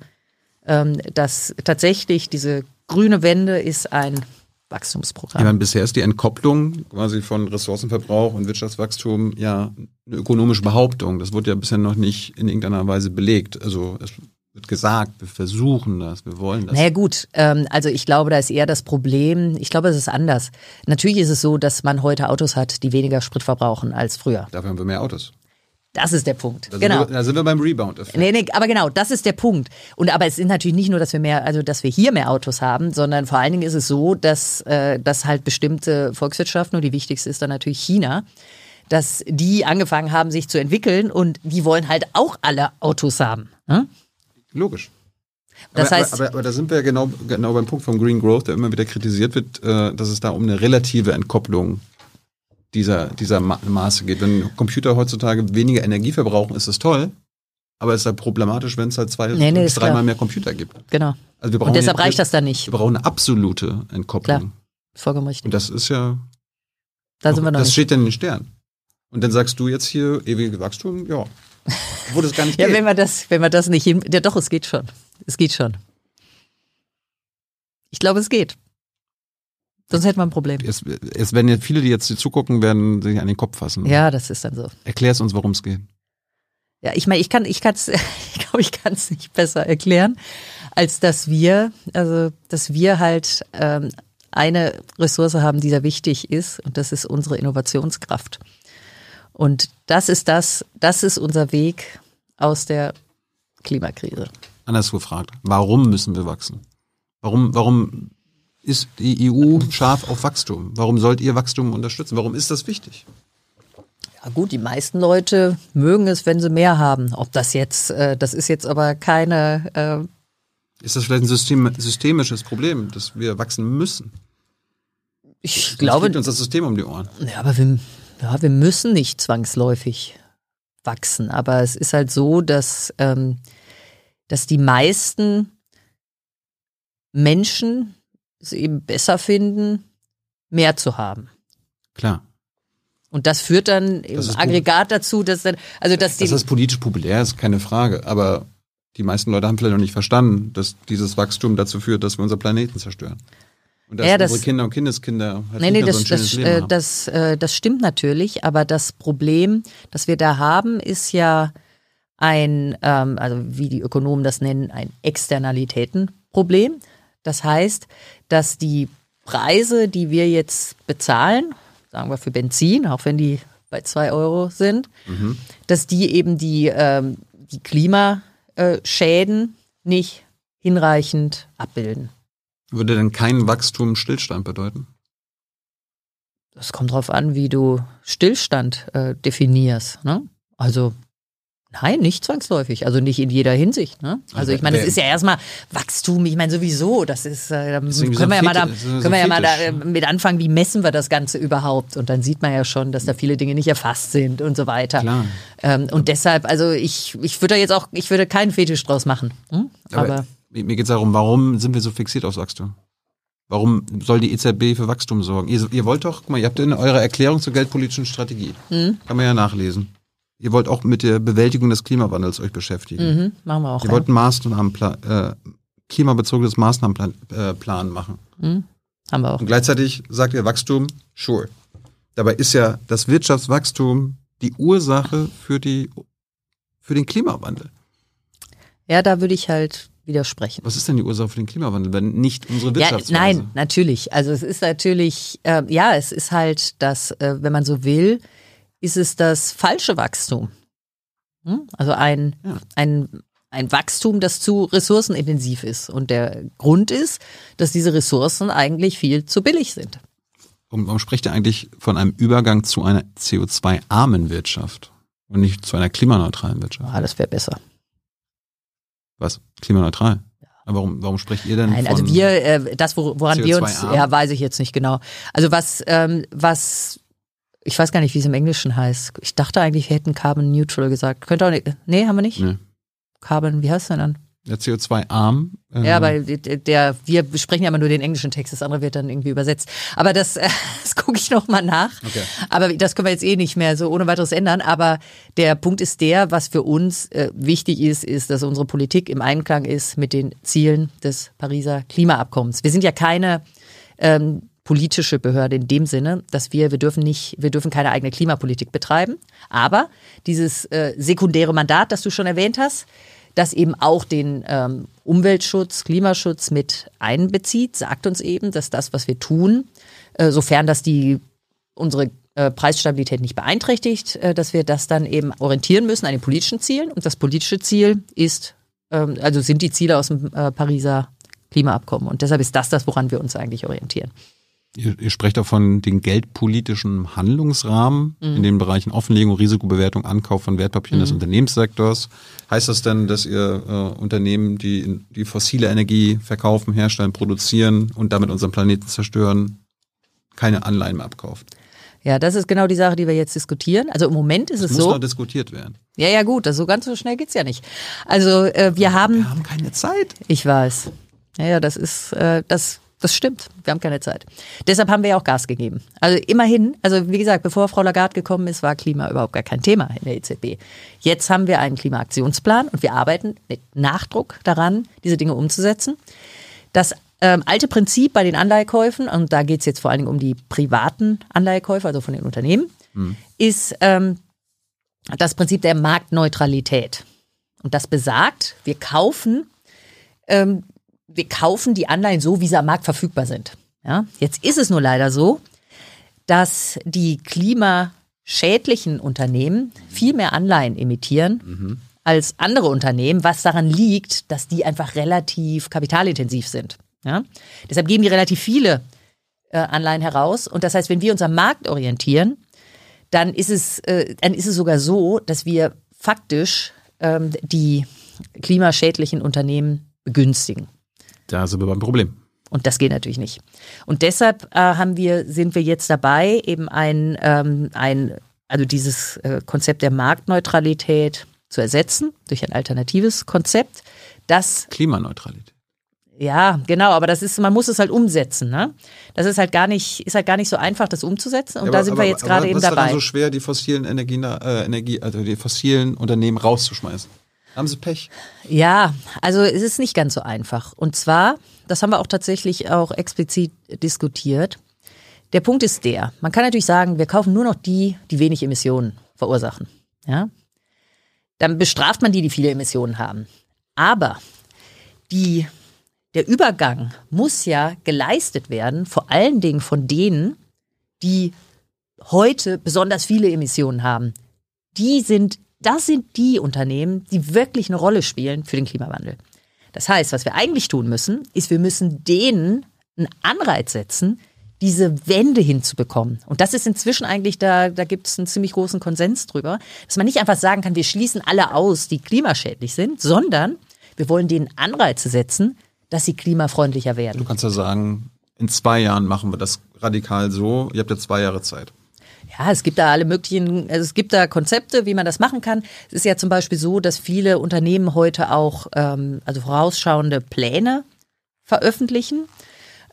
ähm, dass tatsächlich diese grüne Wende ist ein Wachstumsprogramm. Ich meine, bisher ist die Entkopplung quasi von Ressourcenverbrauch und Wirtschaftswachstum ja eine ökonomische Behauptung. Das wurde ja bisher noch nicht in irgendeiner Weise belegt. Also es wird gesagt, wir versuchen das, wir wollen das. Naja gut, ähm, also ich glaube, da ist eher das Problem, ich glaube, es ist anders. Natürlich ist es so, dass man heute Autos hat, die weniger Sprit verbrauchen als früher. Dafür haben wir mehr Autos. Das ist der Punkt. Da genau. sind wir, da sind wir beim Rebound-Effekt. Nee, nee, aber genau, das ist der Punkt. Und aber es ist natürlich nicht nur, dass wir mehr, also dass wir hier mehr Autos haben, sondern vor allen Dingen ist es so, dass, äh, dass halt bestimmte Volkswirtschaften, und die wichtigste ist dann natürlich China, dass die angefangen haben, sich zu entwickeln und die wollen halt auch alle Autos haben. Ne? Logisch. Das aber, heißt- aber, aber, aber da sind wir ja genau, genau beim Punkt vom Green Growth, der immer wieder kritisiert wird, äh, dass es da um eine relative Entkopplung dieser, dieser Ma Maße geht. Wenn Computer heutzutage weniger Energie verbrauchen, ist das toll. Aber es ist halt problematisch, wenn es halt zwei Nee, nee, bis klar. dreimal mehr Computer gibt. Genau. Also wir brauchen Und deshalb ja- reicht das dann nicht. Wir brauchen eine absolute Entkopplung. Klar. Vollkommen richtig. Und das ist ja, Da sind wir noch das nicht. steht dann in den Sternen. Und dann sagst du jetzt hier ewige Wachstum, ja. Wo das gar nicht Ja, geht. wenn wir das, wenn wir das nicht hin, ja doch, es geht schon. Es geht schon. Ich glaube, es geht. Sonst hätten wir ein Problem. es, es werden ja viele, die jetzt hier zugucken, werden sich an den Kopf fassen. Ja, das ist dann so. Erklär es uns, worum es geht. Ja, ich meine, ich kann, ich kann's, ich glaube, ich kann es nicht besser erklären, als dass wir, also dass wir halt ähm, eine Ressource haben, die sehr wichtig ist, und das ist unsere Innovationskraft. Und das ist das, das ist unser Weg aus der Klimakrise. Anders gefragt, warum müssen wir wachsen? Warum, warum ist die EU scharf auf Wachstum? Warum sollt ihr Wachstum unterstützen? Warum ist das wichtig? Ja gut, die meisten Leute mögen es, wenn sie mehr haben. Ob das jetzt, äh, das ist jetzt aber keine, äh, Ist das vielleicht ein System, systemisches Problem, dass wir wachsen müssen? ich Sonst glaube, fliegt uns das System um die Ohren. Ja, aber wir, ja, wir müssen nicht zwangsläufig wachsen. Aber es ist halt so, dass, ähm, dass die meisten Menschen es eben besser finden, mehr zu haben. Klar. Und das führt dann im Das ist Aggregat dazu, dass dann, also dass die, das politisch populär ist, keine Frage. Aber die meisten Leute haben vielleicht noch nicht verstanden, dass dieses Wachstum dazu führt, dass wir unser Planeten zerstören. Und dass Ja, das- unsere Kinder und Kindeskinder halt Nee, nee, mehr so das, das, äh, haben. das, äh, das stimmt natürlich, aber das Problem, das wir da haben, ist ja ein, ähm, also wie die Ökonomen das nennen, ein Externalitätenproblem. Das heißt, dass die Preise, die wir jetzt bezahlen, sagen wir für Benzin, auch wenn die bei zwei Euro sind, dass die eben die, ähm, die Klimaschäden nicht hinreichend abbilden. Würde denn kein Wachstum Stillstand bedeuten? Das kommt drauf an, wie du Stillstand äh, definierst. Ne? Also Nein, nicht zwangsläufig. Also nicht in jeder Hinsicht. Ne? Also, Also ich meine, es ist ja erstmal Wachstum. Ich meine sowieso, das ist, äh, können so wir ja mal da, Fetisch, so- können wir ja mal da äh, mit anfangen, wie messen wir das Ganze überhaupt? Und dann sieht man ja schon, dass da viele Dinge nicht erfasst sind und so weiter. Ähm, und deshalb, also ich, ich würde da jetzt auch, ich würde keinen Fetisch draus machen. Hm? Aber, Aber, mir mir geht es darum, warum sind wir so fixiert aufs Wachstum? Warum soll die EZB für Wachstum sorgen? Ihr, ihr wollt doch, guck mal, ihr habt in eurer Erklärung zur geldpolitischen Strategie, Hm? kann man ja nachlesen. Ihr wollt auch mit der Bewältigung des Klimawandels euch beschäftigen. mhm, machen wir auch. Ihr Ja. wollt einen Maßnahmenplan, äh, klimabezogenes Maßnahmenplan äh, machen. Hm? Haben wir auch. Und gleichzeitig sagt ihr Wachstum, sure. Dabei ist ja das Wirtschaftswachstum die Ursache für die, für den Klimawandel. Ja, da würde ich halt widersprechen. Was ist denn die Ursache für den Klimawandel, wenn nicht unsere Ja, Wirtschaftsweise? nein, natürlich. Also es ist natürlich, äh, ja, es ist halt das, äh, wenn man so will, ist es das falsche Wachstum. Hm? Also ein, Ja. ein, ein Wachstum, das zu ressourcenintensiv ist. Und der Grund ist, dass diese Ressourcen eigentlich viel zu billig sind. Warum, warum spricht ihr eigentlich von einem Übergang zu einer CO2-armen Wirtschaft und nicht zu einer klimaneutralen Wirtschaft? Ah, das wäre besser. Was? Klimaneutral? Aber warum, warum sprecht ihr denn Nein, von... also wir, äh, das, wo- woran wir uns, CO2-arm? ja, weiß ich jetzt nicht genau. Also was, ähm, was, ich weiß gar nicht, wie es im Englischen heißt. Ich dachte eigentlich, wir hätten Carbon Neutral gesagt. Könnte auch nicht, nee, haben wir nicht? Nee. Carbon, wie heißt es denn dann? Der CO2-arm? äh, Ja, aber der, wir besprechen ja immer nur den englischen Text, das andere wird dann irgendwie übersetzt. Aber das, äh, das gucke ich noch mal nach. Okay. Aber das können wir jetzt eh nicht mehr so ohne weiteres ändern. Aber der Punkt ist der, was für uns äh, wichtig ist, ist, dass unsere Politik im Einklang ist mit den Zielen des Pariser Klimaabkommens. Wir sind ja keine ähm, politische Behörde in dem Sinne, dass wir, wir dürfen nicht, wir dürfen keine eigene Klimapolitik betreiben. Aber dieses äh, sekundäre Mandat, das du schon erwähnt hast, das eben auch den ähm, Umweltschutz, Klimaschutz mit einbezieht, sagt uns eben, dass das, was wir tun, äh, sofern das die unsere äh, Preisstabilität nicht beeinträchtigt, äh, dass wir das dann eben orientieren müssen an den politischen Zielen. Und das politische Ziel ist, ähm, also sind die Ziele aus dem äh, Pariser Klimaabkommen. Und deshalb ist das das, woran wir uns eigentlich orientieren. Ihr, ihr sprecht auch von den geldpolitischen Handlungsrahmen Mhm. in den Bereichen Offenlegung, Risikobewertung, Ankauf von Wertpapieren Mhm. des Unternehmenssektors. Heißt das denn, dass ihr äh, Unternehmen, die, die fossile Energie verkaufen, herstellen, produzieren und damit unseren Planeten zerstören, keine Anleihen mehr abkauft? Ja, das ist genau die Sache, die wir jetzt diskutieren. Also im Moment ist Das es muss so. noch diskutiert werden. Ja, ja, gut, das so ganz so schnell geht's ja nicht. Also äh, wir haben, Wir haben keine Zeit. ich weiß. Ja, ja, das ist, äh, das, das stimmt. Wir haben keine Zeit. Deshalb haben wir ja auch Gas gegeben. Also immerhin, also wie gesagt, bevor Frau Lagarde gekommen ist, war Klima überhaupt gar kein Thema in der EZB. Jetzt haben wir einen Klimaaktionsplan und wir arbeiten mit Nachdruck daran, diese Dinge umzusetzen. Das ähm, alte Prinzip bei den Anleihekäufen, und da geht's jetzt vor allen Dingen um die privaten Anleihekäufe, also von den Unternehmen, ist ähm, das Prinzip der Marktneutralität. Und das besagt, wir kaufen, ähm, wir kaufen die Anleihen so, wie sie am Markt verfügbar sind. Ja? Jetzt ist es nur leider so, dass die klimaschädlichen Unternehmen viel mehr Anleihen emittieren als andere Unternehmen, was daran liegt, dass die einfach relativ kapitalintensiv sind. Ja? Deshalb geben die relativ viele äh, Anleihen heraus. Und das heißt, wenn wir uns am Markt orientieren, dann ist es, äh, dann ist es sogar so, dass wir faktisch ähm, die klimaschädlichen Unternehmen begünstigen. Da sind wir beim Problem. Und das geht natürlich nicht. Und deshalb äh, haben wir, sind wir jetzt dabei, eben ein, ähm, ein also dieses äh, Konzept der Marktneutralität zu ersetzen durch ein alternatives Konzept, das Klimaneutralität. ja, genau, aber das ist, man muss es halt umsetzen, ne? Das ist halt gar nicht, ist halt gar nicht so einfach, das umzusetzen. Und Ja, da aber- sind aber- wir jetzt gerade eben was ist daran dabei. so schwer, die fossilen Energien, äh, Energie, also die fossilen Unternehmen rauszuschmeißen? Haben sie Pech? Ja, also es ist nicht ganz so einfach. Und zwar, das haben wir auch tatsächlich auch explizit diskutiert. Der Punkt ist der, man kann natürlich sagen, wir kaufen nur noch die, die wenig Emissionen verursachen. Ja? Dann bestraft man die, die viele Emissionen haben. Aber die, der Übergang muss ja geleistet werden, vor allen Dingen von denen, die heute besonders viele Emissionen haben. Die sind, das sind die Unternehmen, die wirklich eine Rolle spielen für den Klimawandel. Das heißt, was wir eigentlich tun müssen, ist, wir müssen denen einen Anreiz setzen, diese Wende hinzubekommen. Und das ist inzwischen eigentlich, da, da gibt es einen ziemlich großen Konsens drüber, dass man nicht einfach sagen kann, wir schließen alle aus, die klimaschädlich sind, sondern wir wollen denen Anreize setzen, dass sie klimafreundlicher werden. Du kannst ja sagen, in zwei Jahren machen wir das radikal so. Ihr habt ja zwei Jahre Zeit. Ja, es gibt da alle möglichen, also es gibt da Konzepte, wie man das machen kann. Es ist ja zum Beispiel so, dass viele Unternehmen heute auch ähm, also vorausschauende Pläne veröffentlichen.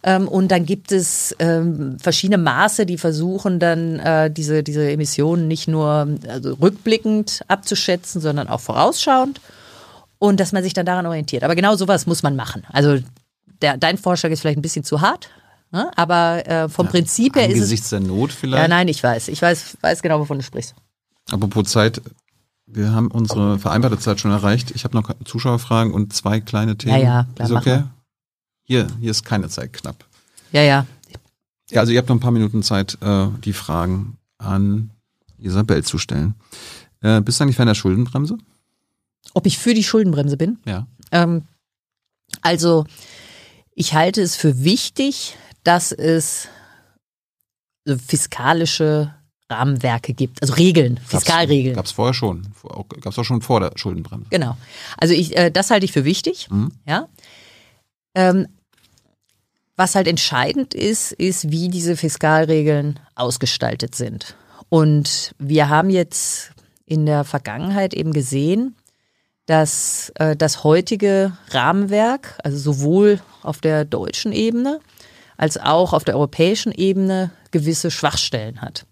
Ähm, und dann gibt es ähm, verschiedene Maße, die versuchen dann äh, diese, diese Emissionen nicht nur also rückblickend abzuschätzen, sondern auch vorausschauend. Und dass man sich dann daran orientiert. Aber genau sowas muss man machen. Also der, dein Vorschlag ist vielleicht ein bisschen zu hart, ne? aber äh, vom Ja, Prinzip her ist es. Angesichts der Not vielleicht. Ja, nein, ich weiß. Ich weiß, weiß genau, wovon du sprichst. Apropos Zeit, wir haben unsere vereinbarte Zeit schon erreicht. Ich habe noch Zuschauerfragen und zwei kleine Themen. Ja, ja, klar, Ist okay? Hier, hier ist keine Zeit knapp. Ja, ja. Ja, also ihr habt noch ein paar Minuten Zeit, äh, die Fragen an Isabel zu stellen. Äh, bist du eigentlich Fan der Schuldenbremse? Ob ich für die Schuldenbremse bin? Ja. Ähm, also, ich halte es für wichtig, dass es fiskalische Rahmenwerke gibt, also Regeln, Fiskalregeln. Gab es vorher schon. Gab es auch schon vor der Schuldenbremse. Genau. Also ich, äh, das halte ich für wichtig. Mhm. Ja. Ähm, was halt entscheidend ist, ist, wie diese Fiskalregeln ausgestaltet sind. Und wir haben jetzt in der Vergangenheit eben gesehen, dass äh, das heutige Rahmenwerk, also sowohl auf der deutschen Ebene als auch auf der europäischen Ebene gewisse Schwachstellen hat.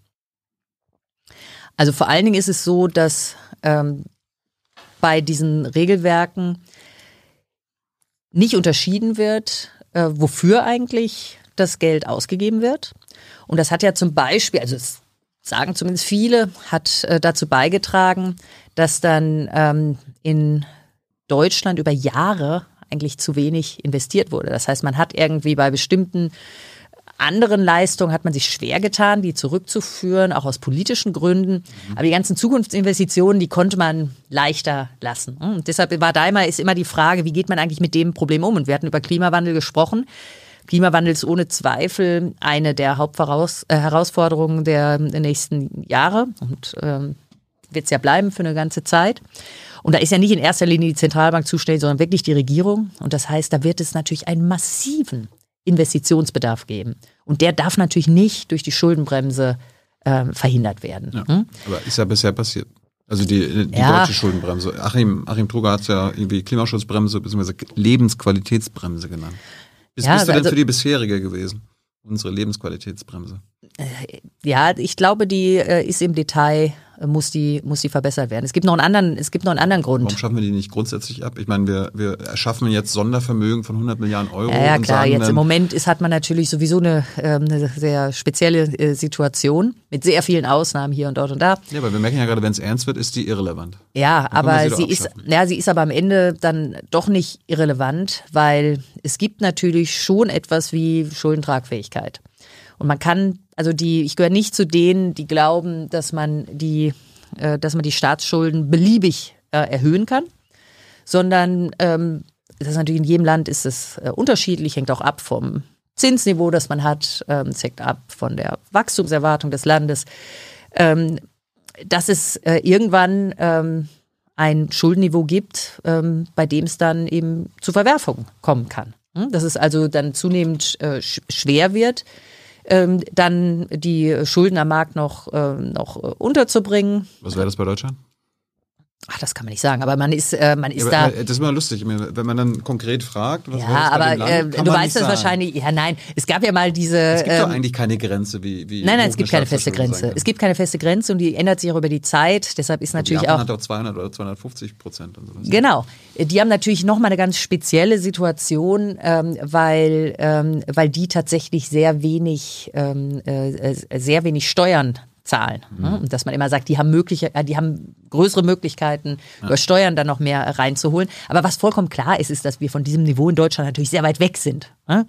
Also vor allen Dingen ist es so, dass ähm, bei diesen Regelwerken nicht unterschieden wird, äh, wofür eigentlich das Geld ausgegeben wird. Und das hat ja zum Beispiel, also es sagen zumindest viele, hat äh, dazu beigetragen, dass dann ähm, in Deutschland über Jahre eigentlich zu wenig investiert wurde. Das heißt, man hat irgendwie bei bestimmten anderen Leistungen hat man sich schwer getan, die zurückzuführen, auch aus politischen Gründen. Aber die ganzen Zukunftsinvestitionen, die konnte man leichter lassen. Und deshalb war da immer, ist immer die Frage, wie geht man eigentlich mit dem Problem um? Und wir hatten über Klimawandel gesprochen. Klimawandel ist ohne Zweifel eine der Hauptherausforderungen der nächsten Jahre und ähm, wird es ja bleiben für eine ganze Zeit. Und da ist ja nicht in erster Linie die Zentralbank zuständig, sondern wirklich die Regierung. Und das heißt, da wird es natürlich einen massiven Investitionsbedarf geben. Und der darf natürlich nicht durch die Schuldenbremse äh, verhindert werden. Ja. Hm? Aber ist ja bisher passiert. Also die, die Ja. deutsche Schuldenbremse. Achim, Achim Truger hat es ja irgendwie Klimaschutzbremse bzw. Lebensqualitätsbremse genannt. Bist, Ja, bist du denn also- für die bisherige gewesen? Unsere Lebensqualitätsbremse. Ja, ich glaube, die äh, ist im Detail, äh, muss die, muss die verbessert werden. Es gibt noch einen anderen, es gibt noch einen anderen Warum Grund. schaffen wir die nicht grundsätzlich ab? Ich meine, wir, wir erschaffen jetzt Sondervermögen von 100 Milliarden Euro. Ja, ja klar, sagen jetzt im Moment ist, hat man natürlich sowieso eine, ähm, eine sehr spezielle äh, Situation mit sehr vielen Ausnahmen hier und dort und da. Ja, aber wir merken ja gerade, wenn es ernst wird, ist die irrelevant. Ja, aber sie sie ist, ja, sie ist aber am Ende dann doch nicht irrelevant, weil es gibt natürlich schon etwas wie Schuldentragfähigkeit. Und man kann, also die, ich gehöre nicht zu denen, die glauben, dass man die, äh, dass man die Staatsschulden beliebig äh, erhöhen kann, sondern ähm, das ist natürlich in jedem Land ist es äh, unterschiedlich, hängt auch ab vom Zinsniveau, das man hat, ähm, es hängt ab von der Wachstumserwartung des Landes. Ähm, dass es äh, irgendwann ähm, ein Schuldenniveau gibt, ähm, bei dem es dann eben zu Verwerfungen kommen kann. Hm? Dass es also dann zunehmend äh, sch schwer wird, ähm, dann die Schulden am Markt noch, ähm, noch äh, unterzubringen. Was wäre das bei Deutschland? Ach, das kann man nicht sagen, aber man ist, äh, man ist Ja, da. äh, das ist immer lustig, wenn man dann konkret fragt, was Ja, aber Land, äh, du weißt nicht das sagen. wahrscheinlich. Ja, nein, es gab ja mal diese. Es gibt doch ähm, eigentlich keine Grenze, wie, wie Nein, nein, es gibt eine keine feste Grenze. Es gibt keine feste Grenze und die ändert sich auch über die Zeit. Deshalb ist natürlich Japan auch. hat auch 200 oder 250 Prozent und sowas. Genau. Die haben natürlich nochmal eine ganz spezielle Situation, ähm, weil, ähm, weil die tatsächlich sehr wenig, ähm, äh, äh, sehr wenig Steuern zahlen. Ne? Und dass man immer sagt, die haben mögliche, die haben größere Möglichkeiten, über Steuern dann noch mehr reinzuholen. Aber was vollkommen klar ist, ist, dass wir von diesem Niveau in Deutschland natürlich sehr weit weg sind. Ne?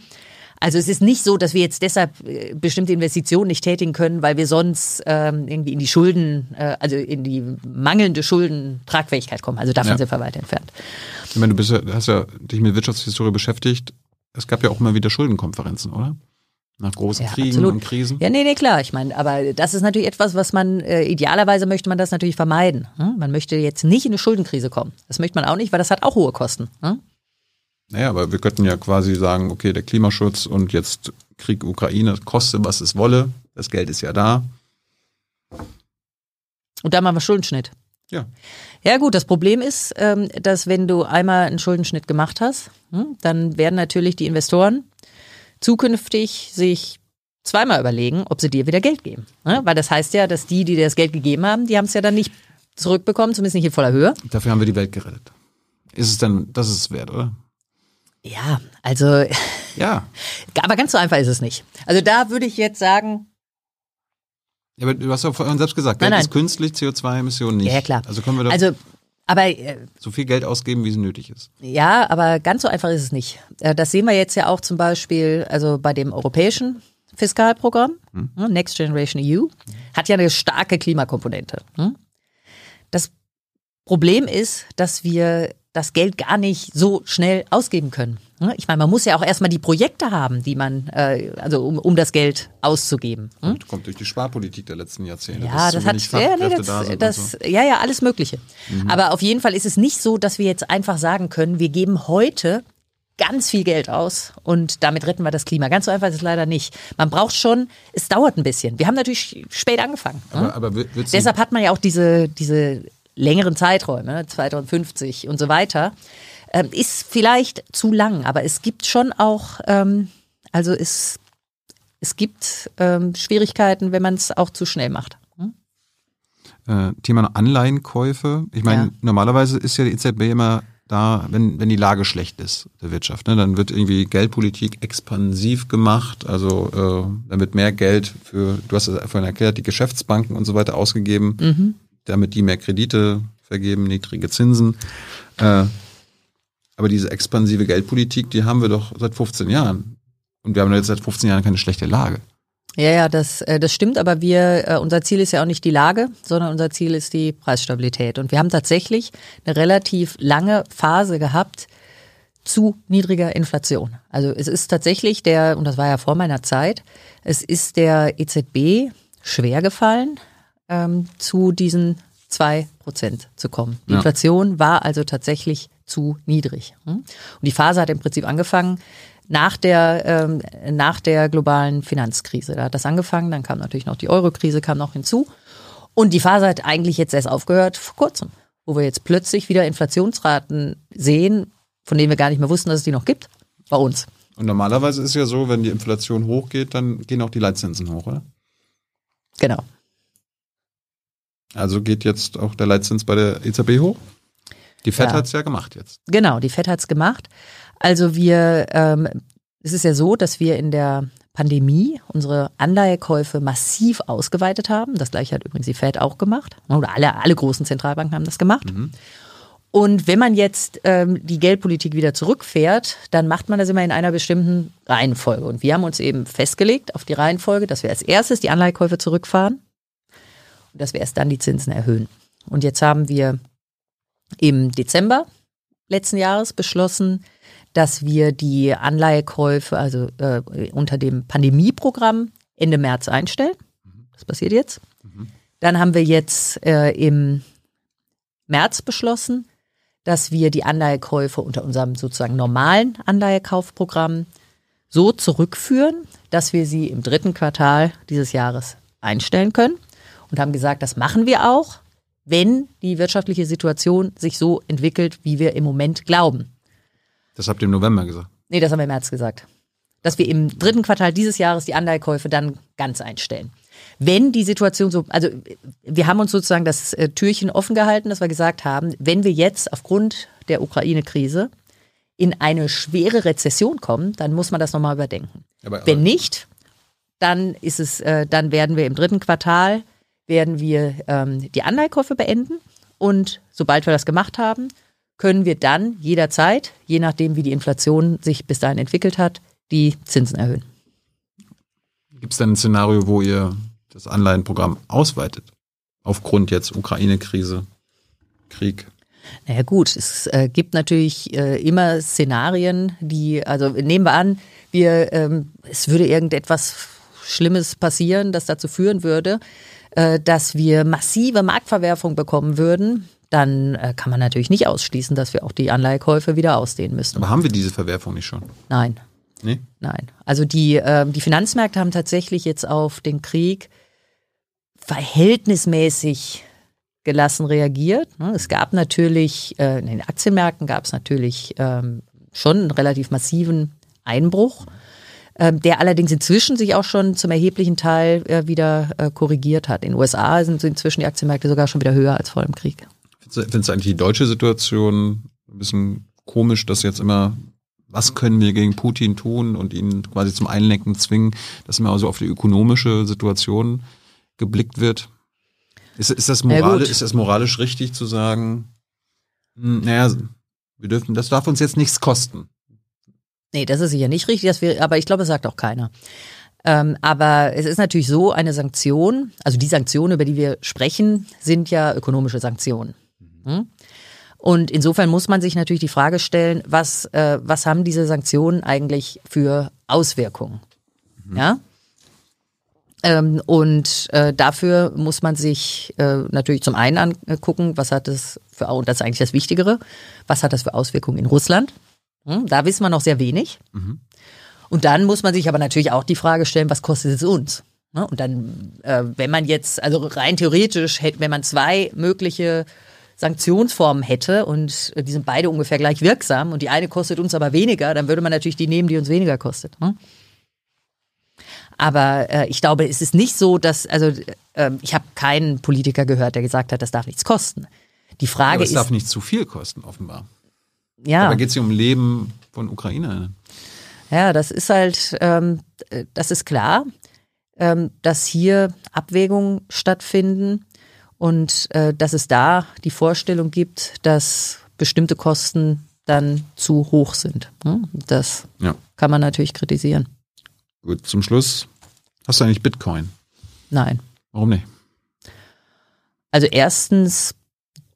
Also es ist nicht so, dass wir jetzt deshalb äh, bestimmte Investitionen nicht tätigen können, weil wir sonst ähm, irgendwie in die Schulden, äh, also in die mangelnde Schuldentragfähigkeit kommen. Also davon Ja. sind wir weit entfernt. Ich meine, du bist ja, hast ja dich mit Wirtschaftshistorie beschäftigt. Es gab ja auch immer wieder Schuldenkonferenzen, oder? Nach großen Ja, Kriegen absolut. und Krisen. Ja, nee, nee, klar. Ich meine, aber das ist natürlich etwas, was man, äh, idealerweise möchte man das natürlich vermeiden. Hm? Man möchte jetzt nicht in eine Schuldenkrise kommen. Das möchte man auch nicht, weil das hat auch hohe Kosten. Hm? Naja, aber wir könnten ja quasi sagen, okay, der Klimaschutz und jetzt Krieg Ukraine, koste was es wolle, das Geld ist ja da. Und da machen wir Schuldenschnitt. Ja. Ja gut, das Problem ist, ähm, dass wenn du einmal einen Schuldenschnitt gemacht hast, hm, dann werden natürlich die Investoren zukünftig sich zweimal überlegen, ob sie dir wieder Geld geben. Ne? Weil das heißt ja, dass die, die dir das Geld gegeben haben, die haben es ja dann nicht zurückbekommen, zumindest nicht in voller Höhe. Dafür haben wir die Welt gerettet. Ist es denn, das ist es wert, oder? Ja, also, Ja. aber ganz so einfach ist es nicht. Also da würde ich jetzt sagen, Ja, aber du hast ja vorhin selbst gesagt, Nein, Geld nein. ist künstlich, CO2-Emissionen nicht. Ja, ja, klar. Also können wir doch also, aber äh, so viel Geld ausgeben, wie es nötig ist. Ja, aber ganz so einfach ist es nicht. Äh, Das sehen wir jetzt ja auch zum Beispiel, also bei dem europäischen Fiskalprogramm, ne, Next Generation EU, hat ja eine starke Klimakomponente. hm? Das Problem ist, dass wir das Geld gar nicht so schnell ausgeben können. Ne? Ich meine, man muss ja auch erstmal die Projekte haben, die man, äh, also um, um das Geld auszugeben. hm? Und kommt durch die Sparpolitik der letzten Jahrzehnte. Ja, das hat ja, nee, das, da das, so. ja, ja, alles Mögliche. Aber auf jeden Fall ist es nicht so, dass wir jetzt einfach sagen können, wir geben heute ganz viel Geld aus und damit retten wir das Klima. Ganz so einfach ist es leider nicht. Man braucht schon, es dauert ein bisschen. Wir haben natürlich spät angefangen. ne? Aber, aber wird- wird's Deshalb hat man ja auch diese, diese längeren Zeiträume, ne, 2050 und so weiter. Ähm, ist vielleicht zu lang, aber es gibt schon auch, ähm, also es, es gibt ähm, Schwierigkeiten, wenn man es auch zu schnell macht. Hm? äh, Thema Anleihenkäufe. Ich meine, Ja. normalerweise ist ja die EZB immer da, wenn, wenn die Lage schlecht ist der Wirtschaft. Ne? Dann wird irgendwie Geldpolitik expansiv gemacht. Also äh, dann wird mehr Geld für, du hast es vorhin erklärt, die Geschäftsbanken und so weiter ausgegeben, damit die mehr Kredite vergeben, niedrige Zinsen. Äh, aber diese expansive Geldpolitik, die haben wir doch seit 15 Jahren. Und wir haben jetzt seit 15 Jahren keine schlechte Lage. Ja, ja, das, äh, das stimmt, aber wir, äh, unser Ziel ist ja auch nicht die Lage, sondern unser Ziel ist die Preisstabilität. Und wir haben tatsächlich eine relativ lange Phase gehabt zu niedriger Inflation. Also es ist tatsächlich der, und das war ja vor meiner Zeit, es ist der EZB schwer gefallen, ähm, zu diesen zwei Prozent zu kommen. Die Ja. Inflation war also tatsächlich zu niedrig. hm? Und die Phase hat im Prinzip angefangen nach der, ähm, nach der globalen Finanzkrise. Da hat das angefangen, dann kam natürlich noch die Euro-Krise, kam noch hinzu. Und die Phase hat eigentlich jetzt erst aufgehört vor kurzem, wo wir jetzt plötzlich wieder Inflationsraten sehen, von denen wir gar nicht mehr wussten, dass es die noch gibt, bei uns. Und normalerweise ist ja so, wenn die Inflation hochgeht, dann gehen auch die Leitzinsen hoch, oder? Genau. Also geht jetzt auch der Leitzins bei der EZB hoch? Die FED Ja. hat's ja gemacht jetzt. Genau, die FED hat's gemacht. Also wir, ähm, es ist ja so, dass wir in der Pandemie unsere Anleihekäufe massiv ausgeweitet haben. Das gleiche hat übrigens die FED auch gemacht. Oder alle, alle großen Zentralbanken haben das gemacht. Und wenn man jetzt ähm, die Geldpolitik wieder zurückfährt, dann macht man das immer in einer bestimmten Reihenfolge. Und wir haben uns eben festgelegt auf die Reihenfolge, dass wir als erstes die Anleihekäufe zurückfahren und dass wir erst dann die Zinsen erhöhen. Und jetzt haben wir im Dezember letzten Jahres beschlossen, dass wir die Anleihekäufe, also äh, unter dem Pandemieprogramm Ende März einstellen. Das passiert jetzt. Dann haben wir jetzt äh, im März beschlossen, dass wir die Anleihekäufe unter unserem sozusagen normalen Anleihekaufprogramm so zurückführen, dass wir sie im dritten Quartal dieses Jahres einstellen können und haben gesagt, das machen wir auch, wenn die wirtschaftliche Situation sich so entwickelt, wie wir im Moment glauben. Das habt ihr im November gesagt. Nee, das haben wir im März gesagt. Dass wir im dritten Quartal dieses Jahres die Anleihekäufe dann ganz einstellen. Wenn die Situation so, also wir haben uns sozusagen das äh, Türchen offen gehalten, dass wir gesagt haben, wenn wir jetzt aufgrund der Ukraine-Krise in eine schwere Rezession kommen, dann muss man das nochmal überdenken. Aber, Wenn nicht, dann ist es, äh, dann werden wir im dritten Quartal werden wir ähm, die Anleihkäufe beenden und sobald wir das gemacht haben, können wir dann jederzeit, je nachdem wie die Inflation sich bis dahin entwickelt hat, die Zinsen erhöhen. Gibt es denn ein Szenario, wo ihr das Anleihenprogramm ausweitet? Aufgrund jetzt Ukraine-Krise, Krieg. Naja gut, es äh, gibt natürlich äh, immer Szenarien, die, also nehmen wir an, wir, ähm, es würde irgendetwas Schlimmes passieren, das dazu führen würde, äh, dass wir massive Marktverwerfung bekommen würden, dann äh, kann man natürlich nicht ausschließen, dass wir auch die Anleihekäufe wieder ausdehnen müssen. Aber haben wir diese Verwerfung nicht schon? Nein. Nee? Nein. Also die, äh, die Finanzmärkte haben tatsächlich jetzt auf den Krieg verhältnismäßig gelassen reagiert. Ne? Es gab natürlich, äh, in den Aktienmärkten gab es natürlich ähm, schon einen relativ massiven Einbruch, ähm, der allerdings inzwischen sich auch schon zum erheblichen Teil äh, wieder äh, korrigiert hat. In den USA sind inzwischen die Aktienmärkte sogar schon wieder höher als vor dem Krieg. Findest du eigentlich die deutsche Situation ein bisschen komisch, dass jetzt immer, was können wir gegen Putin tun und ihn quasi zum Einlenken zwingen, dass immer so auf die ökonomische Situation geblickt wird? Ist, ist, das, moralisch, ist das moralisch richtig zu sagen, hm, naja, wir dürfen, das darf uns jetzt nichts kosten? Nee, das ist sicher nicht richtig, das wir, aber ich glaube, das sagt auch keiner. Ähm, aber es ist natürlich so, eine Sanktion, also die Sanktionen, über die wir sprechen, sind ja ökonomische Sanktionen. Hm? Und insofern muss man sich natürlich die Frage stellen, was, äh, was haben diese Sanktionen eigentlich für Auswirkungen? Mhm. Ja? Ähm, und äh, dafür muss man sich äh, natürlich zum einen angucken, was hat das für, und das ist eigentlich das Wichtigere, was hat das für Auswirkungen in Russland? Hm, da wissen wir noch sehr wenig. Mhm. Und dann muss man sich aber natürlich auch die Frage stellen, was kostet es uns? Ne? Und dann, äh, wenn man jetzt, also rein theoretisch, wenn man zwei mögliche Sanktionsformen hätte und die sind beide ungefähr gleich wirksam und die eine kostet uns aber weniger, dann würde man natürlich die nehmen, die uns weniger kostet. Ne? Aber äh, ich glaube, es ist nicht so, dass, also äh, ich habe keinen Politiker gehört, der gesagt hat, das darf nichts kosten. Die Frage ja, es ist. Es darf nicht zu viel kosten, offenbar. Ja. Da geht es hier um Leben von Ukraine. Ja, das ist halt, ähm, das ist klar, ähm, dass hier Abwägungen stattfinden und äh, dass es da die Vorstellung gibt, dass bestimmte Kosten dann zu hoch sind. Hm? Das ja. kann man natürlich kritisieren. Gut, zum Schluss. Hast du eigentlich Bitcoin? Nein. Warum nicht? Also erstens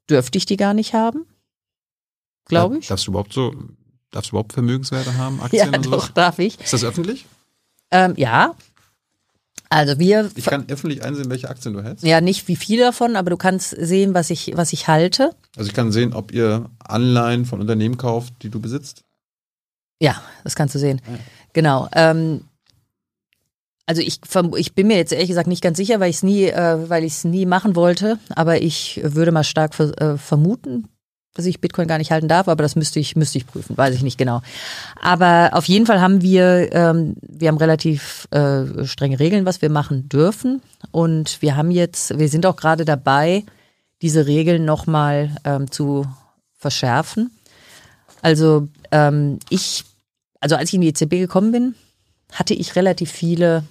dürfte ich die gar nicht haben, glaube ich. Darfst du überhaupt so, darfst du überhaupt Vermögenswerte haben, Aktien ja, und sowas? doch, darf ich. Ist das öffentlich? Ähm, ja. Also wir. Ich kann öffentlich einsehen, welche Aktien du hältst. Ja, nicht wie viele davon, aber du kannst sehen, was ich, was ich halte. Also ich kann sehen, ob ihr Anleihen von Unternehmen kauft, die du besitzt. Ja, das kannst du sehen. Ja. Genau. Ähm, also ich, ich bin mir jetzt ehrlich gesagt nicht ganz sicher, weil ich es nie, äh, weil ich es nie machen wollte. Aber ich würde mal stark ver, äh, vermuten, dass ich Bitcoin gar nicht halten darf. Aber das müsste ich, müsste ich prüfen, weiß ich nicht genau. Aber auf jeden Fall haben wir, ähm, wir haben relativ äh, strenge Regeln, was wir machen dürfen. Und wir haben jetzt, wir sind auch gerade dabei, diese Regeln nochmal ähm, zu verschärfen. Also ähm, ich, also als ich in die EZB gekommen bin, hatte ich relativ viele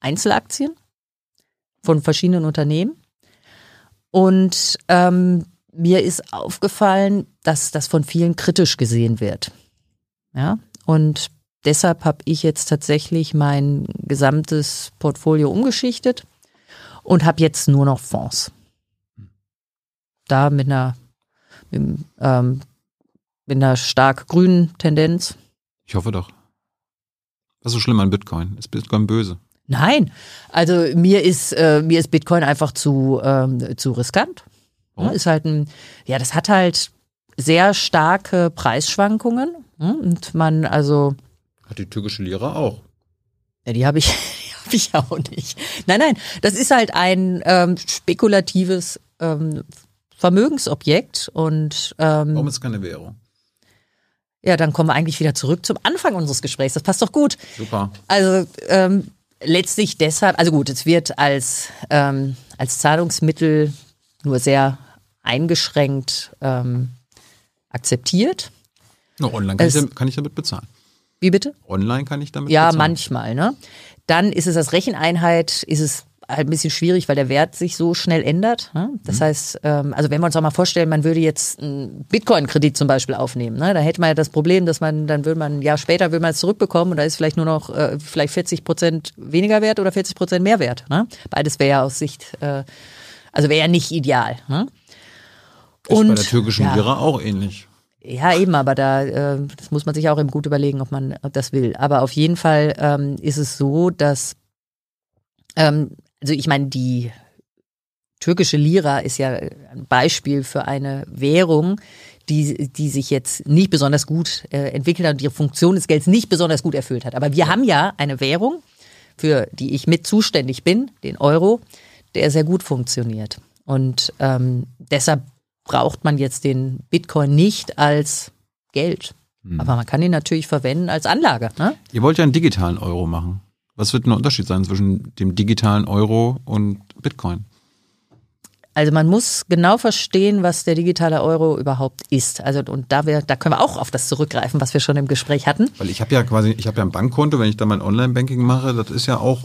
Einzelaktien von verschiedenen Unternehmen. Und ähm, mir ist aufgefallen, dass das von vielen kritisch gesehen wird. Ja, und deshalb habe ich jetzt tatsächlich mein gesamtes Portfolio umgeschichtet und habe jetzt nur noch Fonds. Da mit einer, mit, ähm, mit einer stark grünen Tendenz. Ich hoffe doch. Was ist so schlimm an Bitcoin? Ist Bitcoin böse? Nein, also mir ist äh, mir ist Bitcoin einfach zu ähm, zu riskant. Oh. Ist halt ein, ja, das hat halt sehr starke Preisschwankungen hm? und man also hat die türkische Lira auch. Ja, die habe ich habe ich auch nicht. Nein, nein, das ist halt ein ähm, spekulatives ähm, Vermögensobjekt und ähm, warum ist es keine Währung? Ja, dann kommen wir eigentlich wieder zurück zum Anfang unseres Gesprächs. Das passt doch gut. Super. Also ähm, letztlich deshalb, also gut, es wird als, ähm, als Zahlungsmittel nur sehr eingeschränkt ähm, akzeptiert. No, online kann, es, ich, kann ich damit bezahlen. Wie bitte? Online kann ich damit ja, bezahlen. Ja, manchmal. Ne? Dann ist es als Recheneinheit, ist es halt ein bisschen schwierig, weil der Wert sich so schnell ändert. Ne? Das mhm. heißt, ähm, also wenn wir uns auch mal vorstellen, man würde jetzt einen Bitcoin-Kredit zum Beispiel aufnehmen, ne? da hätte man ja das Problem, dass man, dann würde man ein Jahr später will man es zurückbekommen und da ist vielleicht nur noch äh, vielleicht 40 Prozent weniger wert oder 40 Prozent mehr wert. Ne? Beides wäre ja aus Sicht, äh, also wäre ja nicht ideal. Ne? Ist und, bei der türkischen ja. Lira auch ähnlich. Ja, eben, aber da äh, das muss man sich auch eben gut überlegen, ob man das will. Aber auf jeden Fall ähm, ist es so, dass ähm, also ich meine, die türkische Lira ist ja ein Beispiel für eine Währung, die, die sich jetzt nicht besonders gut äh, entwickelt hat und ihre Funktion des Gelds nicht besonders gut erfüllt hat. Aber wir haben ja eine Währung, für die ich mit zuständig bin, den Euro, der sehr gut funktioniert. Und ähm, deshalb braucht man jetzt den Bitcoin nicht als Geld. Hm. Aber man kann ihn natürlich verwenden als Anlage. Ne? Ihr wollt ja einen digitalen Euro machen. Was wird denn der Unterschied sein zwischen dem digitalen Euro und Bitcoin? Also man muss genau verstehen, was der digitale Euro überhaupt ist. Also und da wir, da können wir auch auf das zurückgreifen, was wir schon im Gespräch hatten. Weil ich habe ja quasi, ich habe ja ein Bankkonto, wenn ich da mein Online-Banking mache, das ist ja auch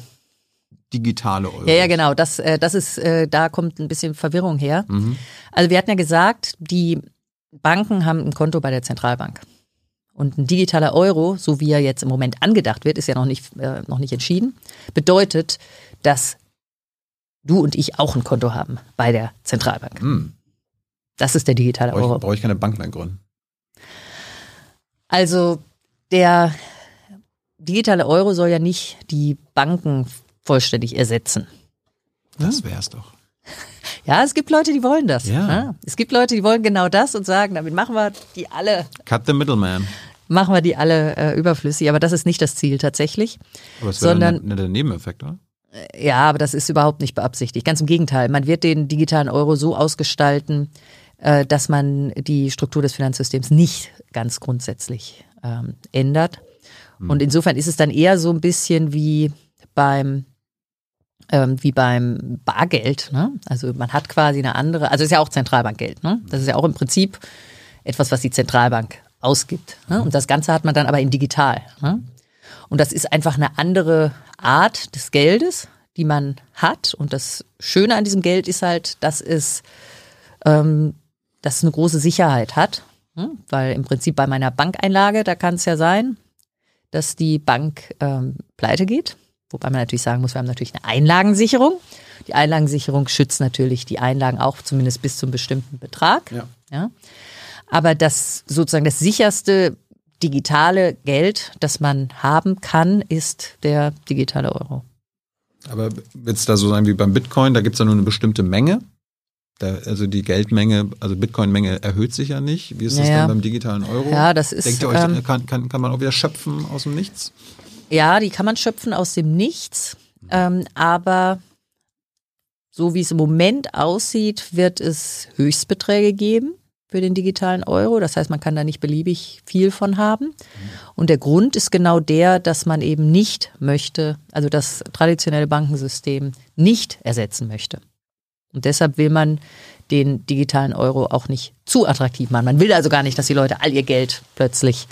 digitale Euro. Ja, ja, genau. Das, äh, das ist, äh, da kommt ein bisschen Verwirrung her. Mhm. Also wir hatten ja gesagt, die Banken haben ein Konto bei der Zentralbank. Und ein digitaler Euro, so wie er jetzt im Moment angedacht wird, ist ja noch nicht, äh, noch nicht entschieden, bedeutet, dass du und ich auch ein Konto haben bei der Zentralbank. Hm. Das ist der digitale brauche ich, Euro. Brauche ich keine Bank mehr gründen? Also der digitale Euro soll ja nicht die Banken vollständig ersetzen. Das wäre es doch. Ja, es gibt Leute, die wollen das. Ja. Ne? Es gibt Leute, die wollen genau das und sagen, damit machen wir die alle. Cut the middleman. Machen wir die alle äh, überflüssig, aber das ist nicht das Ziel tatsächlich. Aber es wäre sondern der Nebeneffekt, oder? Ja, aber das ist überhaupt nicht beabsichtigt. Ganz im Gegenteil. Man wird den digitalen Euro so ausgestalten, äh, dass man die Struktur des Finanzsystems nicht ganz grundsätzlich ähm, ändert. Hm. Und insofern ist es dann eher so ein bisschen wie beim ähm, wie beim Bargeld. Ne? Also man hat quasi eine andere, also ist ja auch Zentralbankgeld. Ne? Das ist ja auch im Prinzip etwas, was die Zentralbank ausgibt. Ne? Und das Ganze hat man dann aber in digital. Ne? Und das ist einfach eine andere Art des Geldes, die man hat. Und das Schöne an diesem Geld ist halt, dass es, ähm, dass es eine große Sicherheit hat. Hm? Weil im Prinzip bei meiner Bankeinlage, da kann es ja sein, dass die Bank ähm, pleite geht. Wobei man natürlich sagen muss, wir haben natürlich eine Einlagensicherung. Die Einlagensicherung schützt natürlich die Einlagen auch zumindest bis zum bestimmten Betrag. Ja. ja. Aber das sozusagen das sicherste digitale Geld, das man haben kann, ist der digitale Euro. Aber wird es da so sein wie beim Bitcoin? Da gibt es ja nur eine bestimmte Menge. Da, also die Geldmenge, also Bitcoin-Menge erhöht sich ja nicht. Wie ist das dann beim digitalen Euro? Ja, das ist. Denkt ihr euch, ähm, kann, kann, kann man auch wieder schöpfen aus dem Nichts? Ja, die kann man schöpfen aus dem Nichts. Ähm, aber so wie es im Moment aussieht, wird es Höchstbeträge geben für den digitalen Euro. Das heißt, man kann da nicht beliebig viel von haben. Und der Grund ist genau der, dass man eben nicht möchte, also das traditionelle Bankensystem nicht ersetzen möchte. Und deshalb will man den digitalen Euro auch nicht zu attraktiv machen. Man will also gar nicht, dass die Leute all ihr Geld plötzlich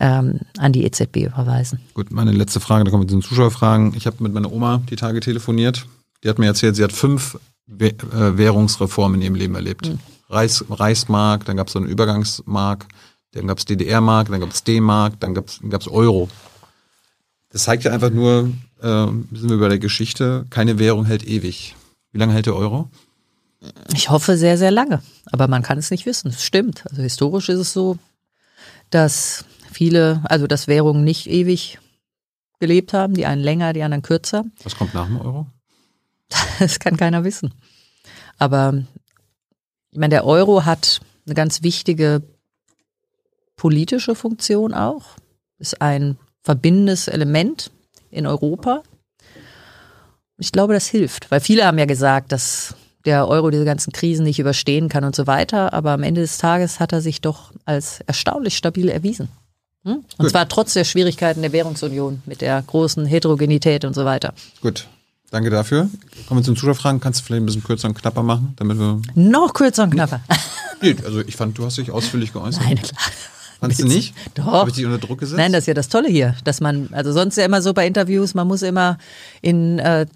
ähm, an die EZB überweisen. Gut, meine letzte Frage, da kommen wir zu den Zuschauerfragen. Ich habe mit meiner Oma die Tage telefoniert. Die hat mir erzählt, sie hat fünf äh, Währungsreformen in ihrem Leben erlebt. Hm. Reichs, Reichsmark, dann gab es so einen Übergangsmark, dann gab es DDR-Mark, dann gab es D-Mark, dann gab es Euro. Das zeigt ja einfach nur, äh, sind wir bei der Geschichte, keine Währung hält ewig. Wie lange hält der Euro? Ich hoffe sehr, sehr lange. Aber man kann es nicht wissen. Es stimmt. Also historisch ist es so, dass viele, also dass Währungen nicht ewig gelebt haben, die einen länger, die anderen kürzer. Was kommt nach dem Euro? Das kann keiner wissen. Aber ich meine, der Euro hat eine ganz wichtige politische Funktion auch. Ist ein verbindendes Element in Europa. Ich glaube, das hilft, weil viele haben ja gesagt, dass der Euro diese ganzen Krisen nicht überstehen kann und so weiter. Aber am Ende des Tages hat er sich doch als erstaunlich stabil erwiesen. Hm? Und Gut. zwar trotz der Schwierigkeiten der Währungsunion mit der großen Heterogenität und so weiter. Gut. Danke dafür. Kommen wir zum Zuschauerfragen. Kannst du vielleicht ein bisschen kürzer und knapper machen, damit wir. Noch kürzer und knapper. Nee, also ich fand, du hast dich ausführlich geäußert. Nein, klar. Fandest du nicht? Doch. Habe ich dich unter Druck gesetzt? Nein, das ist ja das Tolle hier, dass man, also sonst ja immer so bei Interviews, man muss immer in äh,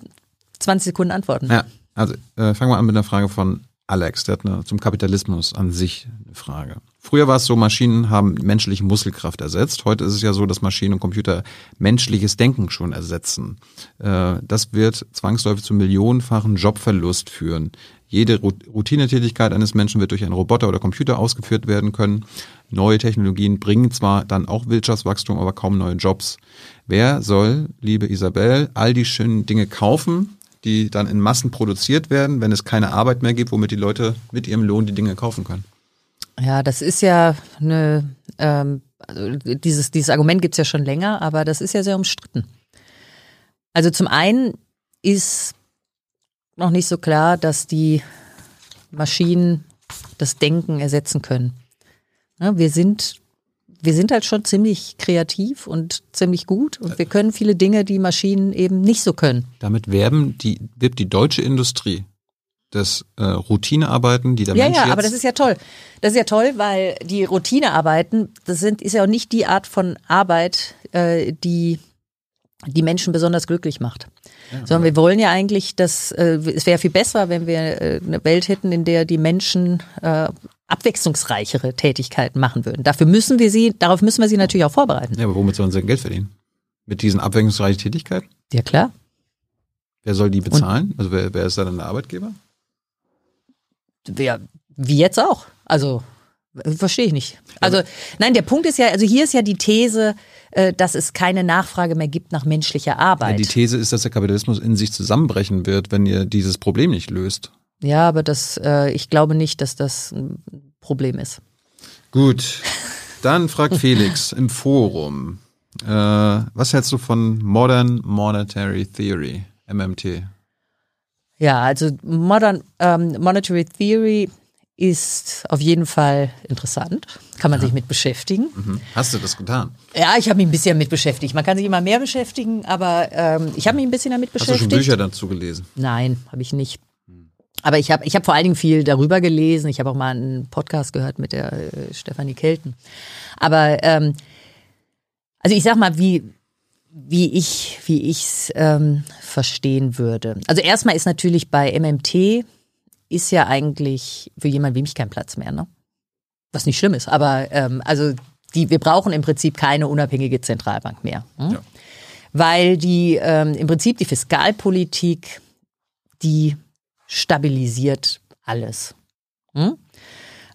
20 Sekunden antworten. Ja, also äh, fangen wir an mit einer Frage von Alex. Der hat eine, zum Kapitalismus an sich eine Frage. Früher war es so, Maschinen haben menschliche Muskelkraft ersetzt. Heute ist es ja so, dass Maschinen und Computer menschliches Denken schon ersetzen. Äh, das wird zwangsläufig zu millionenfachen Jobverlust führen. Jede Routinetätigkeit eines Menschen wird durch einen Roboter oder Computer ausgeführt werden können. Neue Technologien bringen zwar dann auch Wirtschaftswachstum, aber kaum neue Jobs. Wer soll, liebe Isabel, all die schönen Dinge kaufen, die dann in Massen produziert werden, wenn es keine Arbeit mehr gibt, womit die Leute mit ihrem Lohn die Dinge kaufen können? Ja, das ist ja eine, ähm, also dieses, dieses Argument gibt's ja schon länger, aber das ist ja sehr umstritten. Also zum einen ist noch nicht so klar, dass die Maschinen das Denken ersetzen können. Ja, wir sind wir sind halt schon ziemlich kreativ und ziemlich gut und wir können viele Dinge, die Maschinen eben nicht so können. Damit werben die, wirbt die deutsche Industrie das äh, Routinearbeiten, die der ja, Mensch Ja, jetzt aber das ist ja toll. Das ist ja toll, weil die Routinearbeiten, das sind, ist ja auch nicht die Art von Arbeit, äh, die die Menschen besonders glücklich macht. Ja, Sondern wir wollen ja eigentlich, dass äh, es wäre viel besser, wenn wir äh, eine Welt hätten, in der die Menschen äh, abwechslungsreichere Tätigkeiten machen würden. Dafür müssen wir sie, darauf müssen wir sie natürlich auch vorbereiten. Ja, aber womit sollen sie Geld verdienen? Mit diesen abwechslungsreichen Tätigkeiten? Ja, klar. Wer soll die bezahlen? Und also wer, wer ist da dann der Arbeitgeber? Wer, wie jetzt auch. Also Verstehe ich nicht. Also nein, der Punkt ist ja, also hier ist ja die These, äh, dass es keine Nachfrage mehr gibt nach menschlicher Arbeit. Ja, die These ist, dass der Kapitalismus in sich zusammenbrechen wird, wenn ihr dieses Problem nicht löst. Ja, aber das, äh, ich glaube nicht, dass das ein Problem ist. Gut, dann fragt Felix im Forum, äh, was hältst du von Modern Monetary Theory, MMT? Ja, also Modern ähm, Monetary Theory ist auf jeden Fall interessant. Kann man ja. sich mit beschäftigen. Mhm. Hast du das getan? Ja, ich habe mich ein bisschen damit beschäftigt. Man kann sich immer mehr beschäftigen, aber ähm, ich habe mich ein bisschen damit beschäftigt. Hast du schon Bücher dazu gelesen? Nein, habe ich nicht. Aber ich habe ich hab vor allen Dingen viel darüber gelesen. Ich habe auch mal einen Podcast gehört mit der äh, Stefanie Kelten. Aber ähm, also ich sag mal, wie wie ich wie ich's ähm, verstehen würde. Also erstmal ist natürlich bei MMT ist ja eigentlich für jemanden wie mich kein Platz mehr, ne? Was nicht schlimm ist, aber ähm, also die, wir brauchen im Prinzip keine unabhängige Zentralbank mehr. Hm? Ja. Weil die ähm, im Prinzip die Fiskalpolitik, die stabilisiert alles. Hm?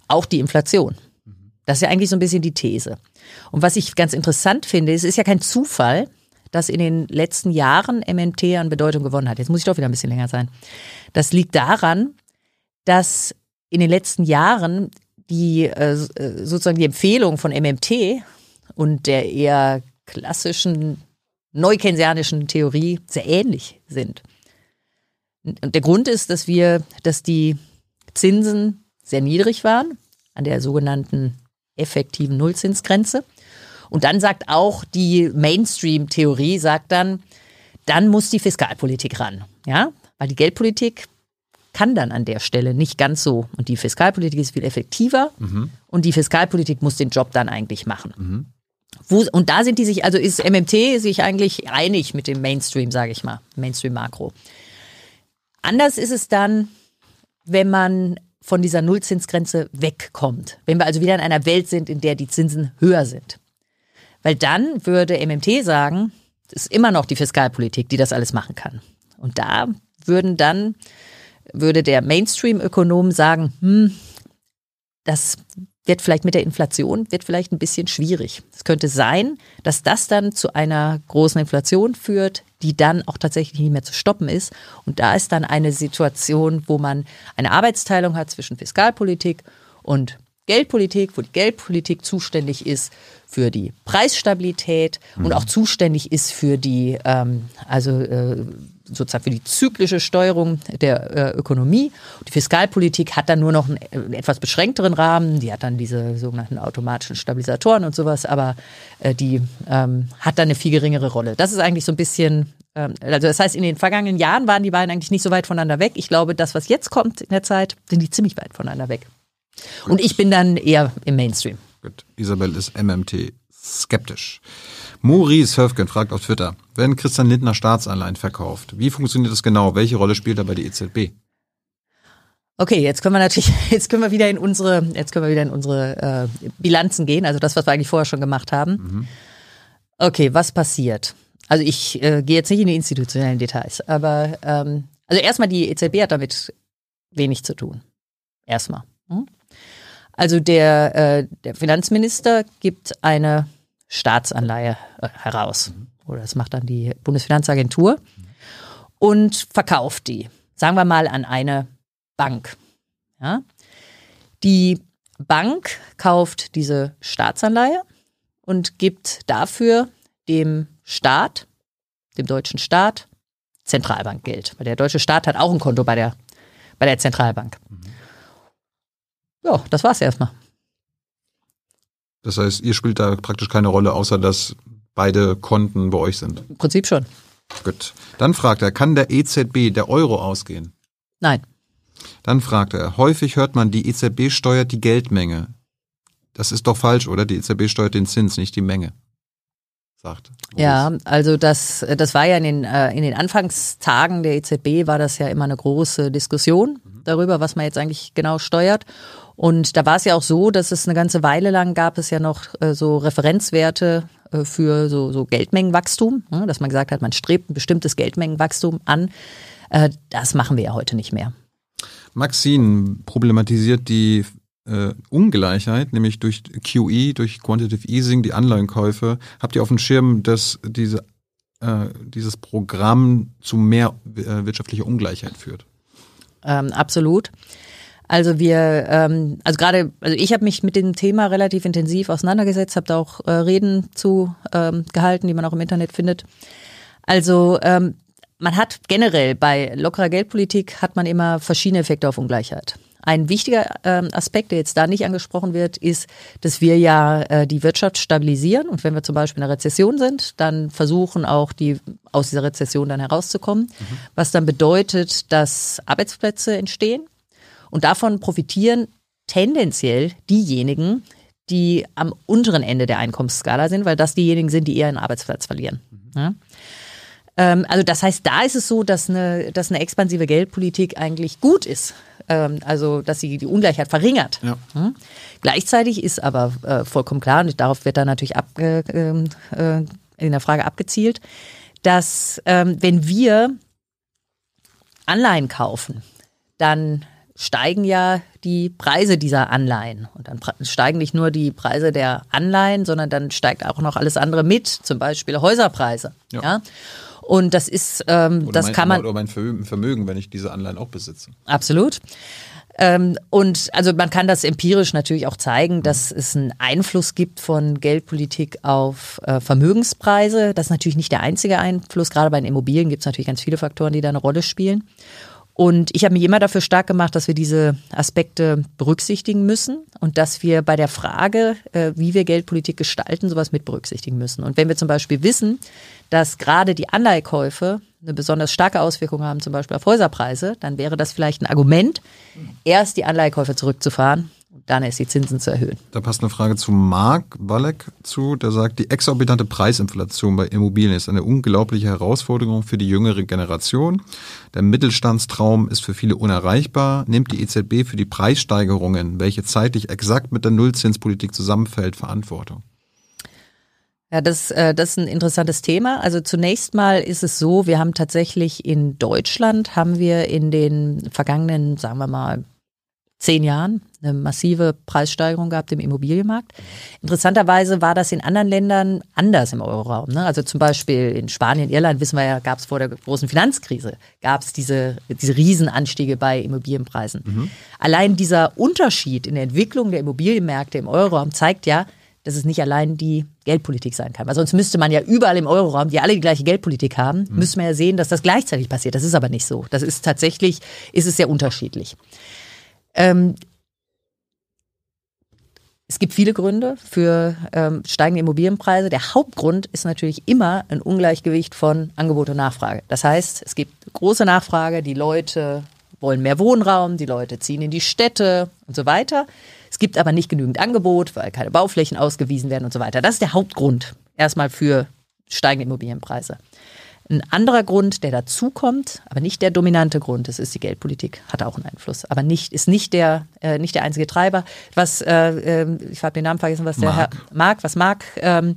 Auch die Inflation. Das ist ja eigentlich so ein bisschen die These. Und was ich ganz interessant finde, es ist ja kein Zufall, dass in den letzten Jahren MMT an Bedeutung gewonnen hat. Jetzt muss ich doch wieder ein bisschen länger sein. Das liegt daran, dass in den letzten Jahren die äh, äh sozusagen die Empfehlung von MMT und der eher klassischen neukensianischen Theorie sehr ähnlich sind. Und der Grund ist, dass wir, dass die Zinsen sehr niedrig waren, an der sogenannten effektiven Nullzinsgrenze. Und dann sagt auch die Mainstream-Theorie, sagt dann, dann muss die Fiskalpolitik ran. Ja, weil die Geldpolitik kann dann an der Stelle nicht ganz so. Und die Fiskalpolitik ist viel effektiver mhm. und die Fiskalpolitik muss den Job dann eigentlich machen. Mhm. Wo, und da sind die sich, also ist MMT sich eigentlich einig mit dem Mainstream, sage ich mal, Mainstream-Makro. Anders ist es dann, wenn man von dieser Nullzinsgrenze wegkommt. Wenn wir also wieder in einer Welt sind, in der die Zinsen höher sind. Weil dann würde MMT sagen, es ist immer noch die Fiskalpolitik, die das alles machen kann. Und da würden dann, würde der Mainstream-Ökonom sagen, hm, das wird vielleicht mit der Inflation, wird vielleicht ein bisschen schwierig. Es könnte sein, dass das dann zu einer großen Inflation führt, die dann auch tatsächlich nicht mehr zu stoppen ist. Und da ist dann eine Situation, wo man eine Arbeitsteilung hat zwischen Fiskalpolitik und Geldpolitik, wo die Geldpolitik zuständig ist für die Preisstabilität mhm. und auch zuständig ist für die, ähm, also äh, sozusagen für die zyklische Steuerung der äh, Ökonomie. Die Fiskalpolitik hat dann nur noch einen, einen, äh, etwas beschränkteren Rahmen. Die hat dann diese sogenannten automatischen Stabilisatoren und sowas, aber äh, die ähm, hat dann eine viel geringere Rolle. Das ist eigentlich so ein bisschen ähm, also das heißt, in den vergangenen Jahren waren die beiden eigentlich nicht so weit voneinander weg. Ich glaube, das, was jetzt kommt in der Zeit, sind die ziemlich weit voneinander weg. Und ich bin dann eher im Mainstream. Gut. Isabel ist MMT skeptisch. Maurice Höfgen fragt auf Twitter, wenn Christian Lindner Staatsanleihen verkauft, wie funktioniert das genau? Welche Rolle spielt dabei die EZB? Okay, jetzt können wir natürlich, jetzt können wir wieder in unsere, jetzt können wir wieder in unsere äh, Bilanzen gehen, also das, was wir eigentlich vorher schon gemacht haben. Mhm. Okay, was passiert? Also ich äh, gehe jetzt nicht in die institutionellen Details, aber ähm, also erstmal die EZB hat damit wenig zu tun. Erstmal. Hm? Also der, äh, der Finanzminister gibt eine Staatsanleihe äh, heraus. Oder das macht dann die Bundesfinanzagentur und verkauft die. Sagen wir mal an eine Bank. Ja? Die Bank kauft diese Staatsanleihe und gibt dafür dem Staat, dem deutschen Staat, Zentralbankgeld. Weil der deutsche Staat hat auch ein Konto bei der, bei der Zentralbank. Mhm. Ja, das war's erstmal. Das heißt, ihr spielt da praktisch keine Rolle, außer dass beide Konten bei euch sind. Im Prinzip schon. Gut. Dann fragt er, kann der EZB der Euro ausgehen? Nein. Dann fragt er, häufig hört man, die EZB steuert die Geldmenge. Das ist doch falsch, oder? Die EZB steuert den Zins, nicht die Menge. Sagt. Ja, also das, das war ja in den, äh, in den Anfangstagen der EZB war das ja immer eine große Diskussion mhm. darüber, was man jetzt eigentlich genau steuert. Und da war es ja auch so, dass es eine ganze Weile lang gab es ja noch äh, so Referenzwerte äh, für so, so Geldmengenwachstum, ne? dass man gesagt hat, man strebt ein bestimmtes Geldmengenwachstum an. Äh, das machen wir ja heute nicht mehr. Maxine problematisiert die Ungleichheit, nämlich durch QE, durch Quantitative Easing, die Anleihenkäufe. Habt ihr auf dem Schirm, dass diese, dieses Programm zu mehr wirtschaftlicher Ungleichheit führt? Ähm, absolut. Also wir, ähm, also gerade, also ich habe mich mit dem Thema relativ intensiv auseinandergesetzt, habe da auch äh, Reden zu ähm, gehalten, die man auch im Internet findet. Also ähm, man hat generell bei lockerer Geldpolitik hat man immer verschiedene Effekte auf Ungleichheit. Ein wichtiger ähm, Aspekt, der jetzt da nicht angesprochen wird, ist, dass wir ja äh, die Wirtschaft stabilisieren und wenn wir zum Beispiel in einer Rezession sind, dann versuchen auch die aus dieser Rezession dann herauszukommen, mhm. was dann bedeutet, dass Arbeitsplätze entstehen und davon profitieren tendenziell diejenigen, die am unteren Ende der Einkommensskala sind, weil das diejenigen sind, die eher einen Arbeitsplatz verlieren. Ja? Ähm, also das heißt, da ist es so, dass eine, dass eine expansive Geldpolitik eigentlich gut ist. Ähm, also dass sie die Ungleichheit verringert. Ja. Hm? Gleichzeitig ist aber äh, vollkommen klar, und darauf wird dann natürlich ab, äh, äh, in der Frage abgezielt, dass ähm, wenn wir Anleihen kaufen, dann steigen ja die Preise dieser Anleihen. Und dann steigen nicht nur die Preise der Anleihen, sondern dann steigt auch noch alles andere mit, zum Beispiel Häuserpreise. Ja. ja? Und das ist, ähm, oder das mein, kann man. Oder mein Vermögen, wenn ich diese Anleihen auch besitze. Absolut. Ähm, und also man kann das empirisch natürlich auch zeigen, dass es einen Einfluss gibt von Geldpolitik auf äh, Vermögenspreise. Das ist natürlich nicht der einzige Einfluss. Gerade bei den Immobilien gibt es natürlich ganz viele Faktoren, die da eine Rolle spielen. Und ich habe mich immer dafür stark gemacht, dass wir diese Aspekte berücksichtigen müssen und dass wir bei der Frage, äh, wie wir Geldpolitik gestalten, sowas mit berücksichtigen müssen. Und wenn wir zum Beispiel wissen, dass gerade die Anleihkäufe eine besonders starke Auswirkung haben, zum Beispiel auf Häuserpreise, dann wäre das vielleicht ein Argument, erst die Anleihkäufe zurückzufahren dann ist die Zinsen zu erhöhen. Da passt eine Frage zu Mark Walek zu, der sagt, die exorbitante Preisinflation bei Immobilien ist eine unglaubliche Herausforderung für die jüngere Generation. Der Mittelstandstraum ist für viele unerreichbar. Nimmt die EZB für die Preissteigerungen, welche zeitlich exakt mit der Nullzinspolitik zusammenfällt, Verantwortung? Ja, das, äh, das ist ein interessantes Thema. Also zunächst mal ist es so, wir haben tatsächlich in Deutschland, haben wir in den vergangenen, sagen wir mal, zehn Jahren eine massive Preissteigerung gehabt im Immobilienmarkt. Interessanterweise war das in anderen Ländern anders im Euroraum. Ne? Also zum Beispiel in Spanien, Irland, wissen wir ja, gab es vor der großen Finanzkrise, gab es diese, diese Riesenanstiege bei Immobilienpreisen. Mhm. Allein dieser Unterschied in der Entwicklung der Immobilienmärkte im Euroraum zeigt ja, dass es nicht allein die Geldpolitik sein kann. Weil sonst müsste man ja überall im Euroraum, die alle die gleiche Geldpolitik haben, mhm. müsste man ja sehen, dass das gleichzeitig passiert. Das ist aber nicht so. Das ist tatsächlich, ist es sehr unterschiedlich. Ähm, es gibt viele Gründe für ähm, steigende Immobilienpreise. Der Hauptgrund ist natürlich immer ein Ungleichgewicht von Angebot und Nachfrage. Das heißt, es gibt große Nachfrage, die Leute wollen mehr Wohnraum, die Leute ziehen in die Städte und so weiter. Es gibt aber nicht genügend Angebot, weil keine Bauflächen ausgewiesen werden und so weiter. Das ist der Hauptgrund erstmal für steigende Immobilienpreise. Ein anderer Grund, der dazukommt, aber nicht der dominante Grund, das ist die Geldpolitik, hat auch einen Einfluss, aber nicht, ist nicht der, äh, nicht der einzige Treiber. Was, äh, äh, ich habe den Namen vergessen, was der Mark. Herr Mark, was Mark ähm,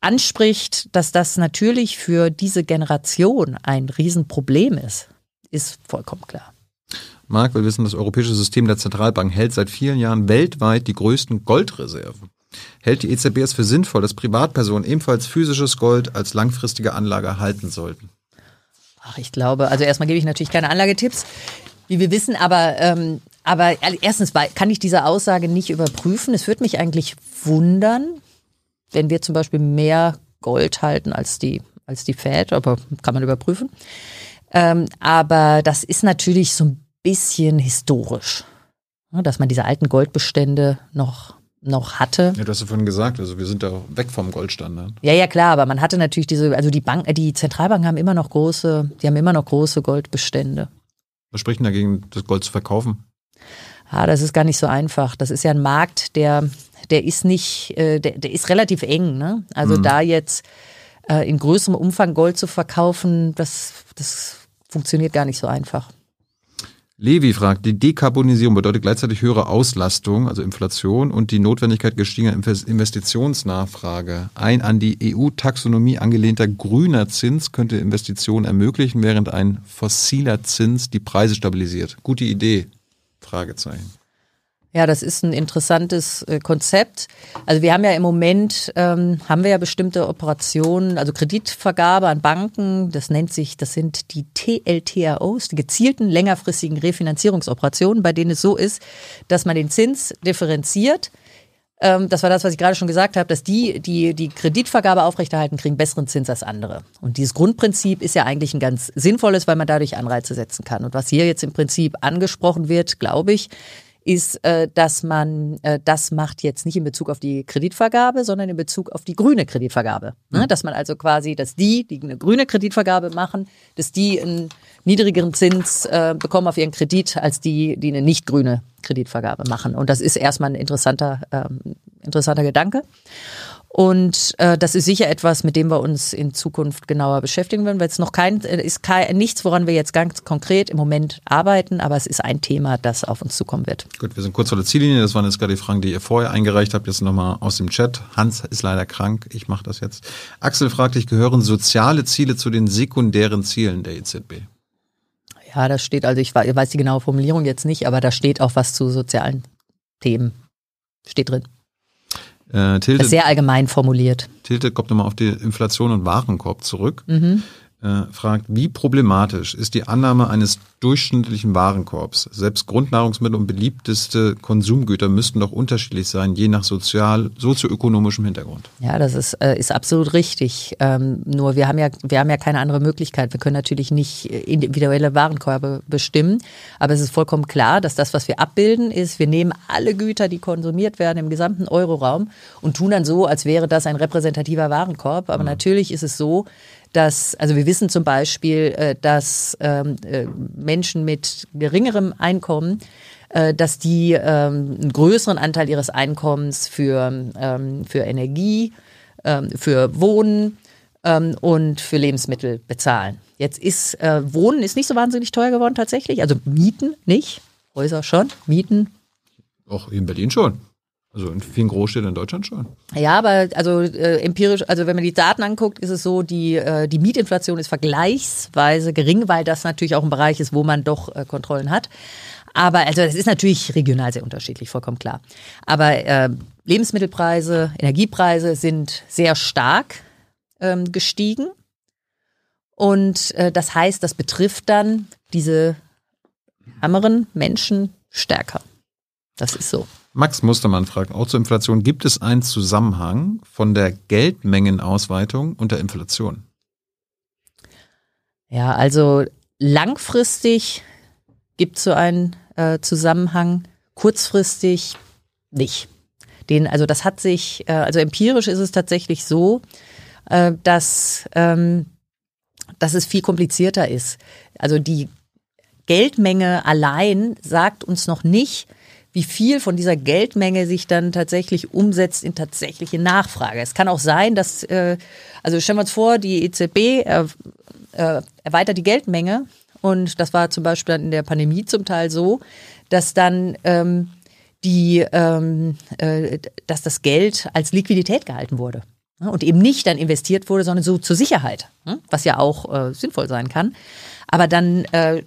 anspricht, dass das natürlich für diese Generation ein Riesenproblem ist, ist vollkommen klar. Marc, wir wissen, das europäische System der Zentralbank hält seit vielen Jahren weltweit die größten Goldreserven. Hält die EZB es für sinnvoll, dass Privatpersonen ebenfalls physisches Gold als langfristige Anlage halten sollten? Ach, ich glaube, also erstmal gebe ich natürlich keine Anlagetipps, wie wir wissen, aber, ähm, aber erstens kann ich diese Aussage nicht überprüfen. Es würde mich eigentlich wundern, wenn wir zum Beispiel mehr Gold halten als die, als die Fed, aber kann man überprüfen. Ähm, aber das ist natürlich so ein bisschen historisch, ne, dass man diese alten Goldbestände noch noch hatte. Ja, du hast ja vorhin gesagt, also wir sind da weg vom Goldstandard. Ja, ja, klar, aber man hatte natürlich diese, also die Bank, die Zentralbanken haben immer noch große, die haben immer noch große Goldbestände. Was spricht denn dagegen, das Gold zu verkaufen? Ah, das ist gar nicht so einfach. Das ist ja ein Markt, der, der ist nicht, äh, der, der ist relativ eng. Ne? Also mhm. da jetzt äh, in größerem Umfang Gold zu verkaufen, das, das funktioniert gar nicht so einfach. Levi fragt, die Dekarbonisierung bedeutet gleichzeitig höhere Auslastung, also Inflation und die Notwendigkeit gestiegener Investitionsnachfrage. Ein an die EU-Taxonomie angelehnter grüner Zins könnte Investitionen ermöglichen, während ein fossiler Zins die Preise stabilisiert. Gute Idee? Fragezeichen. Ja, das ist ein interessantes äh, Konzept. Also wir haben ja im Moment, ähm, haben wir ja bestimmte Operationen, also Kreditvergabe an Banken, das nennt sich, das sind die TLTROs, die gezielten längerfristigen Refinanzierungsoperationen, bei denen es so ist, dass man den Zins differenziert. Ähm, das war das, was ich gerade schon gesagt habe, dass die, die die Kreditvergabe aufrechterhalten, kriegen besseren Zins als andere. Und dieses Grundprinzip ist ja eigentlich ein ganz sinnvolles, weil man dadurch Anreize setzen kann. Und was hier jetzt im Prinzip angesprochen wird, glaube ich, ist, äh, dass man äh, das macht jetzt nicht in Bezug auf die Kreditvergabe, sondern in Bezug auf die grüne Kreditvergabe. Ne? Mhm. Dass man also quasi, dass die, die eine grüne Kreditvergabe machen, dass die einen niedrigeren Zins äh, bekommen auf ihren Kredit als die, die eine nicht grüne Kreditvergabe machen. Und das ist erstmal ein interessanter, ähm, interessanter Gedanke. Und äh, das ist sicher etwas, mit dem wir uns in Zukunft genauer beschäftigen werden. Weil es noch kein, äh, ist kein, nichts, woran wir jetzt ganz konkret im Moment arbeiten, aber es ist ein Thema, das auf uns zukommen wird. Gut, wir sind kurz vor der Ziellinie. Das waren jetzt gerade die Fragen, die ihr vorher eingereicht habt. Jetzt nochmal aus dem Chat. Hans ist leider krank. Ich mache das jetzt. Axel fragt dich, gehören soziale Ziele zu den sekundären Zielen der EZB? Ja, da steht, also ich weiß die genaue Formulierung jetzt nicht, aber da steht auch was zu sozialen Themen. Steht drin. Äh, Tilde, sehr allgemein formuliert. Tilde kommt nochmal auf die Inflation und Warenkorb zurück. Mhm äh, fragt, wie problematisch ist die Annahme eines durchschnittlichen Warenkorbs? Selbst Grundnahrungsmittel und beliebteste Konsumgüter müssten doch unterschiedlich sein, je nach sozial, sozioökonomischem Hintergrund. Ja, das ist, äh, ist absolut richtig. Ähm, nur wir haben ja, wir haben ja keine andere Möglichkeit. Wir können natürlich nicht individuelle Warenkorbe bestimmen, aber es ist vollkommen klar, dass das, was wir abbilden, ist, wir nehmen alle Güter, die konsumiert werden im gesamten Euroraum und tun dann so, als wäre das ein repräsentativer Warenkorb. Aber mhm. natürlich ist es so, dass, also wir wissen zum Beispiel, äh, dass ähm, äh, Menschen mit geringerem Einkommen äh, dass die ähm, einen größeren Anteil ihres Einkommens für, ähm, für Energie, für Wohnen und für Lebensmittel bezahlen. Jetzt ist Wohnen ist nicht so wahnsinnig teuer geworden tatsächlich, also Mieten nicht, Häuser schon, Mieten. Auch in Berlin schon. Also in vielen Großstädten in Deutschland schon. Ja, aber also äh, empirisch, also wenn man die Daten anguckt, ist es so, die, äh, die Mietinflation ist vergleichsweise gering, weil das natürlich auch ein Bereich ist, wo man doch äh, Kontrollen hat. Aber also das ist natürlich regional sehr unterschiedlich, vollkommen klar. Aber äh, Lebensmittelpreise, Energiepreise sind sehr stark ähm, gestiegen. Und äh, das heißt, das betrifft dann diese ärmeren Menschen stärker. Das ist so. Max Mustermann fragt auch zur Inflation, gibt es einen Zusammenhang von der Geldmengenausweitung und der Inflation? Ja, also langfristig gibt es so einen äh, Zusammenhang, kurzfristig nicht. Den, also das hat sich, äh, also empirisch ist es tatsächlich so, äh, dass, ähm, dass es viel komplizierter ist. Also die Geldmenge allein sagt uns noch nicht, wie viel von dieser Geldmenge sich dann tatsächlich umsetzt in tatsächliche Nachfrage. Es kann auch sein, dass, äh, also stellen wir uns vor, die EZB äh, äh, erweitert die Geldmenge und das war zum Beispiel in der Pandemie zum Teil so, dass dann ähm, die, ähm, äh, dass das Geld als Liquidität gehalten wurde und eben nicht dann investiert wurde, sondern so zur Sicherheit, was ja auch äh, sinnvoll sein kann. Aber dann äh,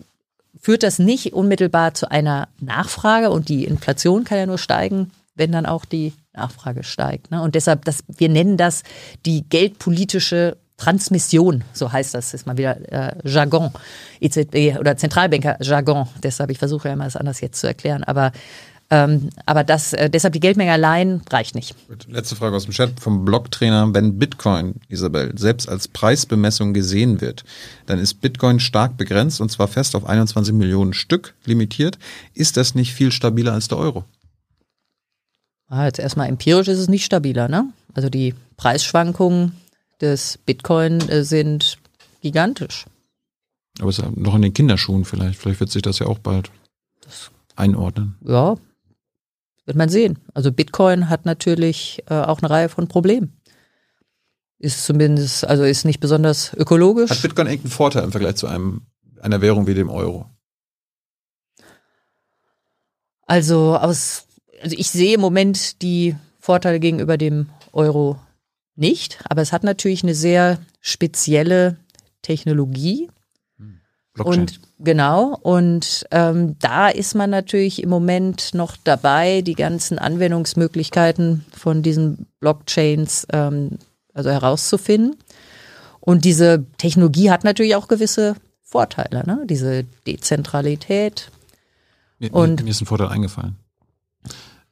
führt das nicht unmittelbar zu einer Nachfrage und die Inflation kann ja nur steigen, wenn dann auch die Nachfrage steigt. Ne? Und deshalb, das, wir nennen das die geldpolitische Transmission, so heißt das, ist mal wieder äh, Jargon, EZB oder Zentralbanker Jargon. Deshalb, ich versuche ja immer, es anders jetzt zu erklären, aber ähm, aber das, äh, deshalb die Geldmenge allein reicht nicht. Letzte Frage aus dem Chat vom Blogtrainer. Wenn Bitcoin, Isabel, selbst als Preisbemessung gesehen wird, dann ist Bitcoin stark begrenzt und zwar fest auf 21 Millionen Stück limitiert. Ist das nicht viel stabiler als der Euro? Ah, jetzt erstmal empirisch ist es nicht stabiler, ne? Also die Preisschwankungen des Bitcoin äh, sind gigantisch. Aber es ist noch in den Kinderschuhen vielleicht. Vielleicht wird sich das ja auch bald einordnen. Ja, wird man sehen. Also Bitcoin hat natürlich äh, auch eine Reihe von Problemen. Ist zumindest, also ist nicht besonders ökologisch. Hat Bitcoin irgendeinen Vorteil im Vergleich zu einem, einer Währung wie dem Euro? Also aus, also ich sehe im Moment die Vorteile gegenüber dem Euro nicht, aber es hat natürlich eine sehr spezielle Technologie. Blockchain. Und genau, und ähm, da ist man natürlich im Moment noch dabei, die ganzen Anwendungsmöglichkeiten von diesen Blockchains ähm, also herauszufinden. Und diese Technologie hat natürlich auch gewisse Vorteile, ne? diese Dezentralität. Mir, und mir ist ein Vorteil eingefallen.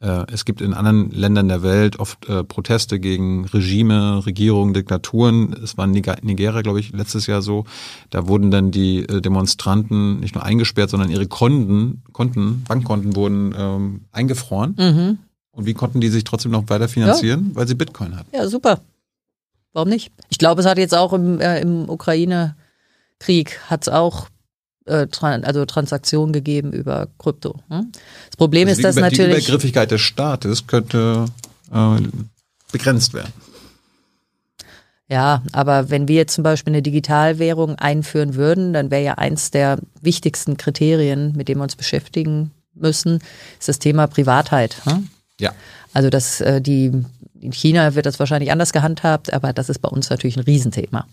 Äh, es gibt in anderen Ländern der Welt oft äh, Proteste gegen Regime, Regierungen, Diktaturen. Es war in Nigeria, glaube ich, letztes Jahr so. Da wurden dann die äh, Demonstranten nicht nur eingesperrt, sondern ihre Konten, Konten, Bankkonten wurden ähm, eingefroren. Mhm. Und wie konnten die sich trotzdem noch weiter finanzieren? Ja. Weil sie Bitcoin hatten. Ja, super. Warum nicht? Ich glaube, es hat jetzt auch im, äh, im Ukraine-Krieg hat es auch äh, also Transaktionen gegeben über Krypto. Hm? Das Problem also ist, dass natürlich. Die Übergriffigkeit des Staates könnte äh, begrenzt werden. Ja, aber wenn wir jetzt zum Beispiel eine Digitalwährung einführen würden, dann wäre ja eins der wichtigsten Kriterien, mit dem wir uns beschäftigen müssen, ist das Thema Privatheit. Hm? Ja. Also dass äh, die in China wird das wahrscheinlich anders gehandhabt, aber das ist bei uns natürlich ein Riesenthema.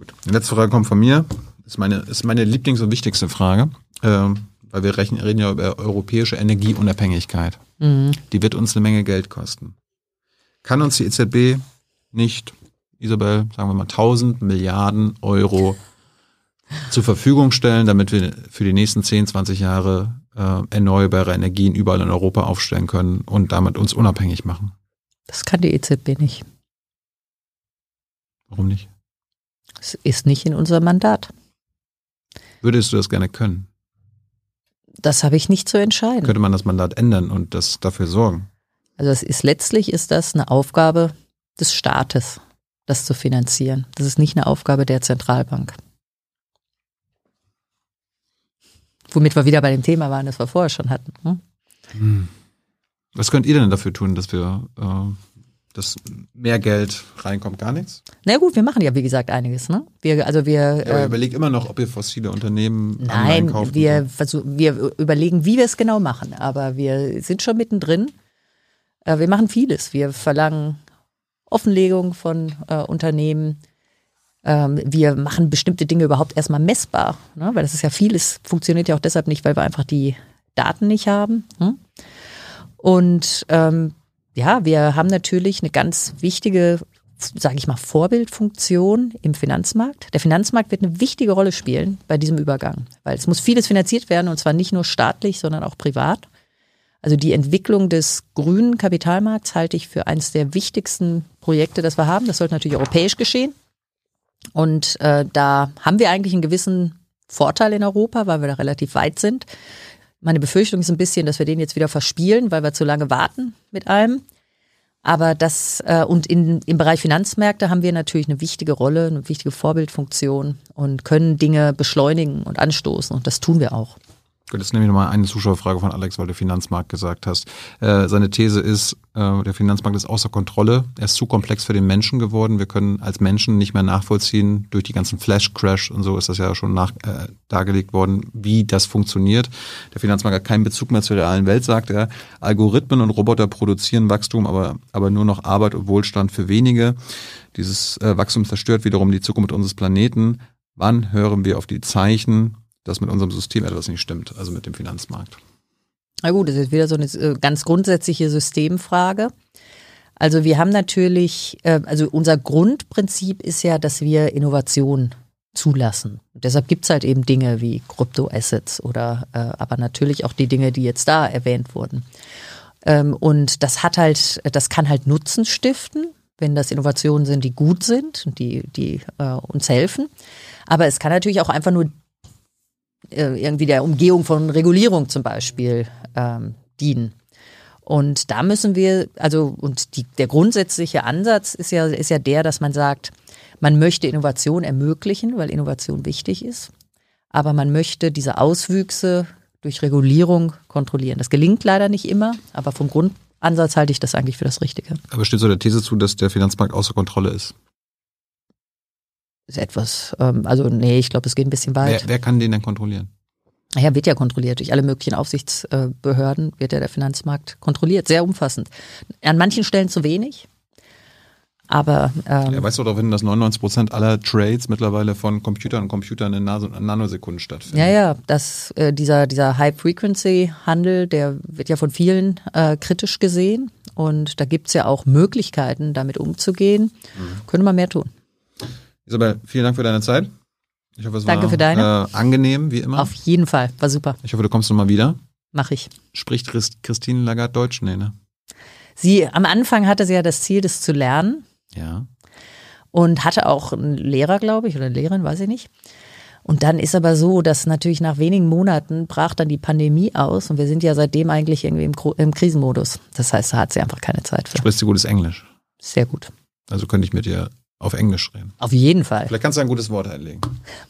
Gut. Die letzte Frage kommt von mir ist meine, ist meine Lieblings- und wichtigste Frage, äh, weil wir rechnen, reden ja über europäische Energieunabhängigkeit. Mhm. Die wird uns eine Menge Geld kosten. Kann uns die EZB nicht, Isabel, sagen wir mal 1000 Milliarden Euro zur Verfügung stellen, damit wir für die nächsten 10, 20 Jahre äh, erneuerbare Energien überall in Europa aufstellen können und damit uns unabhängig machen? Das kann die EZB nicht. Warum nicht? Es ist nicht in unserem Mandat. Würdest du das gerne können? Das habe ich nicht zu entscheiden. Könnte man das Mandat ändern und das dafür sorgen? Also es ist letztlich ist das eine Aufgabe des Staates, das zu finanzieren. Das ist nicht eine Aufgabe der Zentralbank. Womit wir wieder bei dem Thema waren, das wir vorher schon hatten. Hm? Was könnt ihr denn dafür tun, dass wir äh, dass mehr Geld reinkommt, gar nichts? Na gut, wir machen ja wie gesagt einiges, ne? Wir, also wir. Ja, äh, überlegt immer noch, ob ihr fossile Unternehmen Nein, wir versuchen, wir überlegen, wie wir es genau machen, aber wir sind schon mittendrin. Äh, wir machen vieles. Wir verlangen Offenlegung von äh, Unternehmen. Ähm, wir machen bestimmte Dinge überhaupt erstmal messbar, ne? weil das ist ja vieles, funktioniert ja auch deshalb nicht, weil wir einfach die Daten nicht haben. Hm? Und ähm, ja, wir haben natürlich eine ganz wichtige, sage ich mal, Vorbildfunktion im Finanzmarkt. Der Finanzmarkt wird eine wichtige Rolle spielen bei diesem Übergang, weil es muss vieles finanziert werden und zwar nicht nur staatlich, sondern auch privat. Also die Entwicklung des grünen Kapitalmarkts halte ich für eines der wichtigsten Projekte, das wir haben. Das sollte natürlich europäisch geschehen. Und äh, da haben wir eigentlich einen gewissen Vorteil in Europa, weil wir da relativ weit sind. Meine Befürchtung ist ein bisschen, dass wir den jetzt wieder verspielen, weil wir zu lange warten mit allem. Aber das äh, und in, im Bereich Finanzmärkte haben wir natürlich eine wichtige Rolle, eine wichtige Vorbildfunktion und können Dinge beschleunigen und anstoßen. Und das tun wir auch. Gut, jetzt nehme ich nochmal eine Zuschauerfrage von Alex, weil du Finanzmarkt gesagt hast. Äh, seine These ist, äh, der Finanzmarkt ist außer Kontrolle. Er ist zu komplex für den Menschen geworden. Wir können als Menschen nicht mehr nachvollziehen, durch die ganzen Flash-Crash und so ist das ja schon nach, äh, dargelegt worden, wie das funktioniert. Der Finanzmarkt hat keinen Bezug mehr zur realen Welt, sagt er. Algorithmen und Roboter produzieren Wachstum, aber, aber nur noch Arbeit und Wohlstand für wenige. Dieses äh, Wachstum zerstört wiederum die Zukunft unseres Planeten. Wann hören wir auf die Zeichen dass mit unserem System etwas nicht stimmt, also mit dem Finanzmarkt. Na gut, das ist wieder so eine äh, ganz grundsätzliche Systemfrage. Also wir haben natürlich, äh, also unser Grundprinzip ist ja, dass wir Innovation zulassen. Und deshalb gibt's halt eben Dinge wie Kryptoassets oder äh, aber natürlich auch die Dinge, die jetzt da erwähnt wurden. Ähm, und das hat halt, das kann halt Nutzen stiften, wenn das Innovationen sind, die gut sind die, die uns helfen. Aber es kann natürlich auch einfach nur irgendwie der Umgehung von Regulierung zum Beispiel ähm, dienen. Und da müssen wir, also, und die, der grundsätzliche Ansatz ist ja, ist ja der, dass man sagt, man möchte Innovation ermöglichen, weil Innovation wichtig ist. Aber man möchte diese Auswüchse durch Regulierung kontrollieren. Das gelingt leider nicht immer, aber vom Grundansatz halte ich das eigentlich für das Richtige. Aber steht so der These zu, dass der Finanzmarkt außer Kontrolle ist? Ist etwas, ähm, also nee, ich glaube, es geht ein bisschen weit. Wer, wer kann den denn kontrollieren? Ja, wird ja kontrolliert. Durch alle möglichen Aufsichtsbehörden wird ja der Finanzmarkt kontrolliert, sehr umfassend. An manchen Stellen zu wenig. Aber ähm, ja, weißt du darauf hin, dass 99 Prozent aller Trades mittlerweile von Computern und Computern in Nanosekunden stattfinden? Ja, ja, das, äh, dieser, dieser High-Frequency-Handel, der wird ja von vielen äh, kritisch gesehen. Und da gibt's ja auch Möglichkeiten, damit umzugehen. Mhm. Könnte man mehr tun. Isabel, vielen Dank für deine Zeit. Ich hoffe, es Danke war für deine. Äh, angenehm, wie immer. Auf jeden Fall, war super. Ich hoffe, du kommst nochmal wieder. Mach ich. Spricht Christ Christine Lagarde Deutsch? Nee, ne? Sie, am Anfang hatte sie ja das Ziel, das zu lernen. Ja. Und hatte auch einen Lehrer, glaube ich, oder eine Lehrerin, weiß ich nicht. Und dann ist aber so, dass natürlich nach wenigen Monaten brach dann die Pandemie aus und wir sind ja seitdem eigentlich irgendwie im, im Krisenmodus. Das heißt, da hat sie einfach keine Zeit für. Sprichst du gutes Englisch? Sehr gut. Also könnte ich mit dir auf Englisch reden. Auf jeden Fall. Vielleicht kannst du ein gutes Wort einlegen.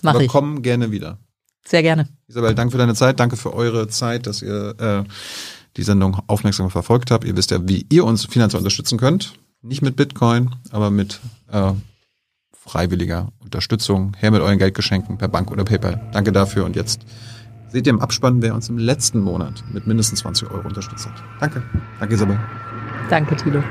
Mach Aber ich. komm gerne wieder. Sehr gerne. Isabel, danke für deine Zeit, danke für eure Zeit, dass ihr äh, die Sendung aufmerksam verfolgt habt. Ihr wisst ja, wie ihr uns finanziell unterstützen könnt. Nicht mit Bitcoin, aber mit äh, freiwilliger Unterstützung. Her mit euren Geldgeschenken per Bank oder PayPal. Danke dafür. Und jetzt seht ihr im Abspann, wer uns im letzten Monat mit mindestens 20 Euro unterstützt hat. Danke. Danke, Isabel. Danke, Tilo.